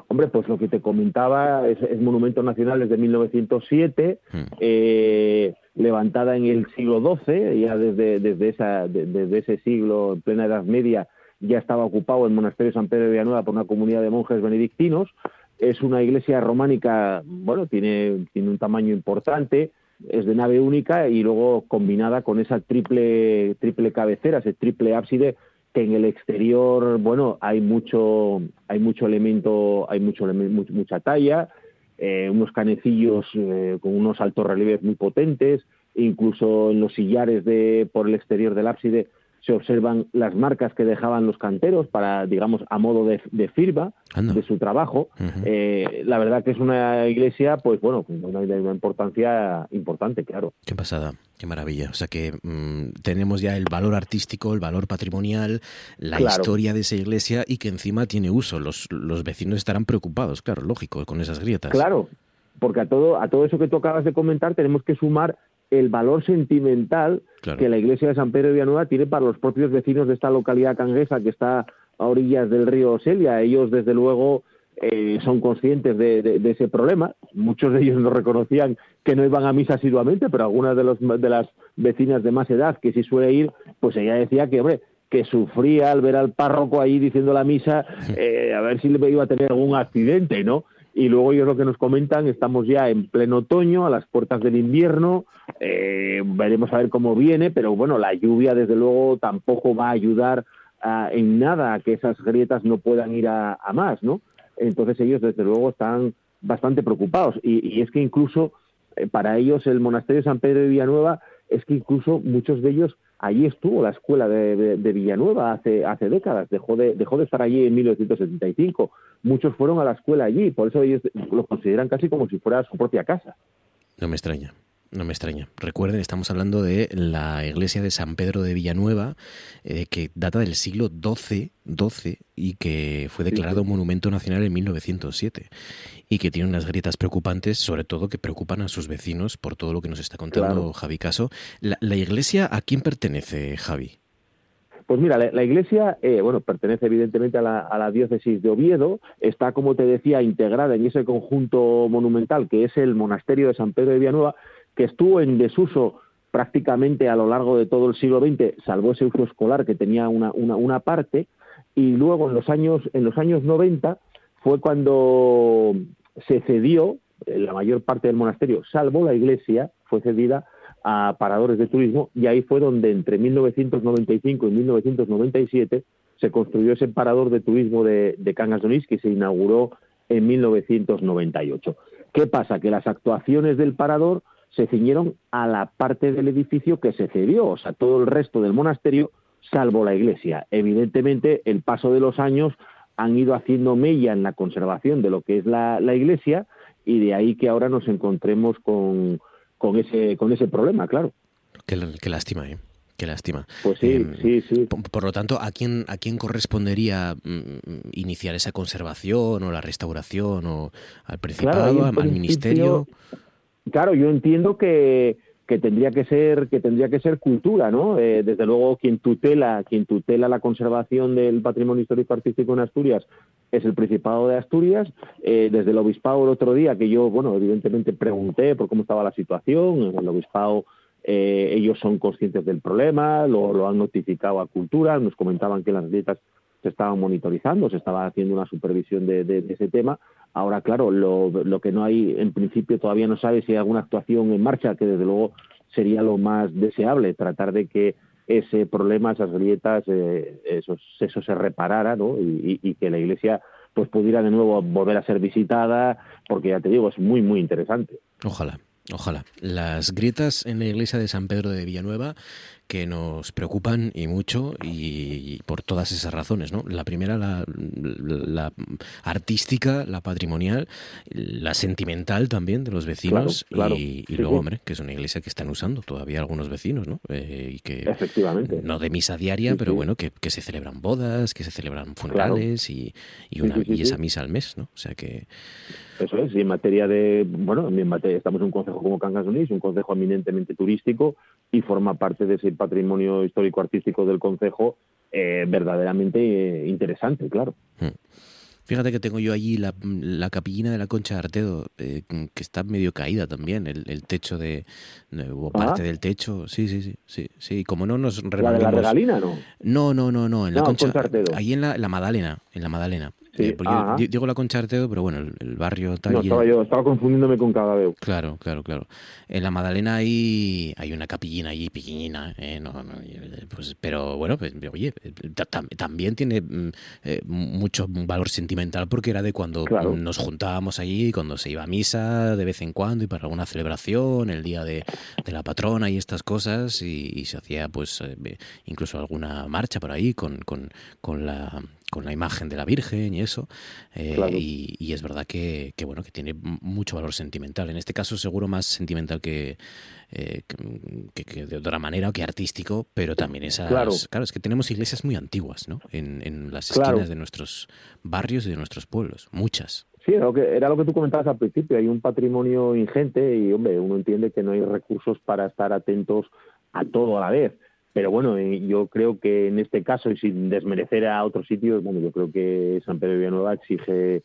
Hombre, pues lo que te comentaba es, es Monumento Nacional desde 1907, hmm. eh, levantada en el siglo XII, ya desde, desde, esa, de, desde ese siglo, en plena Edad Media, ya estaba ocupado el monasterio San Pedro de Villanueva por una comunidad de monjes benedictinos. Es una iglesia románica, bueno, tiene, tiene un tamaño importante, es de nave única y luego combinada con esa triple, triple cabecera, ese triple ábside que en el exterior, bueno, hay mucho, hay mucho elemento, hay mucho, mucha talla, eh, unos canecillos eh, con unos altos relieves muy potentes, incluso en los sillares de por el exterior del ábside se observan las marcas que dejaban los canteros para, digamos, a modo de, de firma de su trabajo. Uh -huh. eh, la verdad que es una iglesia, pues bueno, de una, una, importancia importante, claro. Qué pasada, qué maravilla. O sea que mmm, tenemos ya el valor artístico, el valor patrimonial, la claro. historia de esa iglesia y que encima tiene uso. Los, los vecinos estarán preocupados, claro, lógico, con esas grietas. Claro, porque a todo, a todo eso que tú acabas de comentar tenemos que sumar el valor sentimental claro. que la iglesia de San Pedro de Villanueva tiene para los propios vecinos de esta localidad canguesa que está a orillas del río Selia. Ellos, desde luego, eh, son conscientes de, de, de, ese problema. Muchos de ellos nos reconocían que no iban a misa asiduamente, pero algunas de, los, de las vecinas de más edad que sí suele ir, pues ella decía que, hombre, que sufría al ver al párroco ahí diciendo la misa, eh, a ver si le iba a tener algún accidente, ¿no? Y luego ellos lo que nos comentan, estamos ya en pleno otoño, a las puertas del invierno, eh, veremos a ver cómo viene, pero bueno, la lluvia desde luego tampoco va a ayudar a, en nada a que esas grietas no puedan ir a, a, más, ¿no? Entonces ellos desde luego están bastante preocupados y, y es que incluso eh, para ellos el monasterio de San Pedro de Villanueva es que incluso muchos de ellos allí estuvo la escuela de, de, Villanueva hace, hace décadas, dejó de, dejó de estar allí en 1975. Muchos fueron a la escuela allí, por eso ellos lo consideran casi como si fuera su propia casa. No me extraña. No me extraña. Recuerden, estamos hablando de la iglesia de San Pedro de Villanueva, eh, que data del siglo XII, XII y que fue declarado sí, sí. monumento nacional en 1907 y que tiene unas grietas preocupantes, sobre todo que preocupan a sus vecinos por todo lo que nos está contando claro. Javi Caso. La, la, iglesia a quién pertenece, Javi? Pues mira, la, la iglesia, eh, bueno, pertenece evidentemente a la, a la, diócesis de Oviedo, está, como te decía, integrada en ese conjunto monumental que es el monasterio de San Pedro de Villanueva, que estuvo en desuso prácticamente a lo largo de todo el siglo XX, salvo ese uso escolar que tenía una, una, parte, y luego en los años, en los años 90 fue cuando se cedió eh, la mayor parte del monasterio, salvo la iglesia, fue cedida a paradores de turismo y ahí fue donde entre 1995 y 1997 se construyó ese parador de turismo de, de Cangas de Onís que se inauguró en 1998. ¿Qué pasa? Que las actuaciones del parador se ciñeron a la parte del edificio que se cedió, o sea, todo el resto del monasterio, salvo la iglesia. Evidentemente, el paso de los años han ido haciendo mella en la conservación de lo que es la, la iglesia y de ahí que ahora nos encontremos con, con, ese, con ese problema, claro. Qué, qué lástima, ¿eh? Qué lástima. Pues sí, Eh, sí, sí. Por, por lo tanto, ¿a quién, ¿a quién correspondería mm, iniciar esa conservación o la restauración? ¿O al Principado, Claro, al Ministerio? Claro, yo entiendo que, que tendría que ser que tendría que ser cultura, ¿no? Eh, desde luego quien tutela quien tutela la conservación del patrimonio histórico artístico en Asturias es el Principado de Asturias. Eh, desde el Obispado el otro día que yo, bueno, evidentemente pregunté por cómo estaba la situación, el Obispado eh, ellos son conscientes del problema, lo, lo han notificado a Cultura, nos comentaban que las dietas se estaban monitorizando, se estaba haciendo una supervisión de, ese tema. Ahora, claro, lo, que no hay, en principio todavía no sabe si hay alguna actuación en marcha, que desde luego sería lo más deseable, tratar de que ese problema, esas grietas, eh, eso, eso se reparara, ¿no? Y- y que la iglesia pues pudiera de nuevo volver a ser visitada, porque ya te digo, es muy, muy interesante. Ojalá. Ojalá. Las grietas en la iglesia de San Pedro de Villanueva que nos preocupan y mucho y, y por todas esas razones, ¿no? La primera, la, la artística, la patrimonial, la sentimental también de los vecinos Claro, claro. y, y Sí, luego, sí. hombre, que es una iglesia que están usando todavía algunos vecinos, ¿no? Eh, y que Efectivamente. no de misa diaria, Sí, pero bueno, que, que se celebran bodas, que se celebran funerales y, y una y esa misa al mes, ¿no? O sea que Eso es, y en materia de, bueno, en materia, estamos en un concejo como Cangas de Onís, un concejo eminentemente turístico y forma parte de ese patrimonio histórico-artístico del concejo eh, verdaderamente eh, interesante, claro. Fíjate que tengo yo allí la, la capillina de la Concha de Artedo, eh, que está medio caída también, el, el techo de, o parte Ah. del techo, sí, sí, sí, sí, sí, como no nos La de la regalina, ¿no? No, no, no, no, en la Concha, Concha Artedo. ahí en la, la Madalena, en la Madalena. Sí, Eh, porque digo la Concha Artedo, pero bueno, el, el barrio tal No, estaba yo, estaba confundiéndome con Cadaveu. Claro, claro, claro. En la Madalena hay, hay una capillina allí pequeñina, eh, no, no, eh, pues, pero bueno, pues, oye, eh, tam- también tiene mm, eh, mucho valor sentimental porque era de cuando Claro. nos juntábamos allí, cuando se iba a misa de vez en cuando y para alguna celebración, el día de, de la patrona y estas cosas, y, y se hacía pues eh, incluso alguna marcha por ahí con, con, con la con la imagen de la Virgen y eso eh, Claro. y, y es verdad que, que, bueno que tiene mucho valor sentimental en este caso seguro más sentimental que, eh, que, que de otra manera o que artístico pero también esas Claro. es que tenemos iglesias muy antiguas ¿no? en, en las Claro. esquinas de nuestros barrios y de nuestros pueblos muchas Sí, era lo, que, era lo que tú comentabas al principio, hay un patrimonio ingente y, hombre, uno entiende que no hay recursos para estar atentos a todo a la vez. Pero bueno, eh, yo creo que en este caso, y sin desmerecer a otros sitios, bueno, yo creo que San Pedro de Villanueva exige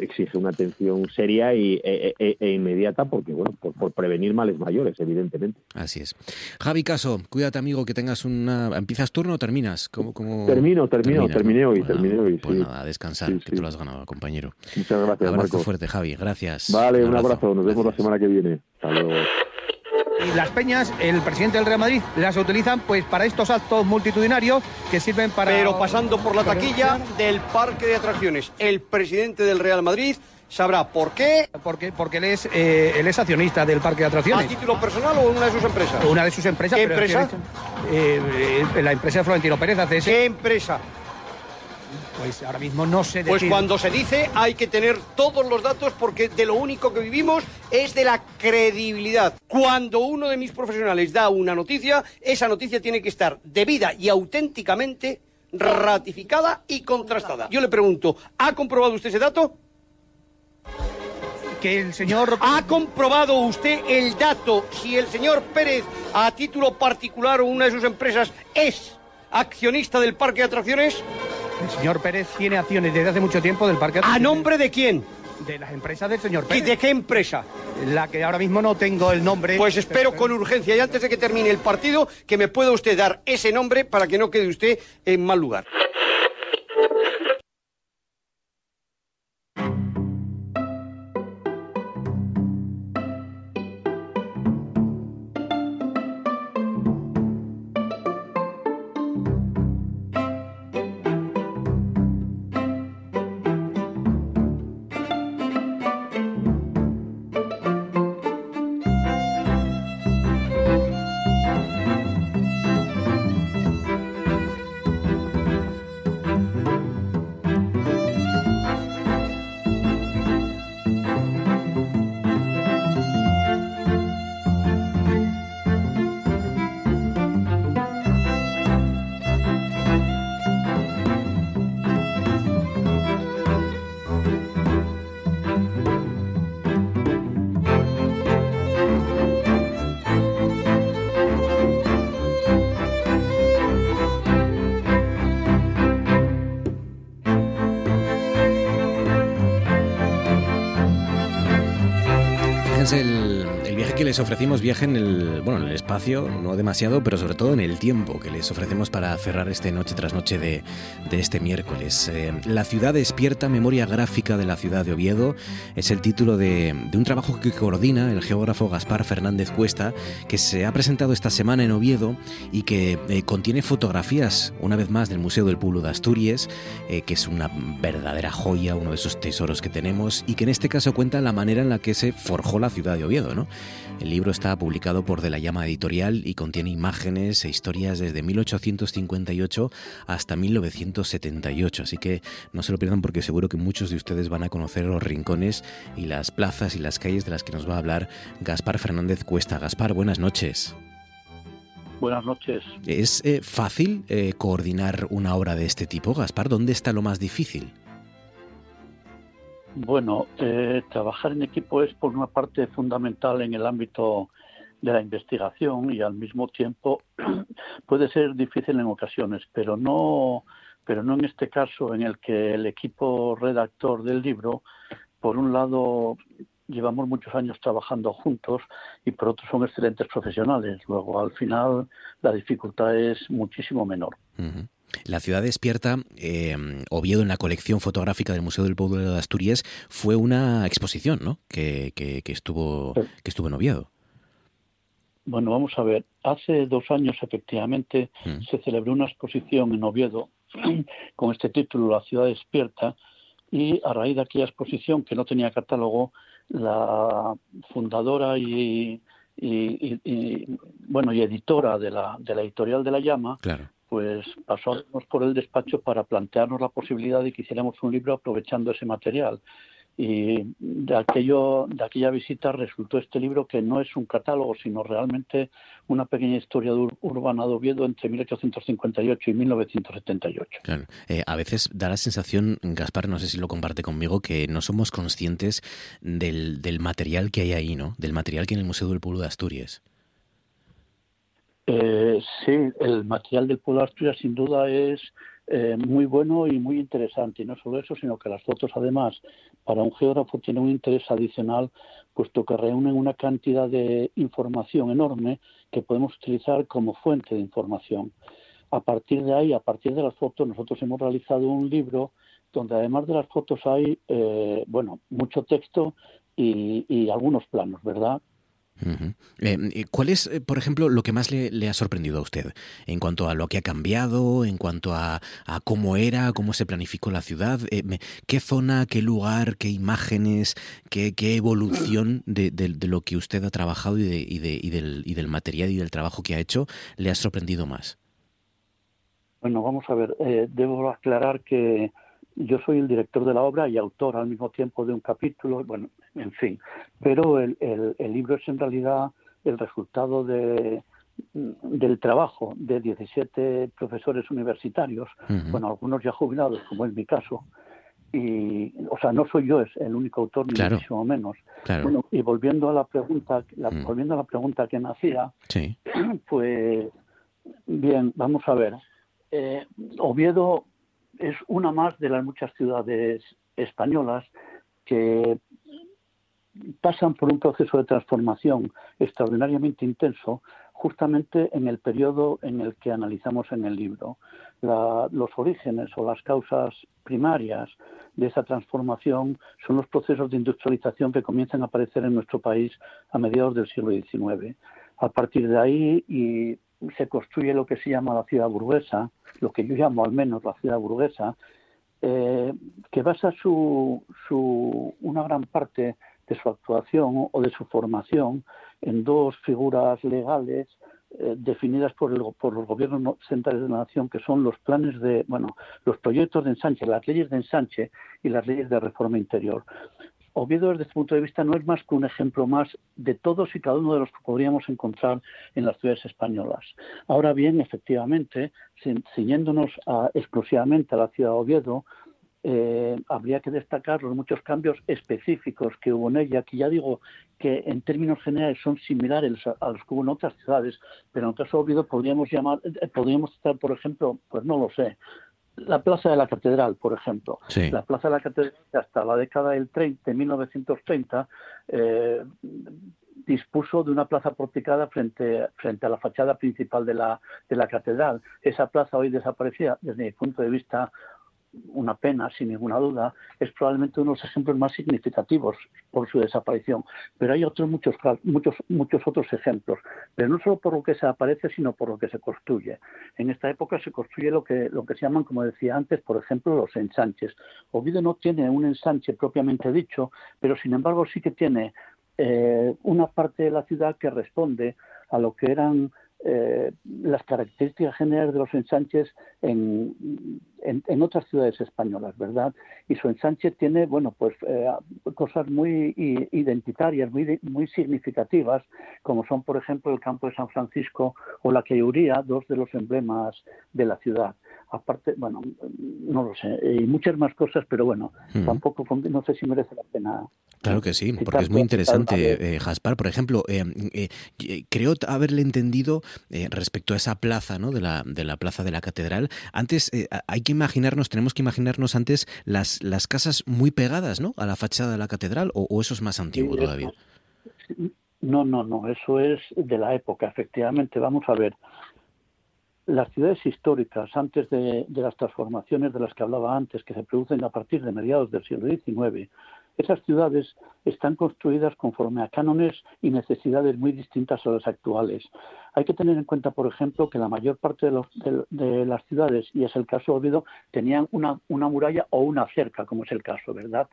exige una atención seria y, e, e- e inmediata porque bueno por, por prevenir males mayores evidentemente. Así es. Javi Caso cuídate amigo que tengas una empiezas turno o terminas ¿Cómo, cómo... termino termino terminé hoy terminé hoy pues sí. nada a descansar Sí, que sí. te lo has ganado compañero. Muchas gracias abrazo Marcos fuerte Javi gracias. Vale un abrazo. nos vemos la semana que viene. Hasta luego Y las peñas, el presidente del Real Madrid las utilizan pues para estos actos multitudinarios que sirven para... Pero pasando por la taquilla del parque de atracciones, el presidente del Real Madrid sabrá por qué. Porque, porque él, es, eh, él es accionista del parque de ¿A atracciones. título personal o una de sus empresas? Una de sus empresas. ¿Qué pero empresa? eh, eh, la empresa de Florentino Pérez ACS. ¿Qué empresa? Pues ahora mismo no sé Pues decir. cuando se dice hay que tener todos los datos porque de lo único que vivimos es de la credibilidad. Cuando uno de mis profesionales da una noticia, esa noticia tiene que estar debida y auténticamente ratificada y contrastada. Yo le pregunto, ¿ha comprobado usted ese dato? Que el señor... ¿Ha comprobado usted el dato si el señor Pérez, a título particular o una de sus empresas, es accionista del parque de atracciones? El señor Pérez tiene acciones desde hace mucho tiempo del parque ¿A nombre de quién? De las empresas del señor ¿Y Pérez. de qué empresa? La que ahora mismo no tengo el nombre. Pues espero con urgencia y antes de que termine el partido que me pueda usted dar ese nombre para que no quede usted en mal lugar. Les ofrecimos, viaje en el, bueno, en el espacio, no demasiado, pero sobre todo en el tiempo que les ofrecemos para cerrar este noche tras noche de, de este miércoles. Eh, la ciudad despierta, memoria gráfica de la ciudad de Oviedo, es el título de, de un trabajo que coordina el geógrafo Gaspar Fernández Cuesta, que se ha presentado esta semana en Oviedo y que eh, contiene fotografías, una vez más, del Museo del Pueblo de Asturias, eh, que es una verdadera joya, uno de esos tesoros que tenemos, y que en este caso cuenta la manera en la que se forjó la ciudad de Oviedo, ¿no? El libro está publicado por De la Llama Editorial y contiene imágenes e historias desde 1858 hasta 1978, así que no se lo pierdan porque seguro que muchos de ustedes van a conocer los rincones y las plazas y las calles de las que nos va a hablar Gaspar Fernández Cuesta. Gaspar, buenas noches. Buenas noches. ¿Es eh, fácil eh, coordinar una obra de este tipo, Gaspar? ¿Dónde está lo más difícil? Bueno, eh, trabajar en equipo es por una parte fundamental en el ámbito de la investigación y al mismo tiempo puede ser difícil en ocasiones, pero no, pero no en este caso en el que el equipo redactor del libro, por un lado, llevamos muchos años trabajando juntos y por otro son excelentes profesionales. Luego, al final, la dificultad es muchísimo menor. La ciudad despierta, eh, Oviedo en la colección fotográfica del Museo del Pueblo de Asturias, fue una exposición, ¿no? Que, que- que estuvo, que estuvo en Oviedo. Bueno, vamos a ver. Hace dos años, efectivamente, Mm. se celebró una exposición en Oviedo con este título, La ciudad despierta, y a raíz de aquella exposición, que no tenía catálogo, la fundadora y, y- y- y, bueno y editora de la, de la editorial de la Llama, Claro. pues vernos por el despacho para plantearnos la posibilidad de que hiciéramos un libro aprovechando ese material. Y de, aquello, de aquella visita resultó este libro que no es un catálogo, sino realmente una pequeña historia ur- urbana de Oviedo entre 1858 y 1978. Claro. Eh, a veces da la sensación, Gaspar, no sé si lo comparte conmigo, que no somos conscientes del, del material que hay ahí, ¿no? Del material que hay en el Museo del Pueblo de Asturias. Eh, sí, el material del pueblo de Asturias sin duda es eh, muy bueno y muy interesante. Y no solo eso, sino que las fotos además para un geógrafo tienen un interés adicional, puesto que reúnen una cantidad de información enorme que podemos utilizar como fuente de información. A partir de ahí, a partir de las fotos, nosotros hemos realizado un libro donde además de las fotos hay, eh, bueno, mucho texto y, y algunos planos, ¿verdad? Eh, ¿Cuál es, eh, por ejemplo, lo que más le, ha sorprendido a usted en cuanto a lo que ha cambiado, en cuanto a, a cómo era, cómo se planificó la ciudad? ¿Qué zona, qué lugar, qué imágenes, qué, qué evolución de, lo que usted ha trabajado y, de- y y del, y del material y del trabajo que ha hecho le ha sorprendido más? Bueno, vamos a ver, debo aclarar que yo soy el director de la obra y autor al mismo tiempo de un capítulo, bueno, en fin, pero el, el- el libro es en realidad el resultado de, del trabajo de 17 profesores universitarios, bueno, algunos ya jubilados, como es mi caso, y, o sea, no soy yo es el único autor, ni muchísimo menos. Claro. Bueno, y volviendo a la pregunta, la- Mm. volviendo a la pregunta que me hacía, Sí. pues bien, vamos a ver. Eh, Oviedo es una más de las muchas ciudades españolas que pasan por un proceso de transformación extraordinariamente intenso justamente en el periodo en el que analizamos en el libro. Los orígenes o las causas primarias de esa transformación son los procesos de industrialización que comienzan a aparecer en nuestro país a mediados del siglo XIX. A partir de ahí y se construye lo que se llama la ciudad burguesa, lo que yo llamo al menos la ciudad burguesa, eh, que basa su, su, una gran parte de su actuación o de su formación en dos figuras legales eh, definidas por, el, por los gobiernos no- centrales de la nación, que son los planes de, bueno, los proyectos de ensanche, las leyes de ensanche y las leyes de reforma interior. Oviedo, desde este punto de vista, no es más que un ejemplo más de todos y cada uno de los que podríamos encontrar en las ciudades españolas. Ahora bien, efectivamente, ci- ciñéndonos exclusivamente a la ciudad de Oviedo, eh, habría que destacar los muchos cambios específicos que hubo en ella, que ya digo que en términos generales son similares a, los que hubo en otras ciudades, pero en el caso de Oviedo podríamos llamar, eh, podríamos citar, por ejemplo, pues no lo sé, la Plaza de la Catedral, por ejemplo. Sí. La Plaza de la Catedral, hasta la década del 30, 1930, eh, dispuso de una plaza porticada frente, frente a la fachada principal de la, de la catedral. Esa plaza hoy desaparecida, desde mi punto de vista, una pena, sin ninguna duda, es probablemente uno de los ejemplos más significativos por su desaparición. Pero hay otros muchos, muchos, muchos otros ejemplos, pero no solo por lo que se aparece, sino por lo que se construye. En esta época se construye lo que, lo que se llaman, como decía antes, por ejemplo, los ensanches. Oviedo no tiene un ensanche propiamente dicho, pero sin embargo sí que tiene eh, una parte de la ciudad que responde a lo que eran eh, las características generales de los ensanches en, en, otras ciudades españolas, ¿verdad? Y su ensanche tiene, bueno, pues eh, cosas muy identitarias, muy, muy significativas, como son, por ejemplo, el campo de San Francisco o la Queuría, dos de los emblemas de la ciudad aparte, bueno, no lo sé, y muchas más cosas, pero bueno, tampoco, no sé si merece la pena. Claro que sí, porque es muy interesante, eh, Jaspar. Por ejemplo, eh, eh, creo haberle entendido respecto a esa plaza, ¿no? De la, de la plaza de la catedral. Antes, hay que imaginarnos, tenemos que imaginarnos antes las, las casas muy pegadas, ¿no? A la fachada de la catedral, o, eso es más antiguo todavía. No, no, no, eso es de la época, efectivamente. Vamos a ver las ciudades históricas, antes de, las transformaciones de las que hablaba antes, que se producen a partir de mediados del siglo XIX, esas ciudades están construidas conforme a cánones y necesidades muy distintas a las actuales. Hay que tener en cuenta, por ejemplo, que la mayor parte de, las ciudades, y es el caso de Oviedo, tenían una, muralla o una cerca, como es el caso, ¿verdad?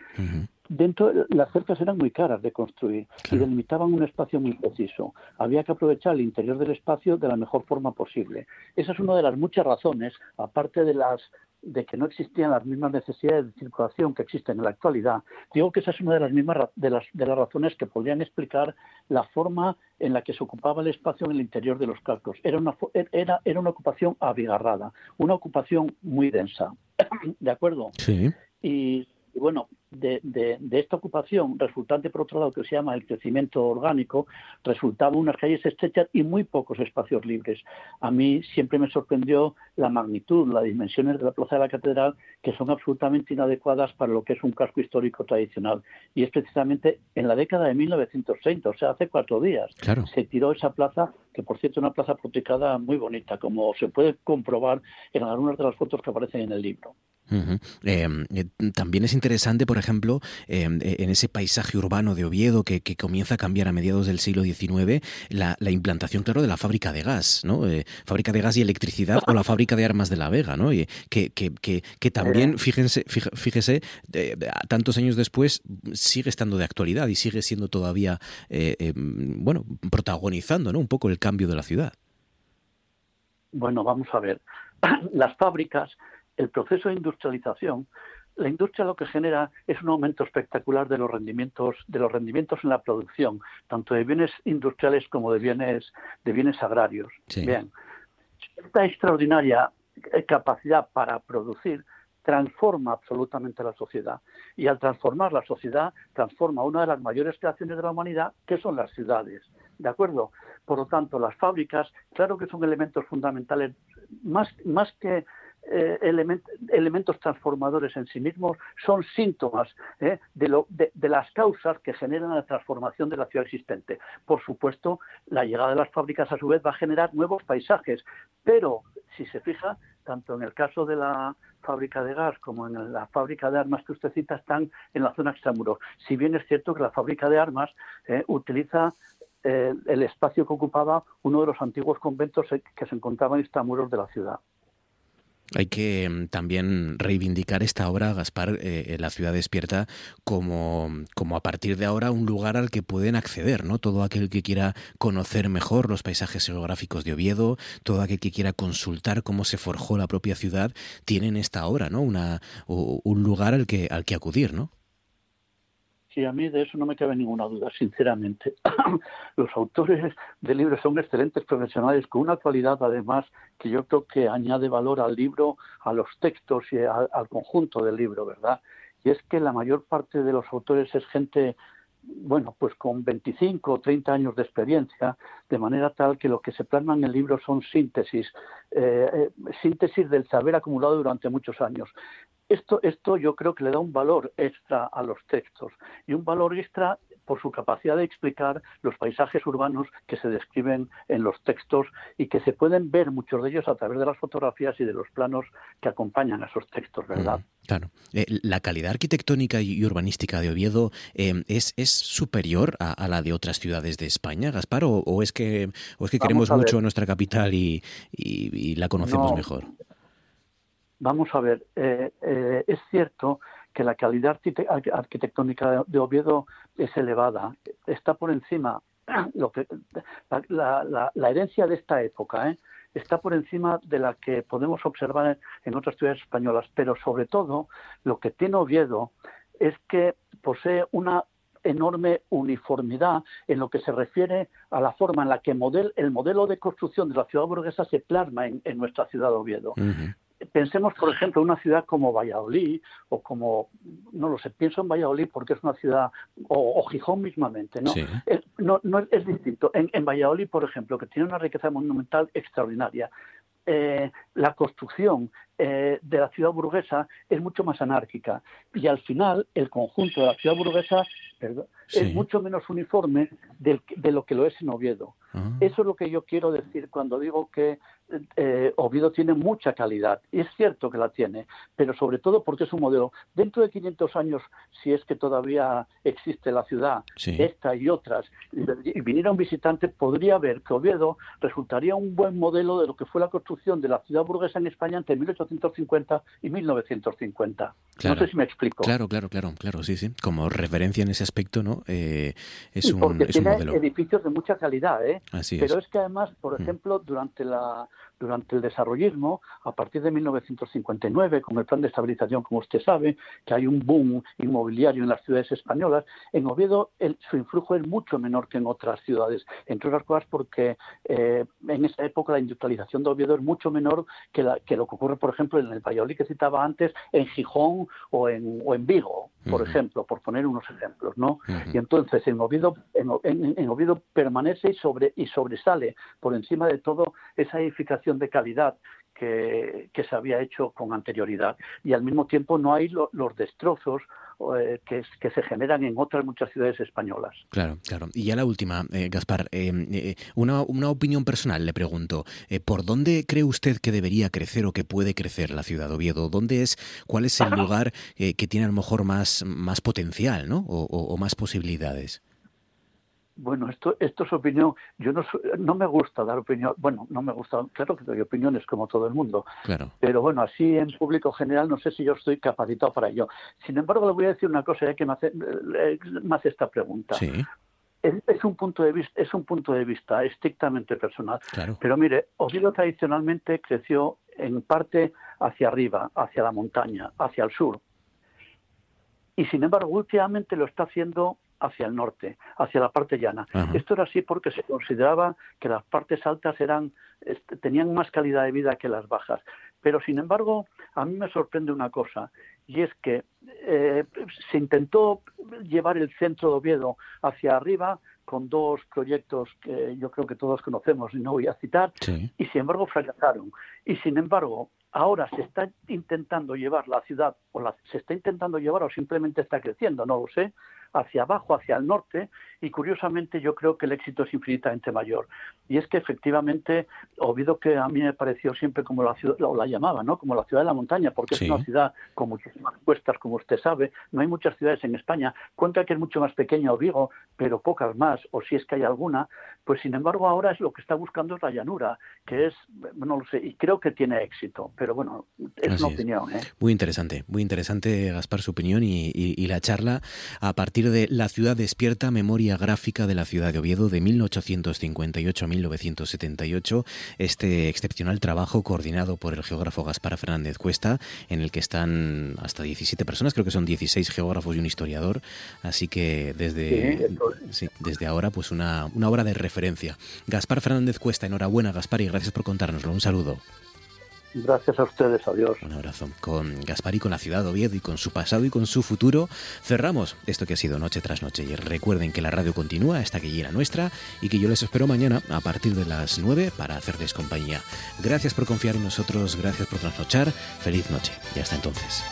Dentro, las cercas eran muy caras de construir y delimitaban un espacio muy preciso. Había que aprovechar el interior del espacio de la mejor forma posible. Esa es una de las muchas razones, aparte de las de que no existían las mismas necesidades de circulación que existen en la actualidad, digo que esa es una de las mismas de las, de las razones que podrían explicar la forma en la que se ocupaba el espacio en el interior de los cascos. Era una, era, era una ocupación abigarrada, una ocupación muy densa. ¿De acuerdo? Sí. Y y bueno, de, esta ocupación, resultante por otro lado que se llama el crecimiento orgánico, resultaban unas calles estrechas y muy pocos espacios libres. A mí siempre me sorprendió la magnitud, las dimensiones de la plaza de la catedral, que son absolutamente inadecuadas para lo que es un casco histórico tradicional. Y es precisamente en la década de 1930, o sea, hace cuatro días, se tiró esa plaza, que por cierto es una plaza porticada muy bonita, como se puede comprobar en algunas de las fotos que aparecen en el libro. Em, eh, también es interesante, por ejemplo, em, e, en ese paisaje urbano de Oviedo que, comienza a cambiar a mediados del siglo XIX, la, implantación, claro, de la fábrica de gas, ¿no? Eh, fábrica de gas y electricidad o la fábrica de armas de la Vega, ¿no? Y que, que, que, también, fíjense, fíjese, tantos años después sigue estando de actualidad y sigue siendo todavía, eh, em, bueno, protagonizando, ¿no? Un poco el cambio de la ciudad. Bueno, vamos a ver. Las fábricas el proceso de industrialización, la industria lo que genera es un aumento espectacular de los rendimientos, de los rendimientos en la producción, tanto de bienes industriales como de bienes, de bienes agrarios. Bien, esta extraordinaria eh, capacidad para producir transforma absolutamente la sociedad. Y al transformar la sociedad, transforma una de las mayores creaciones de la humanidad, que son las ciudades. ¿De acuerdo? Por lo tanto, las fábricas, claro que son elementos fundamentales, más, más que eh, elementos transformadores en sí mismos son síntomas eh, de, las causas que generan la transformación de la ciudad existente. Por supuesto, la llegada de las fábricas a su vez va a generar nuevos paisajes, pero si se fija, tanto en el caso de la fábrica de gas como en la fábrica de armas que usted cita están en la zona extramuros. Si bien es cierto que la fábrica de armas eh, utiliza el espacio que ocupaba uno de los antiguos conventos que se encontraban en extramuros de la ciudad. Hay que mm, también reivindicar esta obra, Gaspar, eh, La ciudad despierta, como, como a partir de ahora un lugar al que pueden acceder, ¿no? Todo aquel que quiera conocer mejor los paisajes geográficos de Oviedo, todo aquel que quiera consultar cómo se forjó la propia ciudad, tiene en esta obra, ¿no? Una, un lugar al que, al que acudir, ¿no? Sí, a mí de eso no me cabe ninguna duda, sinceramente. Los autores del libro son excelentes profesionales con una cualidad, además, que yo creo que añade valor al libro, a los textos y al conjunto del libro, ¿verdad? Y es que la mayor parte de los autores es gente bueno, pues con 25 o 30 años de experiencia, de manera tal que lo que se plasma en el libro son síntesis, eh, eh, síntesis del saber acumulado durante muchos años. Esto, esto yo creo que le da un valor extra a los textos y un valor extra por su capacidad de explicar los paisajes urbanos que se describen en los textos y que se pueden ver muchos de ellos a través de las fotografías y de los planos que acompañan a esos textos, ¿verdad? Mm, claro. Eh, la calidad arquitectónica y urbanística de Oviedo eh, es, es superior a, la de otras ciudades de España, Gaspar, o, es que o es que queremos mucho nuestra capital y, la conocemos mejor. Vamos a ver, eh, es cierto que la calidad arquitectónica de Oviedo es elevada, está por encima la, herencia de esta época, ¿eh? está por encima de la que podemos observar en, otras ciudades españolas, pero sobre todo lo que tiene Oviedo es que posee una enorme uniformidad en lo que se refiere a la forma en la que el modelo de construcción de la ciudad burguesa se plasma en, nuestra ciudad de Oviedo pensemos, por ejemplo, en una ciudad como Valladolid o como, no lo sé, pienso en Valladolid porque es una ciudad, o, Gijón mismamente, ¿no? Es, no, no es distinto. En, en, Valladolid, por ejemplo, que tiene una riqueza monumental extraordinaria, eh, la construcción eh, de la ciudad burguesa es mucho más anárquica y al final el conjunto de la ciudad burguesa es mucho menos uniforme de lo que lo es en Oviedo. Ah. Eso es lo que yo quiero decir cuando digo que eh, Oviedo tiene mucha calidad. Y es cierto que la tiene, pero sobre todo porque es un modelo. Dentro de 500 años, si es que todavía existe la ciudad, esta y otras, y viniera un visitante, podría ver que Oviedo resultaría un buen modelo de lo que fue la construcción de la ciudad burguesa en España entre 1850 y 1950. no sé si me explico. Claro, claro, claro, claro, sí, sí. Como referencia en ese aspecto, ¿no? Eh, es, un, porque tiene modelo. edificios de mucha calidad, ¿eh? Pero es. que además, por mm. ejemplo, durante la durante el desarrollismo, a partir de 1959, con el plan de estabilización, como usted sabe, que hay un boom inmobiliario en las ciudades españolas, en Oviedo su influjo es mucho menor que en otras ciudades, entre otras cosas porque eh, en esa época la industrialización de Oviedo es mucho menor que, lo que ocurre, por ejemplo, en el Valladolid que citaba antes, en Gijón o en, o en Vigo, por ejemplo, por poner unos ejemplos, ¿no? Y entonces en Oviedo, en, Oviedo permanece y, sobre, y sobresale por encima de todo esa edificación de calidad que, se había hecho con anterioridad. Y al mismo tiempo no hay los destrozos eh, que, que, se generan en otras muchas ciudades españolas. Claro, claro. Y ya la última, eh, Gaspar, eh, una, una, opinión personal, le pregunto, ¿por dónde cree usted que debería crecer o que puede crecer la ciudad de Oviedo? ¿Dónde es, cuál es el lugar que tiene a lo mejor más, más potencial ¿no? o más posibilidades? Bueno, esto, esto es opinión. Yo no, no me gusta dar opinión. Bueno, no me gusta. Claro que doy opiniones como todo el mundo. Claro. Pero bueno, así en público general no sé si yo estoy capacitado para ello. Sin embargo, le voy a decir una cosa ya que me hace, esta pregunta. Sí. Es, un punto de vista, es un punto de vista estrictamente personal. Claro. Pero mire, Oviedo tradicionalmente creció en parte hacia arriba, hacia la montaña, hacia el sur. Y sin embargo, últimamente lo está haciendo hacia el norte, hacia la parte llana. Esto era así porque se consideraba que las partes altas eran tenían más calidad de vida que las bajas. Pero sin embargo, a mí me sorprende una cosa, y es que eh, se intentó llevar el centro de Oviedo hacia arriba con dos proyectos que yo creo que todos conocemos y no voy a citar, y sin embargo fracasaron. Y sin embargo, ahora se está intentando llevar la ciudad, o la, se está intentando llevar o simplemente está creciendo, no lo sé, hacia abajo, hacia el norte, y curiosamente yo creo que el éxito es infinitamente mayor. Y es que efectivamente, olvido que a mí me pareció siempre como la ciudad, o la llamaba, ¿no? Como la ciudad de la montaña, porque es una ciudad con muchísimas cuestas, como usted sabe. No hay muchas ciudades en España. Cuenta que es mucho más pequeña Vigo, pero pocas más, o si es que hay alguna. Pues sin embargo, ahora es lo que está buscando es la llanura, que es, no lo sé, y creo que tiene éxito. Pero bueno, es una opinión. ¿eh? Muy interesante, muy interesante, Gaspar, su opinión y, y la charla a partir de La ciudad despierta, memoria gráfica de la ciudad de Oviedo de 1858 a 1978, este excepcional trabajo coordinado por el geógrafo Gaspar Fernández Cuesta, en el que están hasta 17 personas, creo que son 16 geógrafos y un historiador, así que desde, desde ahora pues una, una obra de referencia. Gaspar Fernández Cuesta, enhorabuena Gaspar y gracias por contárnoslo. Un saludo. Gracias a ustedes, adiós. Un abrazo. Con Gaspar y con la ciudad de Oviedo y con su pasado y con su futuro, cerramos esto que ha sido noche tras noche. Y recuerden que la radio continúa hasta que llegue la nuestra y que yo les espero mañana a partir de las 9 para hacerles compañía. Gracias por confiar en nosotros, gracias por trasnochar. Feliz noche y hasta entonces.